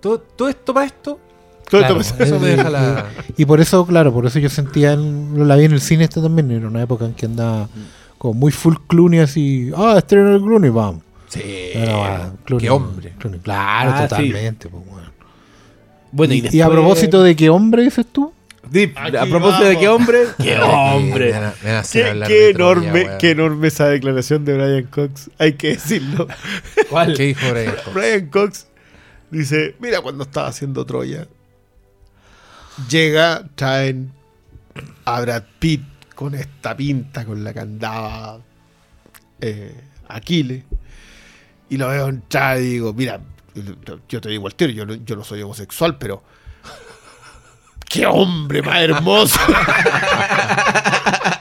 Todo, todo esto para esto. Todo Claro, esto- Eso me deja la. Y por eso, claro, por eso yo sentía, en- la vi en el cine esta también, era una época en que andaba como muy full Clooney así, ah, estreno el Clooney, vamos. Sí. Ah, Clooney- Qué hombre. Clooney, Claro, Ah, sí. totalmente. pues, bueno. Bueno, y, y, y a propósito de qué hombre dices tú, Aquí a propósito de qué hombre, qué Me hombre. van a- me van a hacer Qué, enorme, qué enorme esa declaración de Brian Cox. Hay que decirlo. ¿Cuál? ¿Qué dijo Brian Cox? Brian Cox dice, mira cuando estaba haciendo Troya. Llega, traen a Brad Pitt con esta pinta, con la que andaba eh, Aquiles. Y lo veo entrar y digo, mira, yo te digo al tiro, yo no, yo no soy homosexual, pero... ¡Qué hombre más hermoso!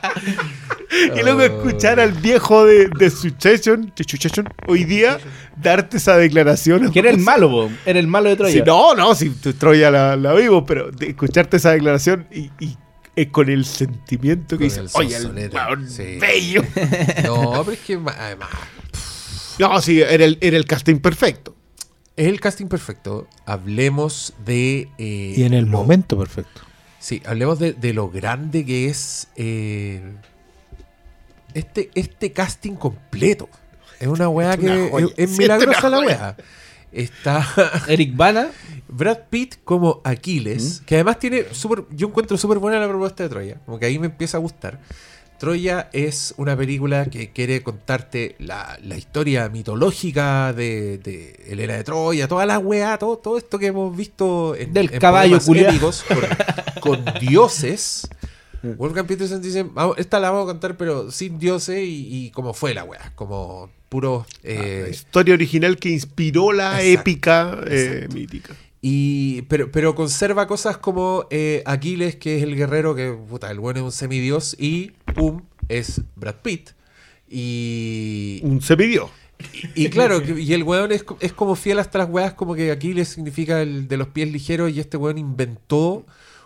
y luego escuchar al viejo de, de Succession, de Succession, hoy día, darte esa declaración. Que era el malo, po. era el malo de Troya. Sí, no, no, si Troya la, la vivo, pero de escucharte esa declaración y, y, eh, con el sentimiento que Con dice, el oye, el sí. bello. No, pero es que además. No, sí, era el, era el casting perfecto. Es el casting perfecto. Hablemos de. eh, y en el lo- momento perfecto. Sí, hablemos de, de lo grande que es eh, este, este casting completo. Es una weá una que es, es Sí, milagrosa la weá. Está Eric Bana. Brad Pitt como Aquiles, que además tiene súper, yo encuentro súper buena la propuesta de Troya, como que ahí me empieza a gustar. Troya es una película que quiere contarte la, la historia mitológica de, de el era de Troya, toda la weá, todo, todo esto que hemos visto en, Del en caballo épicos con, con dioses. Wolfgang Petersen dice, "Vamos, esta la vamos a contar pero sin dioses y, y como fue la weá, como puro... eh, la historia original que inspiró la Exacto, épica eh, mítica. Y, pero, pero conserva cosas como eh, Aquiles, que es el guerrero, que puta, el bueno es un semidios, y pum, es Brad Pitt. Y Un semidios. Y, y claro, y el weón es, co- es como fiel hasta las weas, como que Aquiles significa el de los pies ligeros, y este weón inventó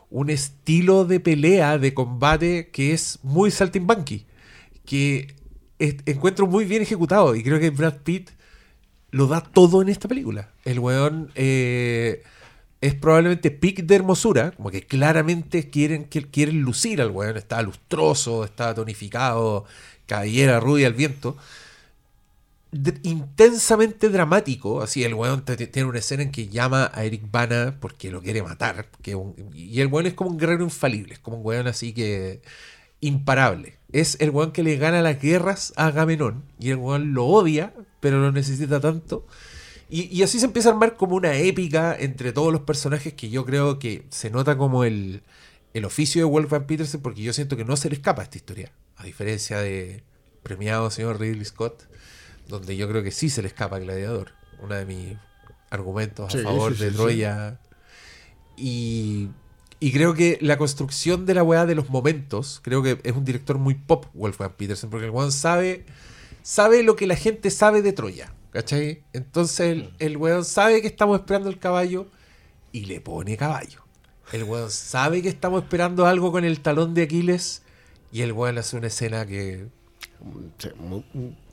un estilo de pelea, de combate, que es muy saltimbanqui. Que es- encuentro muy bien ejecutado, y creo que Brad Pitt lo da todo en esta película. El weón eh, es probablemente pic de hermosura, como que claramente quieren, quieren lucir al weón. Está lustroso, está tonificado, cabellera rubia al viento. Intensamente dramático, así el weón tiene una escena en que llama a Eric Bana porque lo quiere matar. y el weón es como un guerrero infalible, es como un weón así que imparable. Es el weón que le gana las guerras a Agamenón y el weón lo odia, pero lo necesita tanto. Y, y así se empieza a armar como una épica entre todos los personajes que yo creo que se nota como el, el oficio de Wolfgang Petersen porque yo siento que no se le escapa esta historia. A diferencia de premiado señor Ridley Scott, donde yo creo que sí se le escapa Gladiador. Uno de mis argumentos a Sí, favor sí, de Troya. Y, y creo que la construcción de la weá de los momentos, creo que es un director muy pop, Wolfgang Petersen, porque el weón sabe, sabe lo que la gente sabe de Troya. ¿Cachai? Entonces el, el weón sabe que estamos esperando el caballo y le pone caballo. El weón sabe que estamos esperando algo con el talón de Aquiles y el weón hace una escena que mu-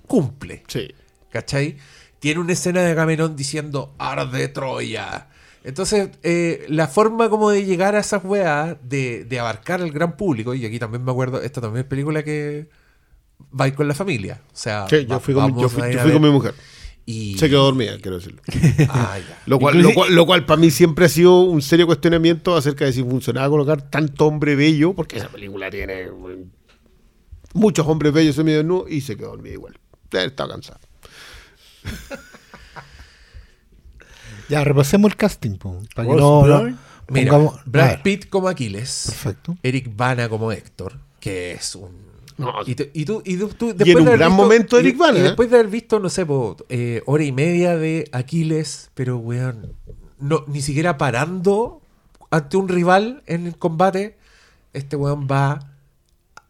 cumple. sí. ¿Cachai? Tiene una escena de Agamenón diciendo Arde Troya. Entonces, eh, la forma como de llegar a esas weas, de, de abarcar al gran público, y aquí también me acuerdo, esta también es película que va a ir con la familia. O sea, Sí, yo fui, con, mi- yo vamos fui, a ir yo a fui con ver. mi mujer. Y... Se quedó dormida, quiero decirlo. Ah, ya. Lo cual, Inclusive- lo, cual, lo cual para mí siempre ha sido un serio cuestionamiento acerca de si funcionaba colocar tanto hombre bello, porque esa película tiene muchos hombres bellos semidesnudos y se quedó dormida igual. Estaba cansado. Ya, repasemos el casting. po, para que Ross no, no-. Mira, pongamos- Brad Pitt como Aquiles. Perfecto. Eric Bana como Héctor, que es un... No, y, te- y tú, y tú- tú- en después un de haber gran visto- momento y- Eric Bana, Y ¿eh? después de haber visto, no sé, po, eh, hora y media de Aquiles, pero weón, no, ni siquiera parando ante un rival en el combate, este weón va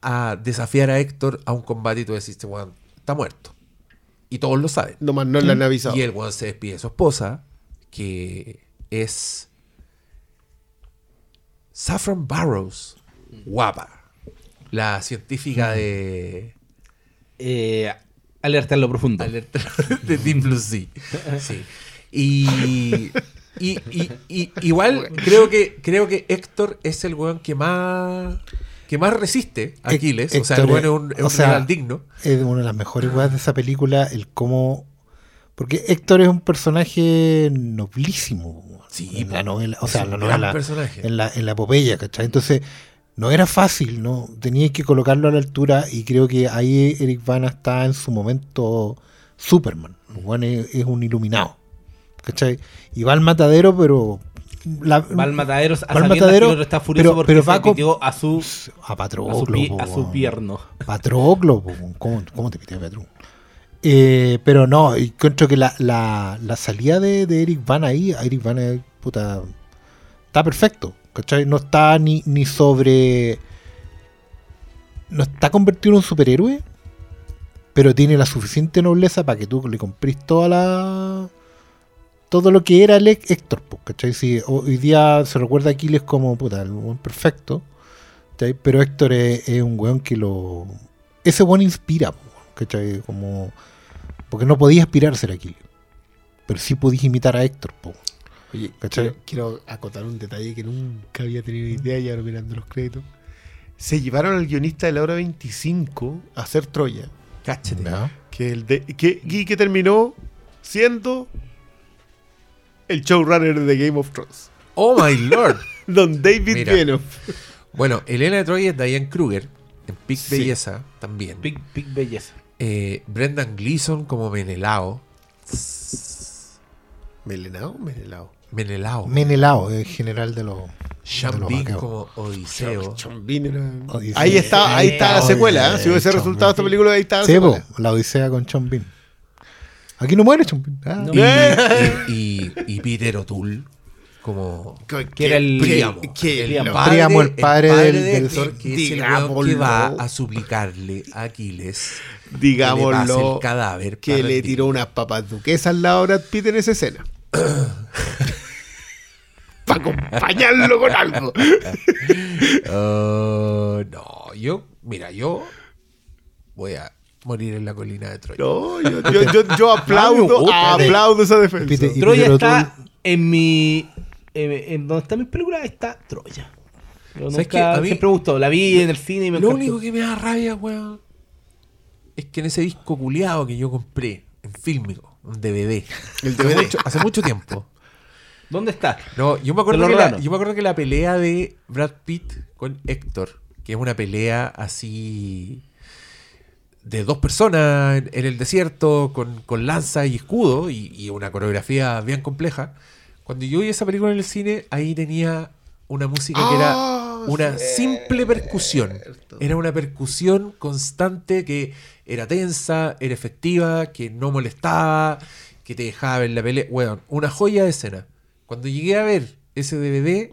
a desafiar a Héctor a un combate y tú decís, este weón está muerto. Y todos lo saben. nomás no le han avisado. Y el weón se despide de su esposa, que es Saffron Barrows, guapa. La científica de Eh, alerta en lo profundo. Alerta de Deep Blue Sea. Sí. Y, y, y- y- igual creo que creo que Héctor es el weón que más que más resiste a Aquiles. o sea, el weón es es- un, es o un sea, digno. Es una de las mejores weas de esa película, el cómo... Porque Héctor es un personaje noblísimo. Sí, en la novela, o sea, en la novela, en la, en la epopeya, ¿cachai? Entonces, no era fácil, ¿no? Teníais que colocarlo a la altura y creo que ahí Eric Bana está en su momento Superman. Weón es, es un iluminado, ¿cachai? Y va al matadero, pero... la- Va al matadero a Va al matadero, que está furioso pero- porque pero se pitió a su, a a Patroclo, su, pi- po, a su pierno. Patroclo, ¿cómo, cómo te pide Patroclo? Eh, pero no, encuentro que la, la, la salida de, de Eric Van ahí, Eric Van puta, está perfecto, ¿cachai? No está ni, ni sobre... No está convertido en un superhéroe, pero tiene la suficiente nobleza para que tú le comprís toda la... Todo lo que era el Héctor, po, ¿cachai? Si hoy día se recuerda a Aquiles como, puta, el buen perfecto, ¿cachai? Pero Héctor es, un weón que lo. Ese weón inspira, po, ¿cachai? Como. Porque no podía aspirar a ser Aquiles. Pero sí podías imitar a Héctor, po. Oye, quiero, quiero acotar un detalle que nunca había tenido idea y ahora mirando los créditos. Se llevaron al guionista de la hora 25 a hacer Troya. Cáchate. Que, el de, que, y que terminó siendo el showrunner de Game of Thrones. Oh my lord. Don David Mira. Bueno, Elena de Troya es Diane Kruger. En Big Sí. Belleza también. Big, big belleza. Eh, Brendan Gleeson como Menelao. ¿Melenao o Menelao? Menelao. Menelao, el general de los. De vaqueros. como Odiseo. Era- Odisea. Ahí está, ahí está la secuela. ¿eh? Si hubiese resultado esta película, ahí está la Odisea con Bean. Aquí no muere Bean. Ah. No. Y, y, y- y Peter O'Toole como Que era el- Príamo. que el padre, Príamo, el padre del- de del- Héctor, que es el weón que va a suplicarle a Aquiles Digámoslo el cadáver que le tiró unas papas duquesas al lado Brad Pitt en esa escena. Para acompañarlo con algo. Oh, no, yo, mira, yo voy a morir en la colina de Troya. No, yo, yo, yo- yo aplaudo, gusta. aplaudo esa defensa. Pite- y Troya está tú- en mi. En, en donde están mis películas está Troya. Yo ¿Sabes qué? nunca, A mí- siempre me gustó. La vi en el cine y me Lo encantó. único que me da rabia, weón, es que en ese disco culiado que yo compré en fílmico, un DVD, El hace mucho, hace mucho tiempo. ¿Dónde está? No, yo me acuerdo, que la, yo me acuerdo que la pelea de Brad Pitt con Héctor, que es una pelea así de dos personas en, en el desierto con, con lanza y escudo y, y una coreografía bien compleja. Cuando yo vi esa película en el cine, ahí tenía una música que Ah, era una simple percusión. Era una percusión constante que era tensa, era efectiva, que no molestaba, que te dejaba ver la pelea. Weón, una joya de escena. Cuando llegué a ver ese DVD,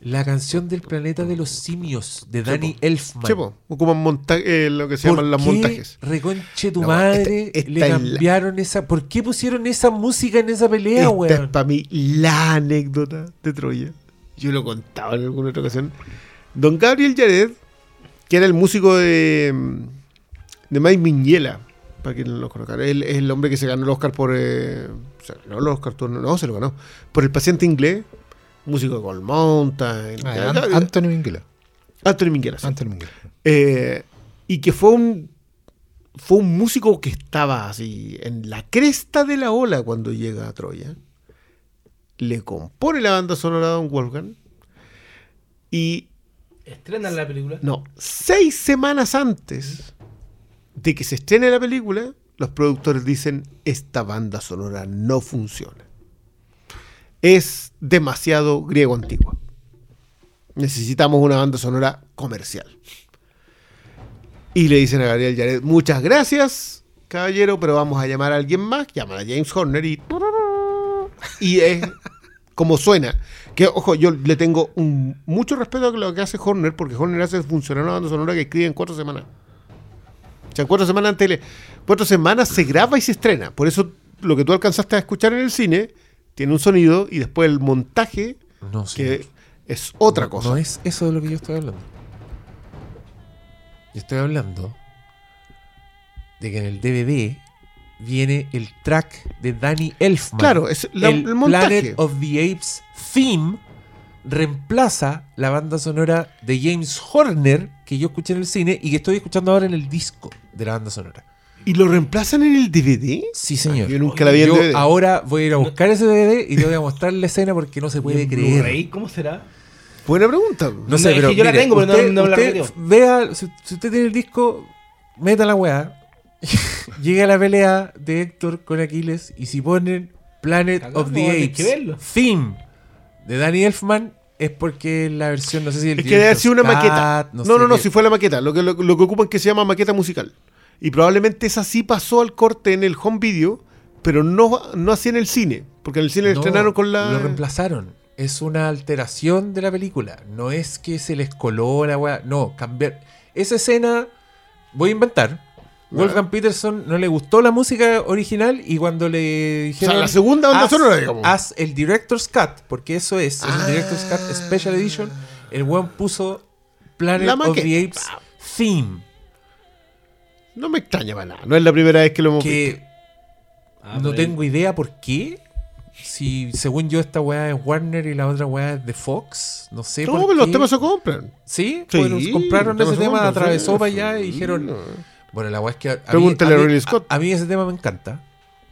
la canción del planeta de los simios de Danny Elfman. Sí, po, ocupan monta- eh, lo que se ¿Por llaman los montajes. Reconche tu No, madre, esta- esta le la- cambiaron esa. ¿Por qué pusieron esa música en esa pelea, Esta weón? es para mí la anécdota de Troya. Yo lo he contado en alguna otra ocasión. Don Gabriel Yared, que era el músico de, de Mike Miñela, para quien no lo conozca, él es el hombre que se ganó el Oscar por. eh, o sea, no el Oscar, no, no, se lo ganó. Por el paciente inglés, músico de Gold Mountain. Ah, ya, An- ya, Anthony Minghella. Anthony Minghella, sí. Anthony Minghella. Eh, y que fue un fue un músico que estaba así en la cresta de la ola cuando llega a Troya. Le compone la banda sonora a Don Wolfgang. Y ¿Estrenan la película? no, seis semanas antes de que se estrene la película, los productores dicen, esta banda sonora no funciona. Es demasiado griego antigua. Necesitamos una banda sonora comercial. Y le dicen a Gabriel Yared, muchas gracias, caballero, pero vamos a llamar a alguien más. Llaman a James Horner y... Y es como suena. Que, ojo, yo le tengo un- mucho respeto a lo que hace Horner, porque Horner hace funcionar una banda sonora que escribe en cuatro semanas. O sea, en cuatro semanas antes, cuatro semanas se graba y se estrena. Por eso lo que tú alcanzaste a escuchar en el cine tiene un sonido y después el montaje, No que es otra No- cosa. No es eso de lo que yo estoy hablando. Yo estoy hablando de que en el DVD viene el track de Danny Elfman. Claro, es la- el, el montaje. Planet of the Apes theme reemplaza la banda sonora de James Horner que yo escuché en el cine y que estoy escuchando ahora en el disco de la banda sonora. ¿Y lo reemplazan en el DVD? Sí, señor. Yo nunca la vi en Yo DVD. ahora voy a ir a buscar ese DVD y te voy a mostrar la escena porque no se ¿Y puede creer. Blu-ray? ¿Cómo será? Buena pregunta. No No, sé, es pero. que yo la tengo, pero no- la. Vea, si, si usted tiene el disco, meta la weá. Llega la pelea de Héctor con Aquiles y si ponen Planet Cagamos, of the Apes theme de Danny Elfman es porque la versión, no sé si el Es que debe sido una maqueta. No, sé no, no, qué. si fue la maqueta. Lo que, lo, lo que ocupan que se llama maqueta musical. Y probablemente esa sí pasó al corte en el home video, pero no, no así en el cine. Porque en el cine No, estrenaron con la. Lo reemplazaron. Es una alteración de la película. No es que se les coló la weá. No, cambiar. Esa escena, voy a inventar. Wolfgang Peterson no le gustó la música original y cuando le dijeron. la segunda banda haz- sonora, digamos. Haz el Director's Cut, porque eso es, es Ah. el Director's Cut Special Edition. El weón puso Planet La of the Apes Theme. No me extraña para nada. No es la primera vez que lo hemos visto. Que Ah, no tengo idea por qué. Si según yo esta weá es Warner y la otra weá es de Fox. No sé No, por pero los temas se compran. Sí, Sí, pues compraron ese se tema, compran, atravesó sí, para allá y dijeron... Bueno, la weá es que... A, a mí- Pregúntale a a mí- Ridley Scott. A, a mí ese tema me encanta.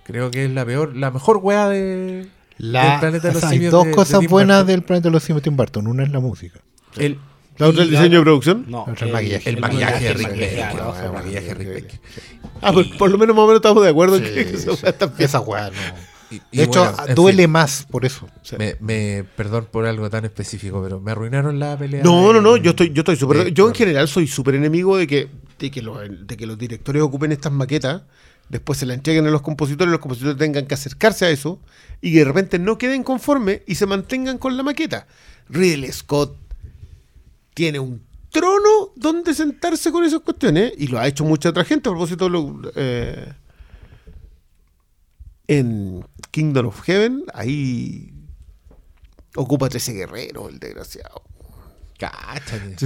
Creo que es la peor, la mejor weá de... La- del planeta de los o sea, hay simios dos de- cosas buenas del planeta de los simios de Tim Burton. Una es la música. El, ¿La otra y el diseño de producción? No, Otra el maquillaje. el maquillaje de Rick Baker. El maquillaje de Rick Baker. Ah, pues por lo menos más o menos estamos de acuerdo en Sí, que eso sí. Esa weá no. Y- y De hecho, bueno, duele fin, más por eso. me, me- perdón por algo tan específico, pero me arruinaron la pelea. No, de- no, no, yo estoy, yo estoy súper. Yo en general soy súper enemigo de que, de, que los, directores ocupen estas maquetas después se la entreguen a los compositores, los compositores tengan que acercarse a eso y que de repente no queden conformes y se mantengan con la maqueta. Ridley Scott tiene un trono donde sentarse con esas cuestiones y lo ha hecho mucha otra gente a propósito eh, en Kingdom of Heaven ahí ocupa 13 guerreros el desgraciado Cáchate.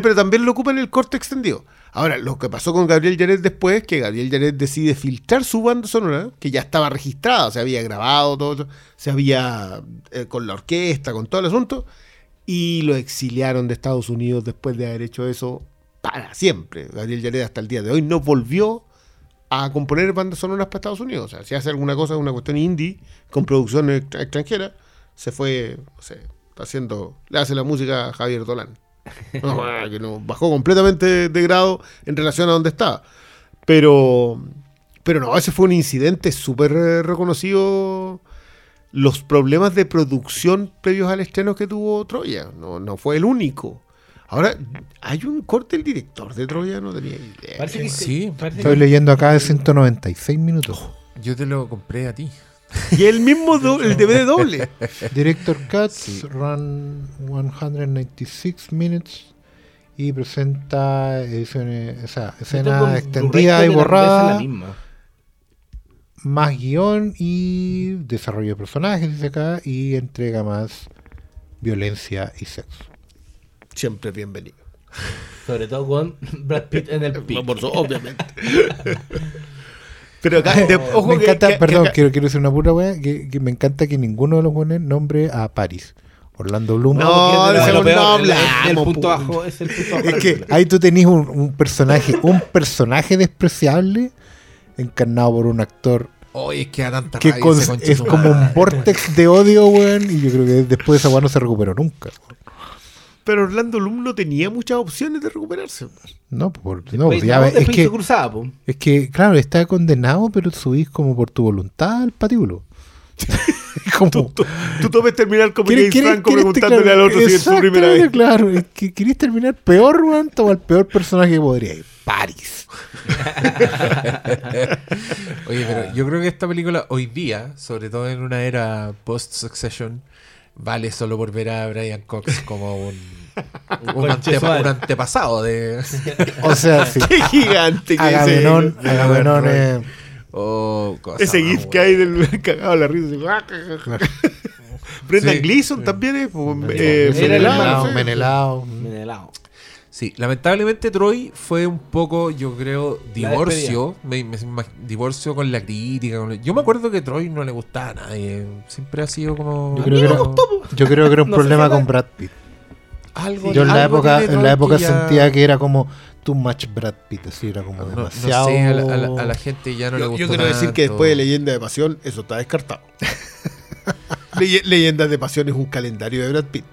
pero también lo ocupa en el corte extendido. Ahora, lo que pasó con Gabriel Janet después, que Gabriel Janet decide filtrar su banda sonora, que ya estaba registrada, se había grabado todo, se había eh, con la orquesta, con todo el asunto, y lo exiliaron de Estados Unidos después de haber hecho eso para siempre. Gabriel Janet hasta el día de hoy no volvió a componer bandas sonoras para Estados Unidos. O sea, si hace alguna cosa, una cuestión indie, con producción extra- extranjera, se fue, no sé, está haciendo, le hace la música a Javier Dolan. No, ah, que no, bajó completamente de grado en relación a donde estaba. Pero, pero no, ese fue un incidente súper eh, reconocido. Los problemas de producción previos al estreno que tuvo Troya. No, no fue el único. Ahora, hay un corte del director de Troya, no tenía idea. Parece que Sí. parece Estoy que- leyendo acá de 196 minutos. Yo te lo compré a ti. Y el mismo, do- el DVD doble. Director Cuts run 196 minutes y presenta ediciones, o sea, escena extendida y borrada, la misma. más guion y desarrollo de personajes, dice acá, y entrega más violencia y sexo. Siempre bienvenido. Sobre todo con Brad Pitt en el pic. Por su- obviamente. Pero acá, de- ojo me que- encanta, que- que perdón, acá- quiero, quiero decir una pura wea, que, que me encanta que ninguno de los buenos nombre a Paris. Orlando Bloom. No, el- punto bajo es el punto bajo. Es que. Ahí tú tenés un, un personaje, un personaje despreciable encarnado por un actor Oye, es que tanta que rabia con- es como un vortex de odio, weón, y yo creo que después de esa weá no se recuperó nunca. Pero Orlando Bloom no tenía muchas opciones de recuperarse. No, por, no, Después- ya no, es que, cruzada, po. es que, claro, está condenado, pero subís como por tu voluntad al patíbulo. Como, Tú, tú tomes terminar como ¿Quieres- James Franco preguntándole claro, al otro si es su primera vez. Claro, es que querés terminar peor, weón, toma el peor personaje que podría ir. Paris. Oye, pero yo creo que esta película hoy día, sobre todo en una era post-Succession, vale solo por ver a Brian Cox como un, un, antepa- antepasado de... O sea, sí. Qué gigante que Agamenón, es... Oh, cosa Ese más gif que hay del cagado de la risa. Brendan Sí. Gleeson también es. pues, eh, Menelao. Menelao. Menelao. Sí, lamentablemente Troy fue un poco, yo creo, divorcio. Me, me- me- divorcio con la crítica. con la- Yo me acuerdo que Troy no le gustaba a nadie. Siempre ha sido como. Yo creo, que era, yo creo que era un No problema con Brad Pitt. Algo, Yo en la época, en la época sentía que era como too much Brad Pitt, así era como No, no demasiado. sé, a la, a la- a la gente ya no le Yo, gustó yo quiero decir que después de Leyenda de Pasión, eso está descartado. Leye- Leyendas de Pasión es un calendario de Brad Pitt.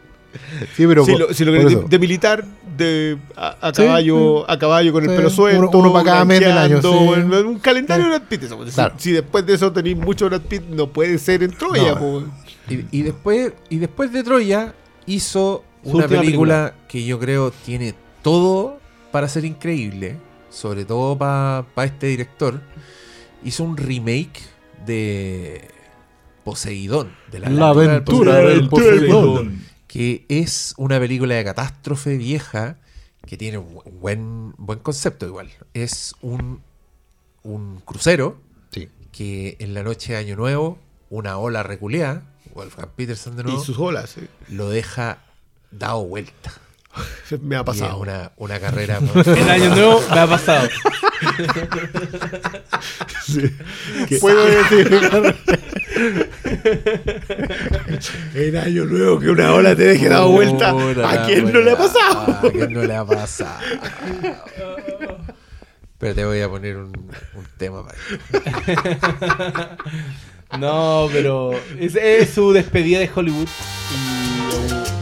Sí, pero si por- lo, si lo de, de militar, de a, a Sí, caballo, a caballo con el pelo suelto, uno- uno para cada mes del año, blanqueando, sí. en- un calendario Sí. de Brad Pitt. eso. Si- Claro. Si, después de eso tenéis mucho Brad Pitt, no puede ser en Troya. No. po. Y, y después, y después de Troya, hizo una película, que yo creo tiene todo para ser increíble, sobre todo para este director. Hizo un remake de Poseidón, de la, La aventura del Poseidón. que es una película de catástrofe vieja que tiene un bu- buen, buen concepto igual. Es un, un crucero Sí. que en la noche de Año Nuevo, una ola reculea, Wolfgang Peterson de nuevo, Y sus olas. sí. lo deja dado vuelta. Me ha pasado. una, una carrera. En Año Nuevo me ha pasado. Puedo decir. en año nuevo que una ola te deje dado vuelta. ¿A quién no le ha pasado? ¿A quién no le ha pasado? Pero te voy a poner un, un tema para No, pero es, es su despedida de Hollywood. Y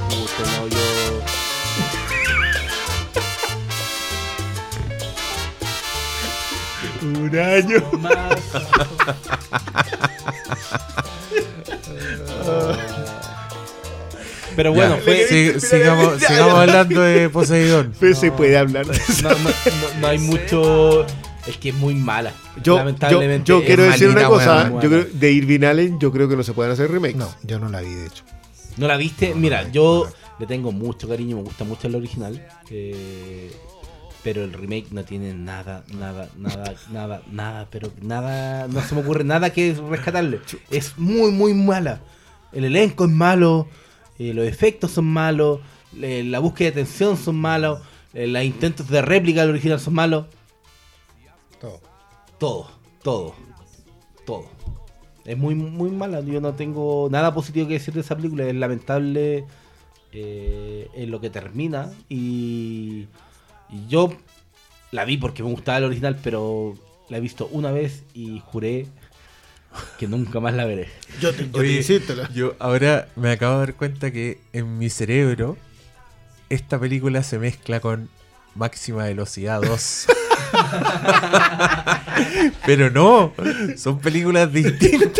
Un año. Más. Pero bueno, Ya, fue, sig- sigamos, sigamos hablando de Poseidón. Pero se puede hablar no, no- no- no hay mucho. Es que es muy mala. Yo, Lamentablemente. yo quiero decir una cosa, yo creo, de Irving Allen yo creo que no se pueden hacer remakes. No, yo no la vi, de hecho. ¿No la viste? Mira, yo le tengo mucho cariño, me gusta mucho el original. eh, pero el remake no tiene nada, nada, nada, nada, nada, pero nada, no se me ocurre nada que rescatarle. Es muy, muy mala. El elenco es malo, eh, los efectos son malos, eh, la búsqueda de tensión son malos, eh, los intentos de réplica del original son malos. Todo. Todo, todo, todo. Es muy, muy mala. Yo no tengo nada positivo que decir de esa película. Es lamentable eh, en lo que termina. Y, y yo la vi porque me gustaba el original, pero la he visto una vez y juré que nunca más la veré. Yo te, yo Oye, insisto, la- yo ahora me acabo de dar cuenta que en mi cerebro esta película se mezcla con Máxima Velocidad 2. Pero no, son películas distintas.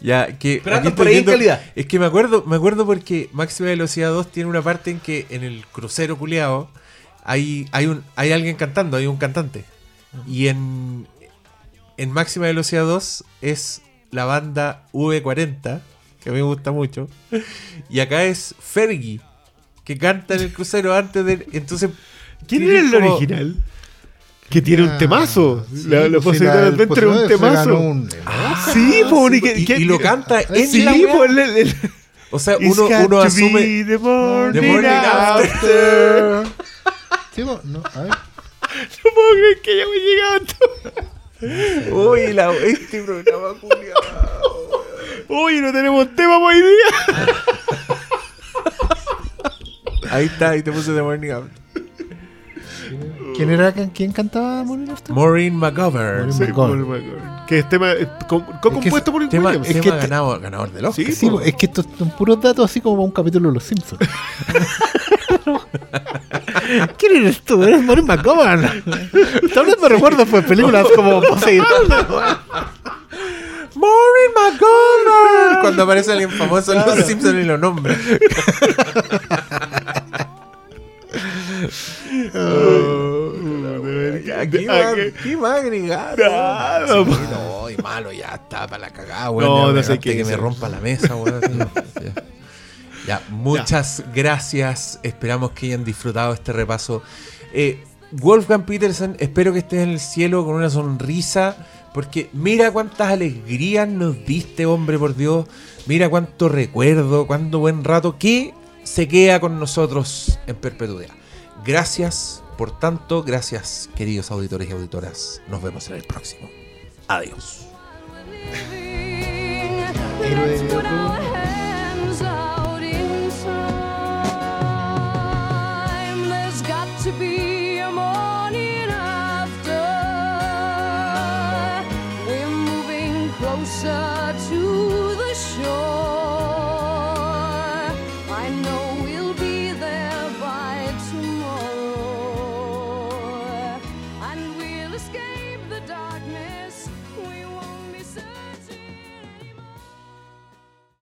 Ya, que Pero aquí por ahí en calidad. Es que me acuerdo, me acuerdo porque Máxima Velocidad 2 tiene una parte en que en el crucero culeado hay, hay un hay alguien cantando, hay un cantante. Y en, en Máxima Velocidad 2 es la banda V40, que me gusta mucho. Y acá es Fergie, que canta en el crucero antes de. Entonces. ¿Quién era el como- original? Que tiene un Ah, temazo. sí, la, la pues, de el Adventure es un temazo. un- sí, po, y, que- y, que- y lo canta en Sí, la po, el- el- el- O sea, It's uno, uno asume. the morning The morning after. Sí, po, no, a ver. No puedo creer que hayamos llegado a esto. Uy, la, este programa culiao. Uy, no tenemos tema hoy día. Ahí está, ahí te puse The Morning After. ¿Quién era quién cantaba After? Maureen McGovern. Maureen Sí, McGovern. Que es tema eh, co- co-compuesto por Tema, Williams. tema que te- ganado- ganador del Oscar. Sí, es que estos son puros datos así como un capítulo de Los Simpsons. ¿Quién eres tú? Eres Maureen McGovern. Tal vez me recuerdo pues películas como Poseidón. Maureen McGovern. Cuando aparece alguien famoso en Los Simpsons y lo nombra. Aquí va, a agregar. Nada, Sí, no, y malo, ya está para la cagada, weón. No, no sé qué que me rompa la mesa, weón. Ya. Ya, muchas gracias. Esperamos que hayan disfrutado este repaso. Eh, Wolfgang Petersen, espero que estés en el cielo con una sonrisa. Porque mira cuántas alegrías nos diste, hombre, por Dios. Mira cuánto recuerdo, cuánto buen rato que se queda con nosotros en perpetuidad. Gracias por tanto, gracias, queridos auditores y auditoras. Nos vemos en el próximo. Adiós.